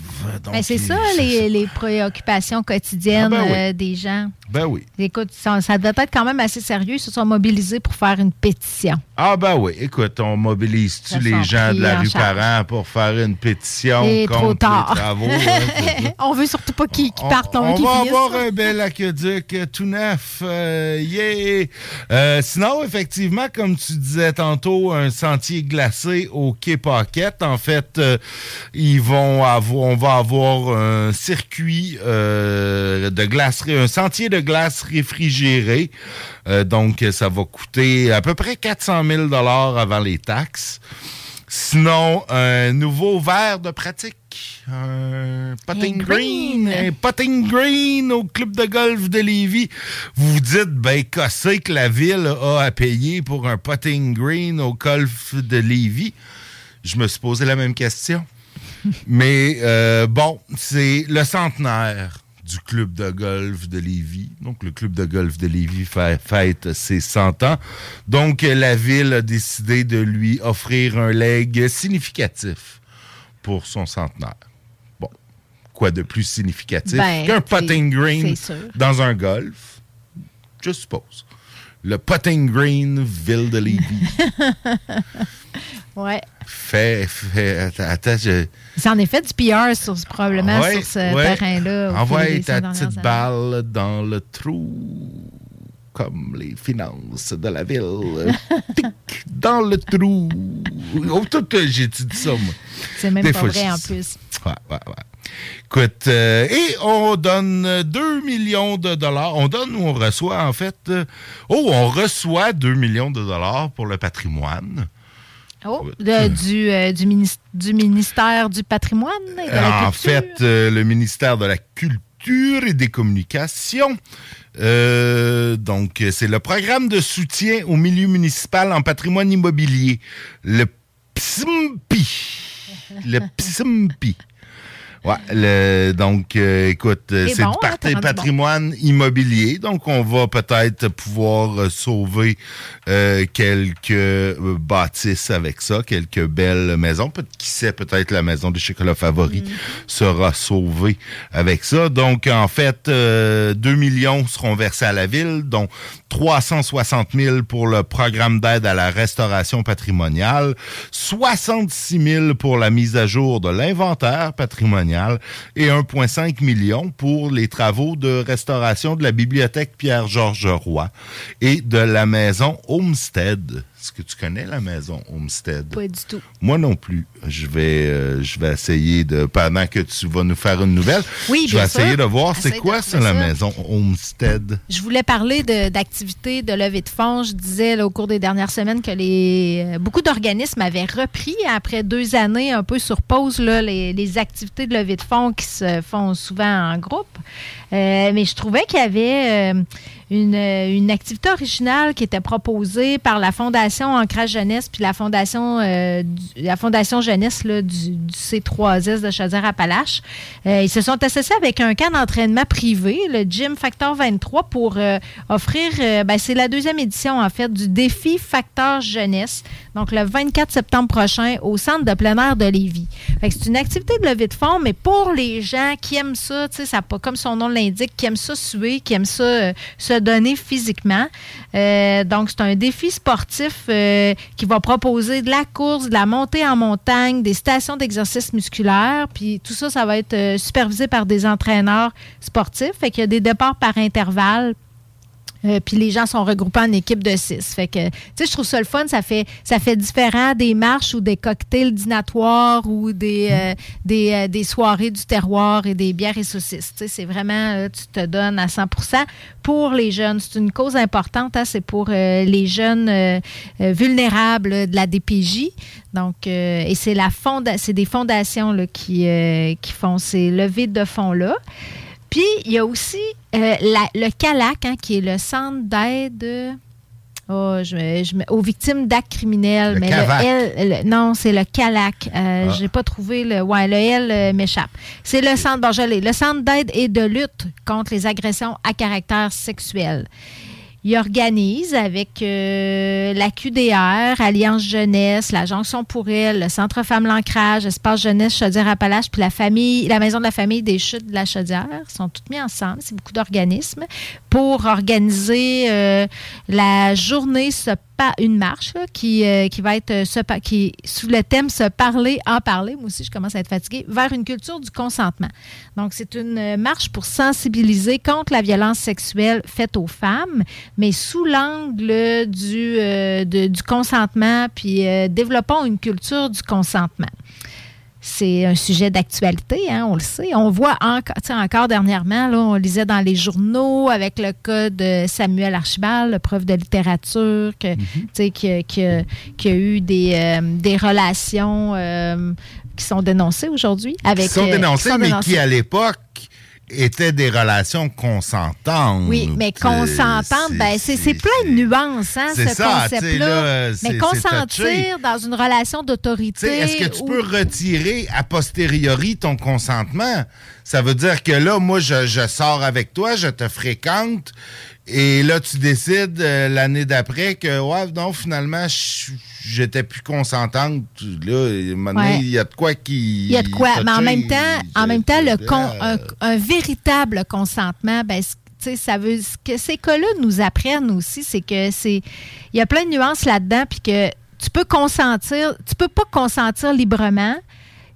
Ben, c'est ça, les, les préoccupations quotidiennes
Ah, ben oui.
euh, des gens.
Ben oui.
Écoute, ça, ça devait être quand même assez sérieux. Ils se sont mobilisés pour faire une pétition.
Ah ben oui, écoute, on mobilise-tu les gens de la rue. Parent pour faire une pétition
Et
contre
trop tard.
les travaux? hein,
on veut surtout pas qu'ils qu'ils partent. On,
On va
finissent.
avoir un bel aqueduc euh, tout neuf. euh, yeah! Euh, sinon, effectivement, comme tu disais tantôt, un sentier glacé au Quai Paquette. En fait, euh, ils vont avoir, on va avoir un circuit de glace, un sentier de glace réfrigéré. Euh, donc, ça va coûter à peu près 400 000 avant les taxes. Sinon, un nouveau verre de pratique. Un putting green. Un putting green au club de golf de Lévis. Vous vous dites, ben, qu'est-ce que la ville a à payer pour un putting green au golf de Lévis? Je me suis posé la même question. Mais euh, bon, c'est le centenaire du club de golf de Lévis. Donc, le club de golf de Lévis fête ses 100 ans. Donc, la ville a décidé de lui offrir un leg significatif pour son centenaire. Bon, quoi de plus significatif
Ben,
qu'un putting green dans un golf? Je suppose. Le putting green ville de Lévis.
ouais.
fait, fait, attends, attends, je...
Il s'en est fait du PR sur, probablement
Ouais,
sur ce
ouais.
terrain-là.
Envoie ta petite balle dans le trou, comme les finances de la ville. Tic, dans le trou. Oh, tout, euh, j'ai dit ça, moi.
C'est même
Des
pas
fois,
vrai en plus.
Ouais, ouais, ouais. Écoute, euh, et on donne euh, 2 millions de dollars. On donne ou on reçoit, en fait. euh, oh, on reçoit 2 millions de dollars pour le patrimoine.
Oh, de- du, euh, du, minis- du ministère du patrimoine et de la
En
culture.
fait, euh, le ministère de la Culture et des Communications. euh, donc, euh, c'est le programme de soutien au milieu municipal en patrimoine immobilier. Le PSMPI. Le PSMPI. Ouais, le- donc, euh, écoute, euh,
C'est bon,
du
hein,
patrimoine immobilier. Donc, on va peut-être pouvoir euh, sauver euh, quelques bâtisses avec ça, quelques belles maisons. Peut qui sait, peut-être la maison des chocolats favoris sera sauvée avec ça. Donc, en fait, euh, 2 millions seront versés à la ville, dont 360 000 pour le programme d'aide à la restauration patrimoniale, 66 000 pour la mise à jour de l'inventaire patrimonial et 1,5 million pour les travaux de restauration de la bibliothèque Pierre-Georges Roy et de la maison Homestead. Est-ce que tu connais la maison Homestead?
Pas du tout.
Moi non plus. Je vais, euh, je vais essayer de, pendant que tu vas nous faire une nouvelle,
Oui,
je vais
sûr.
essayer de voir c'est quoi ça, la maison Homestead.
Je voulais parler d'activités de, levée de fonds. Je disais là, au cours des dernières semaines que les, euh, beaucoup d'organismes avaient repris après deux années un peu sur pause là, les, les activités de levée de fonds qui se font souvent en groupe. Euh, mais je trouvais qu'il y avait euh, une, euh, une activité originale qui était proposée par la Fondation Ancrage Jeunesse puis la Fondation, euh, du- la Fondation Jeunesse là, du, du C3S de Chaudière-Appalaches. Euh, ils se sont associés avec un camp d'entraînement privé, le Gym Factor 23, pour euh, offrir, euh, ben, c'est la deuxième édition en fait, du défi Facteur Jeunesse, donc le 24 septembre prochain au centre de plein air de Lévis. C'est une activité de levée de fonds, mais pour les gens qui aiment ça, tu comme son nom l'indique, qui aiment ça suer, qui aiment ça euh, se donner physiquement. Euh, donc, c'est un défi sportif euh, qui va proposer de la course, de la montée en montagne, des stations d'exercice musculaire. Puis tout ça, ça va être supervisé par des entraîneurs sportifs. Fait qu'il y a des départs par intervalle. Euh, puis les gens sont regroupés en équipe de six. Fait que, tu sais, je trouve ça le fun. Ça fait, ça fait différent des marches ou des cocktails dînatoires ou des, euh, des, euh, des soirées du terroir et des bières et saucisses. Tu sais, c'est vraiment, là, tu te donnes à 100% pour les jeunes. C'est une cause importante. hein, c'est pour euh, les jeunes euh, euh, vulnérables de la DPJ. Donc, euh, et c'est la fonda c'est des fondations là, qui, euh, qui font ces levées de fonds-là. Puis, il y a aussi euh, la- le CALAC, hein, qui est le centre d'aide oh, je, je aux victimes d'actes criminels.
Le
mais
CAVAC.
le L, le- non, c'est le CALAC. Euh,
Ah.
J'ai pas trouvé le. Ouais, le L euh, m'échappe. C'est le centre, bon, je le centre d'aide et de lutte contre les agressions à caractère sexuel. Il organise avec euh, la QDR, Alliance Jeunesse, la Jonction pour elle, le Centre Femmes L'Ancrage, Espace Jeunesse Chaudière-Appalaches, puis la famille, la Maison de la Famille des Chutes de la Chaudière. Ils sont toutes mis ensemble, c'est beaucoup d'organismes, pour organiser euh, la journée une marche qui, euh, qui va être euh, qui sous le thème se parler en parler. Moi aussi, je commence à être fatiguée vers une culture du consentement. Donc, c'est une euh, marche pour sensibiliser contre la violence sexuelle faite aux femmes, mais sous l'angle du, du consentement, puis développons une culture du consentement. C'est un sujet d'actualité, hein, on le sait. On voit encore, encore dernièrement, là, on lisait dans les journaux avec le cas de Samuel Archibald, le prof de littérature, que, mm-hmm. qui, qui, a eu des, euh, des relations euh, qui sont dénoncées aujourd'hui.
Avec, qui sont dénoncées, mais qui, à l'époque, étaient des relations consentantes.
Oui, mais consentantes, ben, c'est plein de nuances, hein, ce concept-là. Mais consentir dans une relation d'autorité.
Est-ce que tu peux retirer a posteriori ton consentement? Ça veut dire que là, moi, je, je sors avec toi, je te fréquente, et là, tu décides euh, l'année d'après que, ouais, non, finalement, j'étais plus consentante. Là, il y a de quoi qui.
Il y a de quoi. Mais en même temps, en même temps, le un, véritable consentement, ben, ça veut que ces cas-là nous apprennent aussi, c'est que c'est. Il y a plein de nuances là-dedans, puis que tu peux consentir, tu peux pas consentir librement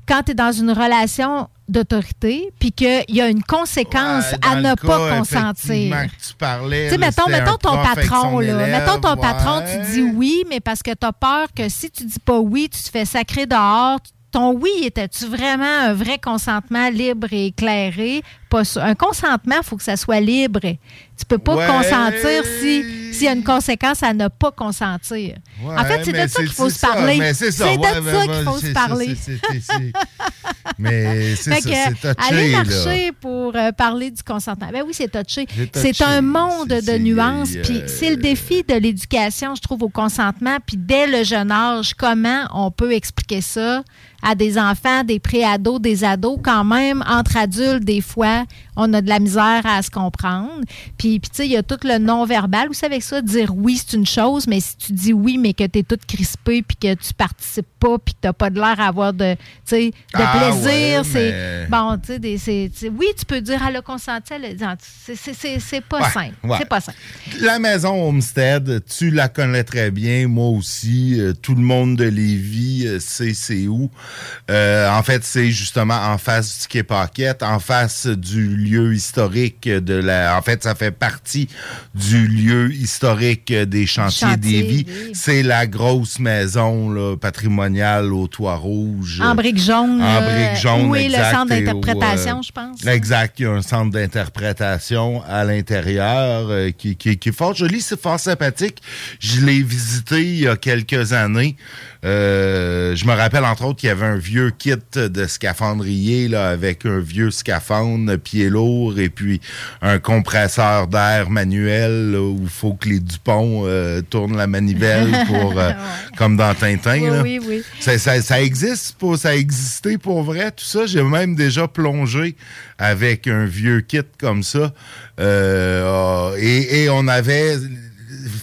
quand tu es dans une relation d'autorité, puis qu'il y a une conséquence à ne pas consentir.
tu parlais.
Tu sais, mettons, mettons ton patron, là. mettons ton patron, tu dis oui, mais parce que tu as peur que si tu dis pas oui, tu te fais sacrer dehors, ton oui était-tu vraiment un vrai consentement libre et éclairé? Pas un consentement, il faut que ça soit libre. Tu peux pas consentir si s'il y a une conséquence à ne pas consentir. en fait, c'est de ça qu'il faut se parler. C'est de ça qu'il faut se parler.
mais c'est ça, c'est touché.
Aller marcher pour euh, parler du consentement. Ben oui, c'est touché. C'est un monde de nuances. Puis c'est le défi de l'éducation, je trouve, au consentement. Puis dès le jeune âge, comment on peut expliquer ça à des enfants, des pré-ados, des ados, quand même, entre adultes, des fois, on a de la misère à se comprendre. Puis, puis tu sais, il y a tout le non-verbal. Vous savez ça, dire oui, c'est une chose, mais si tu dis oui, mais que tu es toute crispée, puis que tu participes pas, puis que tu n'as pas de l'air à avoir de, de ah plaisir, c'est. Bon, tu sais, oui, tu peux dire, elle a consenti, c'est pas simple. C'est pas simple.
La maison Homestead, tu la connais très bien, moi aussi. Euh, tout le monde de Lévis euh, sait c'est où. Euh, en fait, c'est justement en face du Quai Paquette, en face du lieu historique de la. En fait, ça fait partie du lieu historique des chantiers des C'est la grosse maison là, patrimoniale au toit rouge.
En briques jaunes.
En briques jaunes.
Oui, le centre d'interprétation, je pense.
Exact. Il y a un centre d'interprétation à l'intérieur euh, qui, qui, qui est fort joli, c'est fort sympathique. Je l'ai visité il y a quelques années. Euh, je me rappelle entre autres qu'il y avait un vieux kit de scaphandrier là, avec un vieux scaphandre pied lourd et puis un compresseur d'air manuel où il faut que les Dupont euh, tournent la manivelle pour euh, comme dans Tintin.
Oui, oui,
Ça, ça, existe pour ça a existé pour vrai tout ça. J'ai même déjà plongé avec un vieux kit comme ça et, et on avait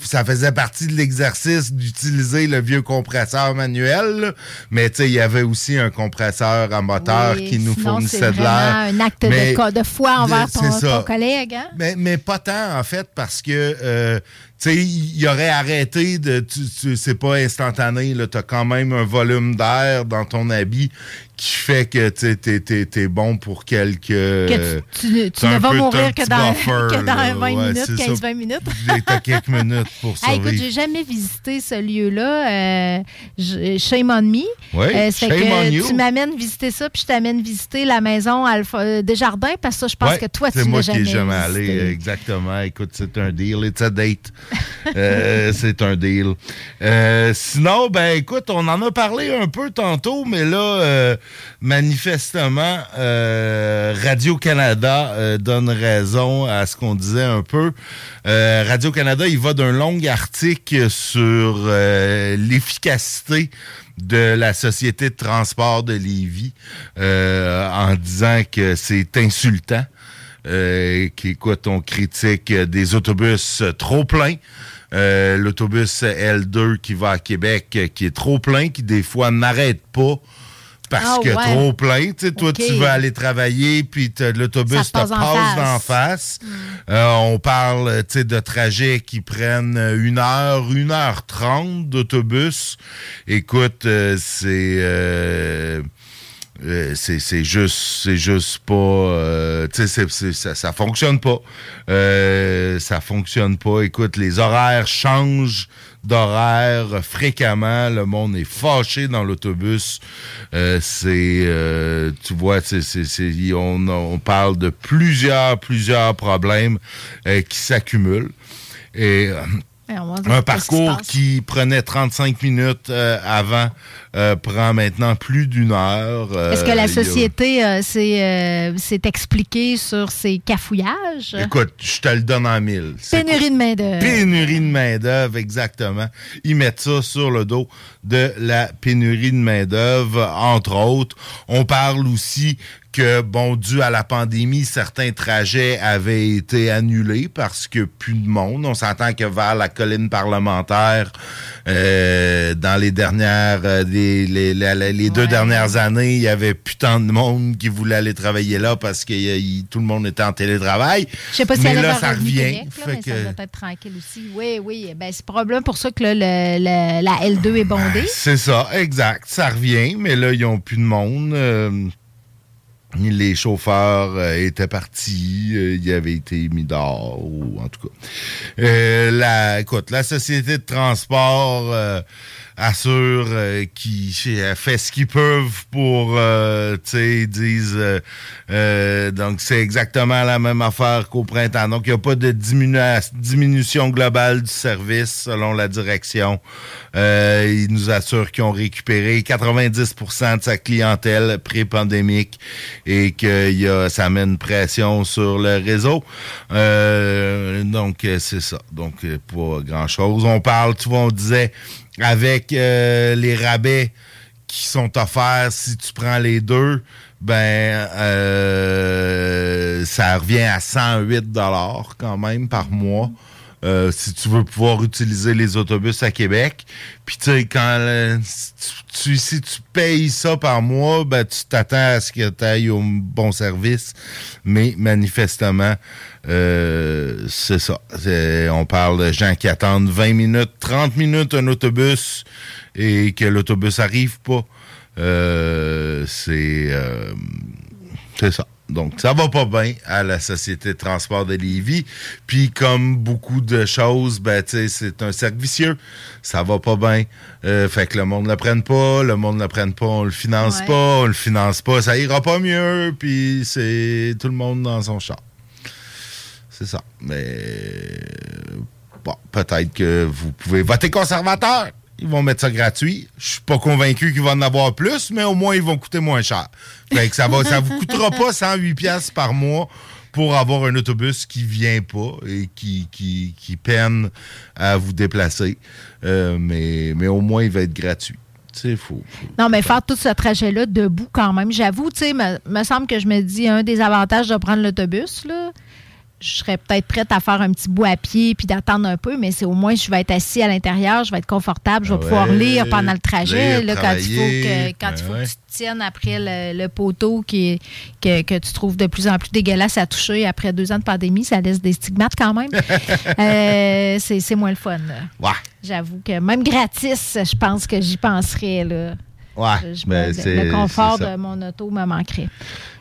ça faisait partie de l'exercice d'utiliser le vieux compresseur manuel, mais il y avait aussi un compresseur à moteur qui nous fournissait de l'air.
un acte de, de foi envers ton, collègue. Hein?
Mais, mais, pas tant, en fait, parce que euh, sais, il aurait arrêté de. Tu, c'est pas instantané, là. T'as quand même un volume d'air dans ton habit qui fait que tu es, bon pour quelques. Que
tu, tu, ne vas mourir que dans, que dans 20 minutes, 15-20 minutes.
T'as quelques minutes pour ça.
écoute, j'ai jamais visité ce lieu-là. Euh, shame on me.
Oui, euh, shame on you.
Tu m'amènes visiter ça, puis je t'amène visiter la maison Alpha, euh, Desjardins, parce que ça, je pense que toi, tu n'as jamais C'est moi qui jamais allé,
exactement. Écoute, c'est un deal. It's a date. Euh, c'est un deal. Euh, sinon, ben écoute, on en a parlé un peu tantôt, mais là, euh, manifestement, Radio-Canada donne raison à ce qu'on disait un peu. Radio-Canada, il va d'un long article sur l'efficacité de la Société de transport de Lévis en disant que c'est insultant. Euh, qui écoute, on critique des autobus trop pleins. Euh, l'autobus L2 qui va à Québec, euh, qui est trop plein, qui des fois n'arrête pas parce ah, que trop plein. Tu sais, toi, tu veux aller travailler, puis l'autobus te passe d'en face. Hmm. on parle de trajets qui prennent une heure, une heure trente d'autobus. Écoute, c'est euh, c'est c'est juste c'est juste pas euh, tu sais ça ça fonctionne pas. Euh, ça fonctionne pas. Écoute les horaires changent d'horaire fréquemment. Le monde est fâché dans l'autobus. Euh, c'est euh, tu vois c'est- on on parle de plusieurs plusieurs problèmes euh, qui s'accumulent. Et un parcours qui prenait 35 minutes euh, avant euh, prend maintenant plus d'une heure. Euh,
Est-ce que la
a-
société s'est expliquée sur ses cafouillages?
Écoute, je te le donne en mille.
Pénurie de main-d'œuvre.
Pénurie de main-d'œuvre, exactement. Ils mettent ça sur le dos de la pénurie de main-d'œuvre, entre autres. On parle aussi que, bon, dû à la pandémie, certains trajets avaient été annulés parce que plus de monde. On s'entend que vers la colline parlementaire, euh, dans les dernières, euh, les, deux dernières années, il y avait plus tant de monde qui voulait aller travailler là parce que euh, tout le monde était en télétravail.
Je sais pas si
mais
elle
là, ça revient.
Québec, là,
Fait
mais
que-
ça doit être tranquille aussi. Oui, oui. Ben, c'est probablement pour ça que là, le- le- la L2 est bondée.
C'est ça, exact. Ça revient, mais là, ils n'ont plus de monde. Euh, les chauffeurs euh, étaient partis, euh, ils avaient été mis dehors, ou en tout cas. Euh, la, écoute, la société de transport euh, assure euh, qu'ils fait ce qu'ils peuvent pour, euh, tu sais, disent, euh, euh, donc c'est exactement la même affaire qu'au printemps. Donc, il n'y a pas de diminu- diminution globale du service selon la direction. Euh, ils nous assurent qu'ils ont récupéré 90% de sa clientèle pré-pandémique et que y a, ça met une pression sur le réseau. Euh, donc, euh, c'est ça. Donc, euh, pas grand-chose. On parle, tu vois, on disait, avec euh, les rabais qui sont offerts si tu prends les deux, ben euh, ça revient à 108 dollars quand même par mois. Euh, si tu veux pouvoir utiliser les autobus à Québec. Puis tu sais, quand euh, si tu, si tu payes ça par mois, ben tu t'attends à ce que tu ailles au bon service. Mais manifestement, euh, c'est ça. On parle de gens qui attendent 20 minutes, 30 minutes un autobus et que l'autobus arrive pas. Euh, c'est c'est ça. Donc, ça va pas bien à la Société de transport de Lévis. Puis, comme beaucoup de choses, ben, tu sais, c'est un cercle vicieux. Ça va pas bien. Euh, fait que le monde ne le prenne pas, le monde ne le prenne pas, on le finance
Ouais.
pas, on le finance pas, ça ira pas mieux, puis c'est tout le monde dans son char. C'est ça. Mais, bon, peut-être que vous pouvez voter conservateur. Ils vont mettre ça gratuit. Je suis pas convaincu qu'il va en avoir plus, mais au moins, ils vont coûter moins cher. Fait que ça va, ça vous coûtera pas 108 pièces par mois pour avoir un autobus qui vient pas et qui, qui, qui peine à vous déplacer. Euh, mais, mais au moins, il va être gratuit. Faut, faut-
Non, mais faire tout ce trajet-là debout quand même. J'avoue, tu sais, me, me semble que je me dis un des avantages de prendre l'autobus, là. Je serais peut-être prête à faire un petit bout à pied puis d'attendre un peu, mais c'est au moins je vais être assis à l'intérieur, je vais être confortable, je vais
Ah
pouvoir lire pendant le trajet.
lire,
là, quand il faut que, quand
ben
il faut
ouais.
que tu te tiennes après le, le poteau qui est- que, que tu trouves de plus en plus dégueulasse à toucher après deux ans de pandémie, ça laisse des stigmates quand même. Euh, c'est c'est moins le fun.
Ouais.
J'avoue que même gratis, je pense que j'y penserais. Là.
Ouais,
Je-
ben,
le- confort de mon auto me manquerait.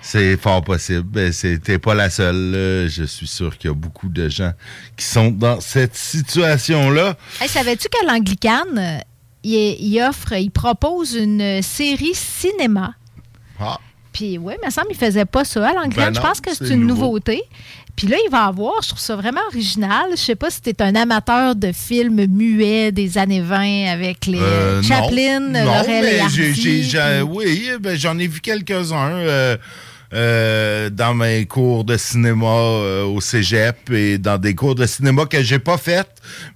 C'est fort possible. Ben, T'es pas la seule. là. Je suis sûr qu'il y a beaucoup de gens qui sont dans cette situation-là.
Hey, Savais-tu que l'Anglicane, euh, il, il offre, il propose une série cinéma?
Ah.
Puis oui, il me semble qu'il ne faisait pas ça à l'Anglicane.
Ben
je pense que c'est
c'est
une
nouveau.
nouveauté. Puis là, il va avoir, je trouve ça vraiment original. Je sais pas si tu es un amateur de films muets des années 20 avec les
Euh,
Chaplin,
non, mais
et Hardy. puis-
Oui, ben, j'en ai vu quelques-uns euh, euh, dans mes cours de cinéma euh, au cégep et dans des cours de cinéma que j'ai pas fait,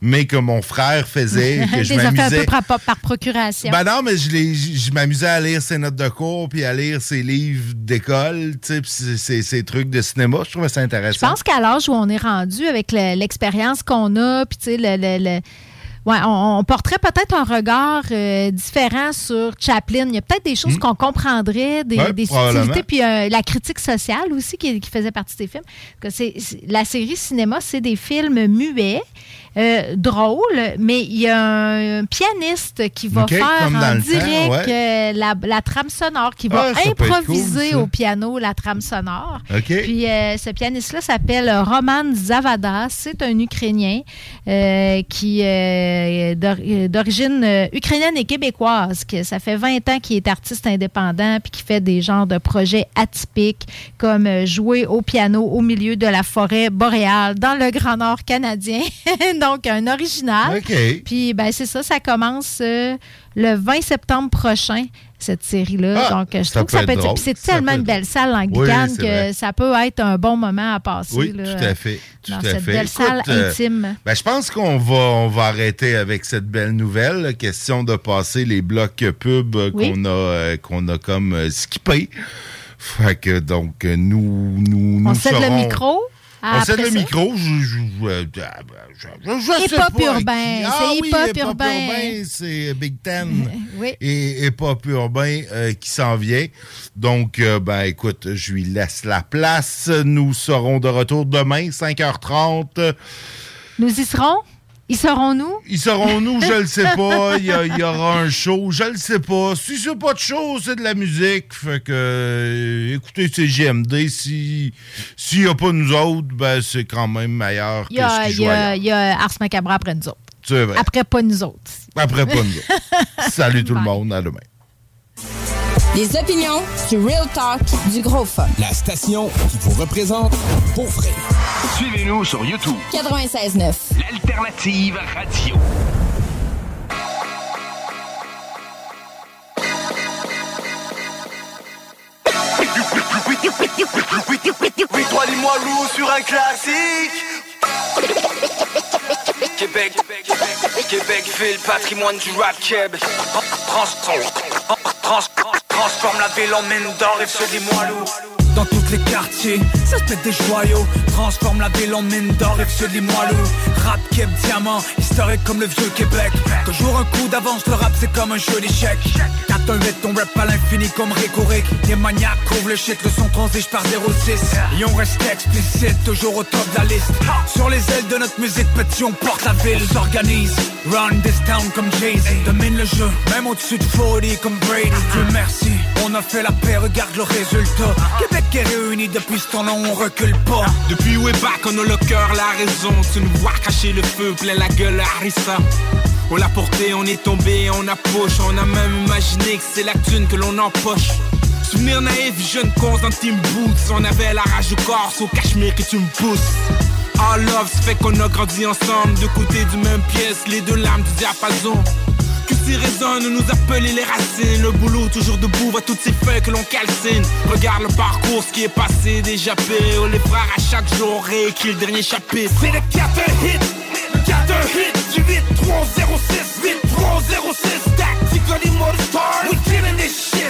mais que mon frère faisait et que je
un
m'amusais.
peu par, par procuration.
Ben non, mais je, je, je m'amusais à lire ses notes de cours puis à lire ses livres d'école, tu sais, ses- trucs de cinéma. Je trouvais ça
Je
intéressant.
pense qu'à l'âge où on est rendu avec le- l'expérience qu'on a, puis tu sais, le, le- le- Ouais, on, on porterait peut-être un regard euh, différent sur Chaplin. Il y a peut-être des choses qu'on comprendrait, des,
Hmm. Ouais,
des subtilités, puis euh, la critique sociale aussi qui, qui faisait partie des films. Que c'est, c'est- la série cinéma, c'est des films muets. Euh, drôles, mais il y a un pianiste qui va faire en
temps,
direct
ouais.
euh, la, la trame sonore, qui va
Ah,
improviser
cool,
au piano la trame sonore. Puis euh, ce pianiste-là s'appelle Roman Zavada. C'est un Ukrainien qui euh, d'origine ukrainienne et québécoise. Que ça fait 20 ans qu'il est artiste indépendant puis qui fait des genres de projets atypiques comme jouer au piano au milieu de la forêt boréale dans le Grand Nord canadien. Donc un original.
OK.
Puis ben c'est ça, ça commence euh, le 20 septembre prochain cette série-là.
Ah,
Donc, je trouve que ça
peut être
c'est tellement une belle salle
Oui,
anglicane
c'est
que
vrai.
ça peut être un bon moment à passer.
Oui,
là,
tout à fait. Tout
dans
à
cette
fait.
belle
Écoute,
salle
euh,
intime.
ben, je pense qu'on va, on va arrêter avec cette belle nouvelle. là. Question de passer les blocs pub
Oui.
qu'on a, euh, qu'on a comme euh, skippé. Fait que donc, nous, nous, nous
On cède le
serons-
micro.
Cède
après
le micro. Je,
Hip-hop
pas
urbain,
qui. Ah
c'est
oui,
hip-hop urbain.
c'est Big Ten.
Oui.
Et hip-hop urbain euh, qui s'en vient. Donc, euh, ben écoute, je lui laisse la place. Nous serons de retour demain, 5h30.
Nous y serons? Y serons-nous?
Ils seront-nous, je le sais pas. Il y, il aura un show, je le sais pas. Si c'est pas de show, c'est de la musique. Fait que euh, écoutez, c'est GMD. Si s'il y a pas nous autres, ben c'est quand même meilleur que
Il y a,
ce
il y a-
ailleurs.
il y a Ars Macabre après nous autres.
C'est vrai.
Après pas nous autres.
Après pas nous autres. Salut tout le monde, à demain.
Des opinions, du real talk, du gros fun.
La station qui vous représente pour vrai.
Suivez-nous sur YouTube.
96.9.
L'alternative radio.
Étoile-moi loup sur un classique. Québec, Québec, Québec, ville, patrimoine du rap. Trans, trans, trans, trans, transforme la ville en mine d'or et se dit moi loup. Dans tous les quartiers, ça se pète des joyaux Transforme la ville en mine d'or et se dit moi Rap keb diamant, historique comme le vieux Québec. Toujours un coup d'avance, le rap c'est comme un jeu d'échecs. 4-1-8, on rap à l'infini comme Rick Les maniaques couvrent le shit, le son transige par 06 Et on reste explicite, toujours au top de la liste. Sur les ailes de notre musique, petit on porte la ville. S'organise, run this town comme Jay-Z. Domine le jeu, même au-dessus de 40 comme Brady. Dieu merci, on a fait la paix, regarde le résultat Québec est réuni depuis ce temps-là, on recule pas
Depuis way back, on a le cœur, la raison. Tu nous vois cacher le feu, plein la gueule à Harissa. On l'a porté, on est tombé, on a push. On a même imaginé que c'est la thune que l'on empoche. Souvenir naïf, jeune con dans Team Boots. On avait la rage au corps, au cachemire que tu me pousses. All love, fait qu'on a grandi ensemble, de côté du même pièce, les deux lames du diapason. Que si résonne, nous appeler les racines. Le boulot toujours debout, voit toutes ces feuilles que l'on calcine. Regarde le parcours, ce qui est passé, déjà payé. Oh, les frères à chaque jour réécrit le dernier chapitre.
C'est le 4 hit, le 4 hit du 8 3 0 6 8 3 0 6 Tactically motor We killing this shit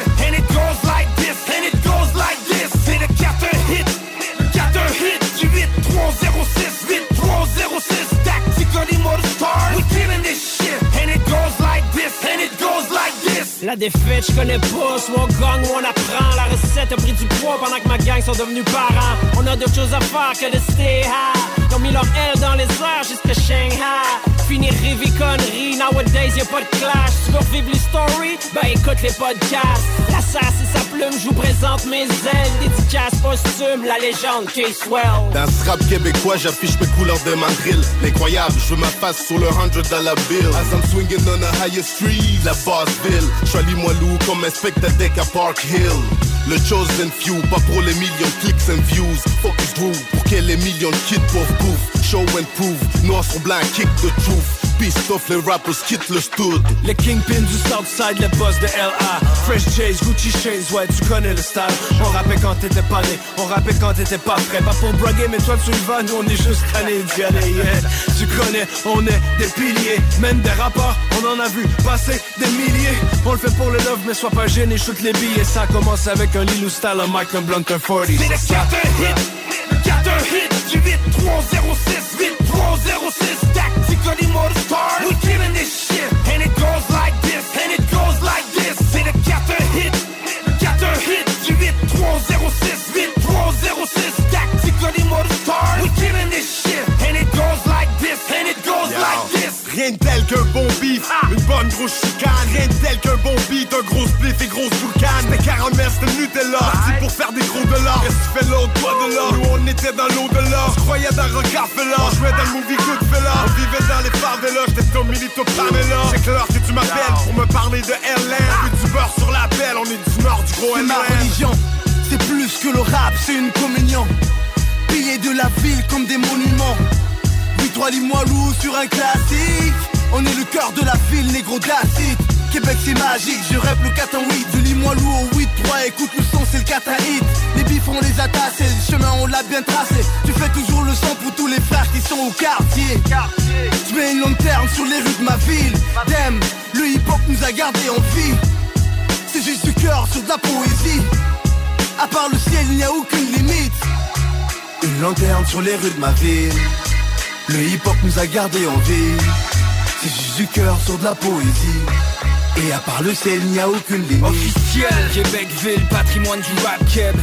La défaite, je connais pas, soit on gagne ou on apprend. La recette a pris du poids pendant que ma gang sont devenus parents. On a d'autres choses à faire que de stay high. Ils ont mis leur aile dans les airs jusqu'à Shanghai. Finir rêver conneries, nowadays y'a pas de clash. Tu veux revivre les stories? Ben écoute les podcasts. La et sa plume, je vous présente mes ailes. Dédicace posthume, la légende K-Swell.
Dans ce rap québécois, j'affiche mes couleurs de ma drill. L'incroyable, je veux ma face sur le 100 dollar bill. As I'm swinging on the highest street, la Bossville. J'suis moi loup comme inspecteur deck à Park Hill. Le chosen few, pas pour les millions de clics and views. Focus Drew, pour que les millions de kids bouffe. Show and prove, noir sur blanc, kick the truth. Pissed off, les rappers quittent le stud.
Les kingpins du Southside, les boss de LA Fresh J's, Gucci Chains, ouais tu connais le style. On rappait quand t'étais pas né, on rappait quand t'étais pas prêt. Pas pour braguer mais toi tu le vas, nous on est juste tannés d'y aller yeah. Tu connais, on est des piliers. Même des rappeurs, on en a vu passer des milliers. On le fait pour le love mais sois pas gêné, shoot les billets. Ça commence avec un Lilou style, un Mike, un Blunt, un 40 C'est le 4 hit, le 4 hit du 8 3 0 6 8 3 0 6 Tactically motor Rien de tel
qu'un bon beat, ah. une bonne grosse chicane. Rien de tel qu'un bon beat, un gros spliff et grosse boucane. C'était 40 mètres de Nutella, c'est pour faire des gros dollars. Qu'est-ce que tu fais l'autre, toi de l'or? Nous on était dans l'au-delà, on croyais dans Rockefeller. On jouait dans le movie Goodfella, on vivait dans les favelas. J'étais comme Milito Pamela. C'est clair que tu m'appelles pour me parler de Erlen. Ah. Plus du sur la pelle, on est du nord du gros
C'est ma religion, c'est plus que le rap, c'est une communion. Pillés de la ville comme des monuments. 8-3 dis-moi loup sur un classique. On est le cœur de la ville, négro d'acide. Québec c'est magique, je rêve le 4 en 8 Du Limoilou au 8-3, écoute le son c'est le 4 à hit Les bifs on les attache et le chemin on l'a bien tracé. Tu fais toujours le son pour tous les frères qui sont au quartier. Je mets une lanterne sur les rues de ma ville. Damn, le hip hop nous a gardé en vie. C'est juste du cœur sur de la poésie. À part le ciel il n'y a aucune limite Une lanterne sur les rues de ma ville. Le hip hop nous a gardé en vie. C'est juste du cœur sur de la poésie. Et à part le ciel, n'y a aucune limite.
Officiel, Québec ville, patrimoine du rap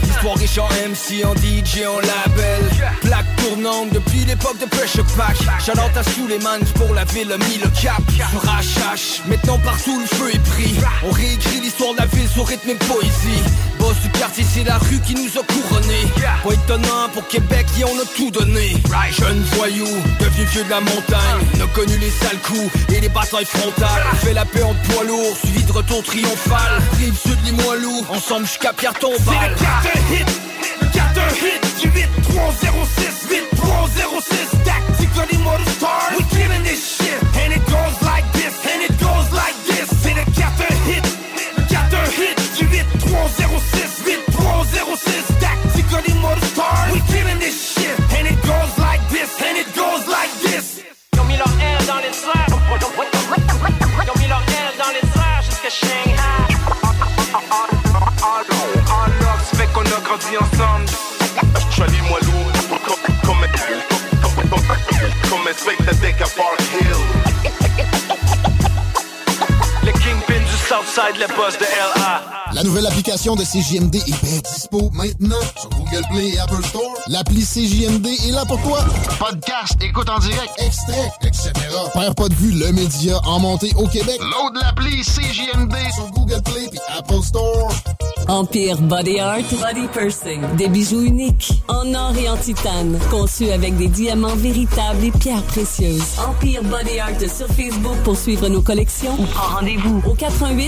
Histoire riche en MC, en DJ, en label. Plaque tournante depuis l'époque de Pressure Pack. Shout-out à qui pour la ville a mis le cap. Sur HH, maintenant partout le feu est pris. On réécrit l'histoire de la ville sur rythme et poésie Boss du quartier, c'est la rue qui nous a couronnés. Pas étonnant pour Québec, et on a tout donné. Jeune voyou, devenu vieux de la montagne. On a connu les sales coups et les batailles frontales. On fait la paix en poids lourd suivi de retour triomphal. Rive sud Limoilou, ensemble jusqu'à Pierre Tombal.
C'est le 4 hit, le 4 hit du 8 3 0 6 8 3 0 6 Tactically motor star We killing this shit And it goes
grandi ensemble. Charlie Moilou, comme comme inspecteur deck
Southside, le boss de LA
La nouvelle application de CJMD est bien dispo maintenant sur Google Play et Apple Store. L'appli CJMD est là pour toi. Podcast, écoute en direct, extrait, etc. Père pas de vue, le média en montée au Québec. Load l'appli CJMD sur Google Play et Apple Store.
Empire Body Art, Body Pursing. Des bijoux uniques, en or et en titane, conçus avec des diamants véritables et pierres précieuses. Empire Body Art sur Facebook pour suivre nos collections ou prends rendez-vous au 88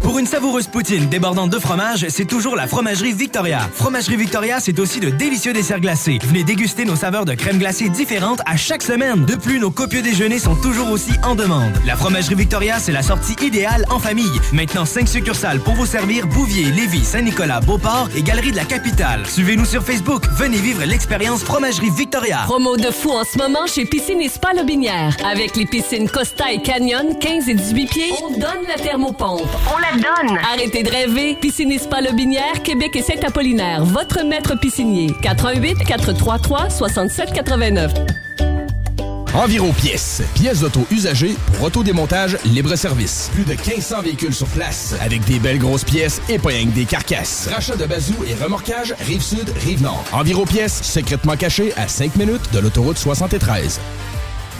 Pour une savoureuse poutine débordante de fromage, c'est toujours la Fromagerie Victoria. Fromagerie Victoria, c'est aussi de délicieux desserts glacés. Venez déguster nos saveurs de crème glacée différentes à chaque semaine. De plus, nos copieux déjeuners sont toujours aussi en demande. La Fromagerie Victoria, c'est la sortie idéale en famille. Maintenant, 5 succursales pour vous servir Bouvier, Lévis, Saint-Nicolas, Beauport et Galerie de la Capitale. Suivez-nous sur Facebook. Venez vivre l'expérience Fromagerie Victoria.
Promo de fou en ce moment chez Piscine et Lobinière. Avec les piscines Costa et Canyon, 15 et 18 pieds, on donne la thermopompe. Donne! Arrêtez de rêver. Piscine et Spa Lobinière, Québec et Saint-Apollinaire. Votre maître piscinier. 88 433 67 89.
Environ pièces. Pièces d'auto usagées pour autodémontage libre-service. Plus de 1500 véhicules sur place. Avec des belles grosses pièces et pas rien que des carcasses. Rachat de bazou et remorquage Rive-Sud, Rive-Nord. Environ pièces secrètement cachées à 5 minutes de l'autoroute 73.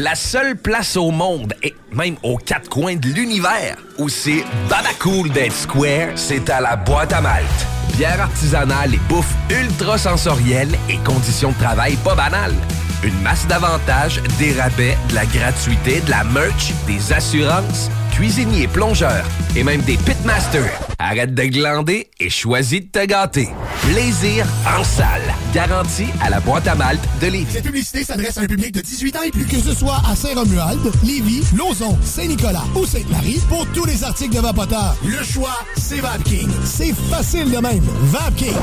La seule place au monde, et même aux quatre coins de l'univers, où c'est Babacool d'être square, c'est à la boîte à Malte. Bière artisanale et bouffe ultra sensorielle et conditions de travail pas banales. Une masse d'avantages, des rabais, de la gratuité, de la merch, des assurances cuisinier, plongeur et même des pitmasters. Arrête de glander et choisis de te gâter. Plaisir en salle. Garantie à la boîte à malte de Lévis.
Cette publicité s'adresse à un public de 18 ans et plus. Que ce soit à Saint-Romuald, Lévis, Lauson, Saint-Nicolas ou Sainte-Marie, pour tous les articles de Vapoteur, le choix, c'est VapKing. C'est facile de même. VapKing.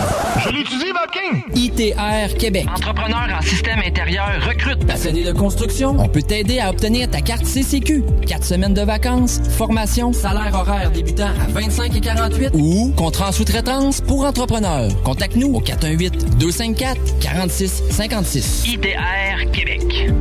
Je l'utilise, VapKing.
ITR Québec. Entrepreneur en système intérieur recrute. Passionné de construction, on peut t'aider à obtenir ta carte CCQ. Quatre semaines de vacances, formation, salaire horaire débutant à 25 et 48 ou contrat en sous-traitance pour entrepreneurs. Contacte-nous au 418-254-4656. ITR Québec.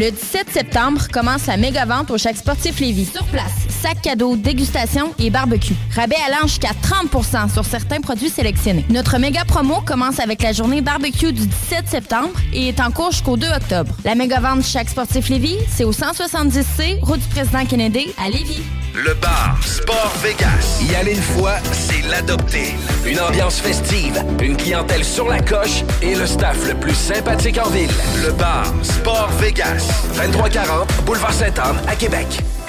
Le 17 septembre commence la méga vente au Chac Sportif Lévis. Sur place, sac cadeau, dégustation et barbecue. Rabais allant jusqu'à 30% sur certains produits sélectionnés. Notre méga promo commence avec la journée barbecue du 17 septembre et est en cours jusqu'au 2 octobre. La méga vente Chac Sportif Lévis, c'est au 170C, route du président Kennedy à Lévis.
Le bar Sport Vegas. Y aller une fois, c'est l'adopter. Une ambiance festive, une clientèle sur la coche et le staff le plus sympathique en ville. Le bar Sport Vegas. 2340 Boulevard Sainte-Anne à Québec.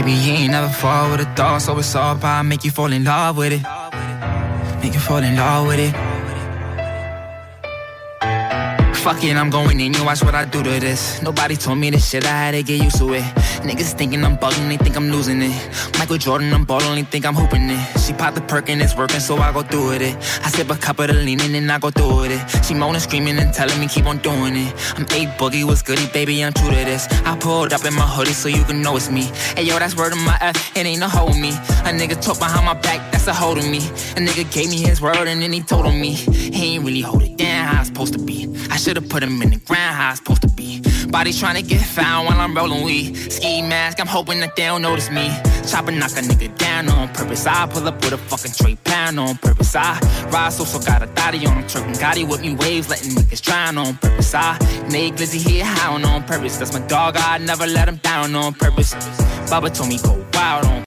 Baby, you ain't never fall with a thought, so it's all about make you fall in love with it. Make you fall in love with it. Fuck it, I'm going in, you watch what I do to this. Nobody told me this shit, I had to get used to it. Niggas thinking I'm bugging, they think I'm losing it. Michael Jordan, I'm ballin', they think I'm hooping it. She popped the perk and it's working, so I go through with it. I sip a cup of the lean and I go through with it. She moaning, screaming, and telling me keep on doing it. I'm eight boogie, what's goody, baby, I'm true to this. I pulled up in my hoodie so you can know it's me. Hey yo, that's word of my F, it ain't a hold me. A nigga talk behind my back, that's a hold of me. A nigga gave me his word and then he told on me. He ain't really hold it down how it's supposed to be. I should've put him in the ground how it's supposed to be. Body trying to get found while I'm rolling weed. Ski mask, I'm hoping that they don't notice me. Chopper knock a nigga down on purpose. I pull up with a fucking tray pound on purpose. I ride so so got a thotty on. I'm tripping Gotti with me waves, letting niggas drown on purpose. I make Lizzie here hound on purpose. That's my dog, I never let him down on purpose. Baba told me go wild on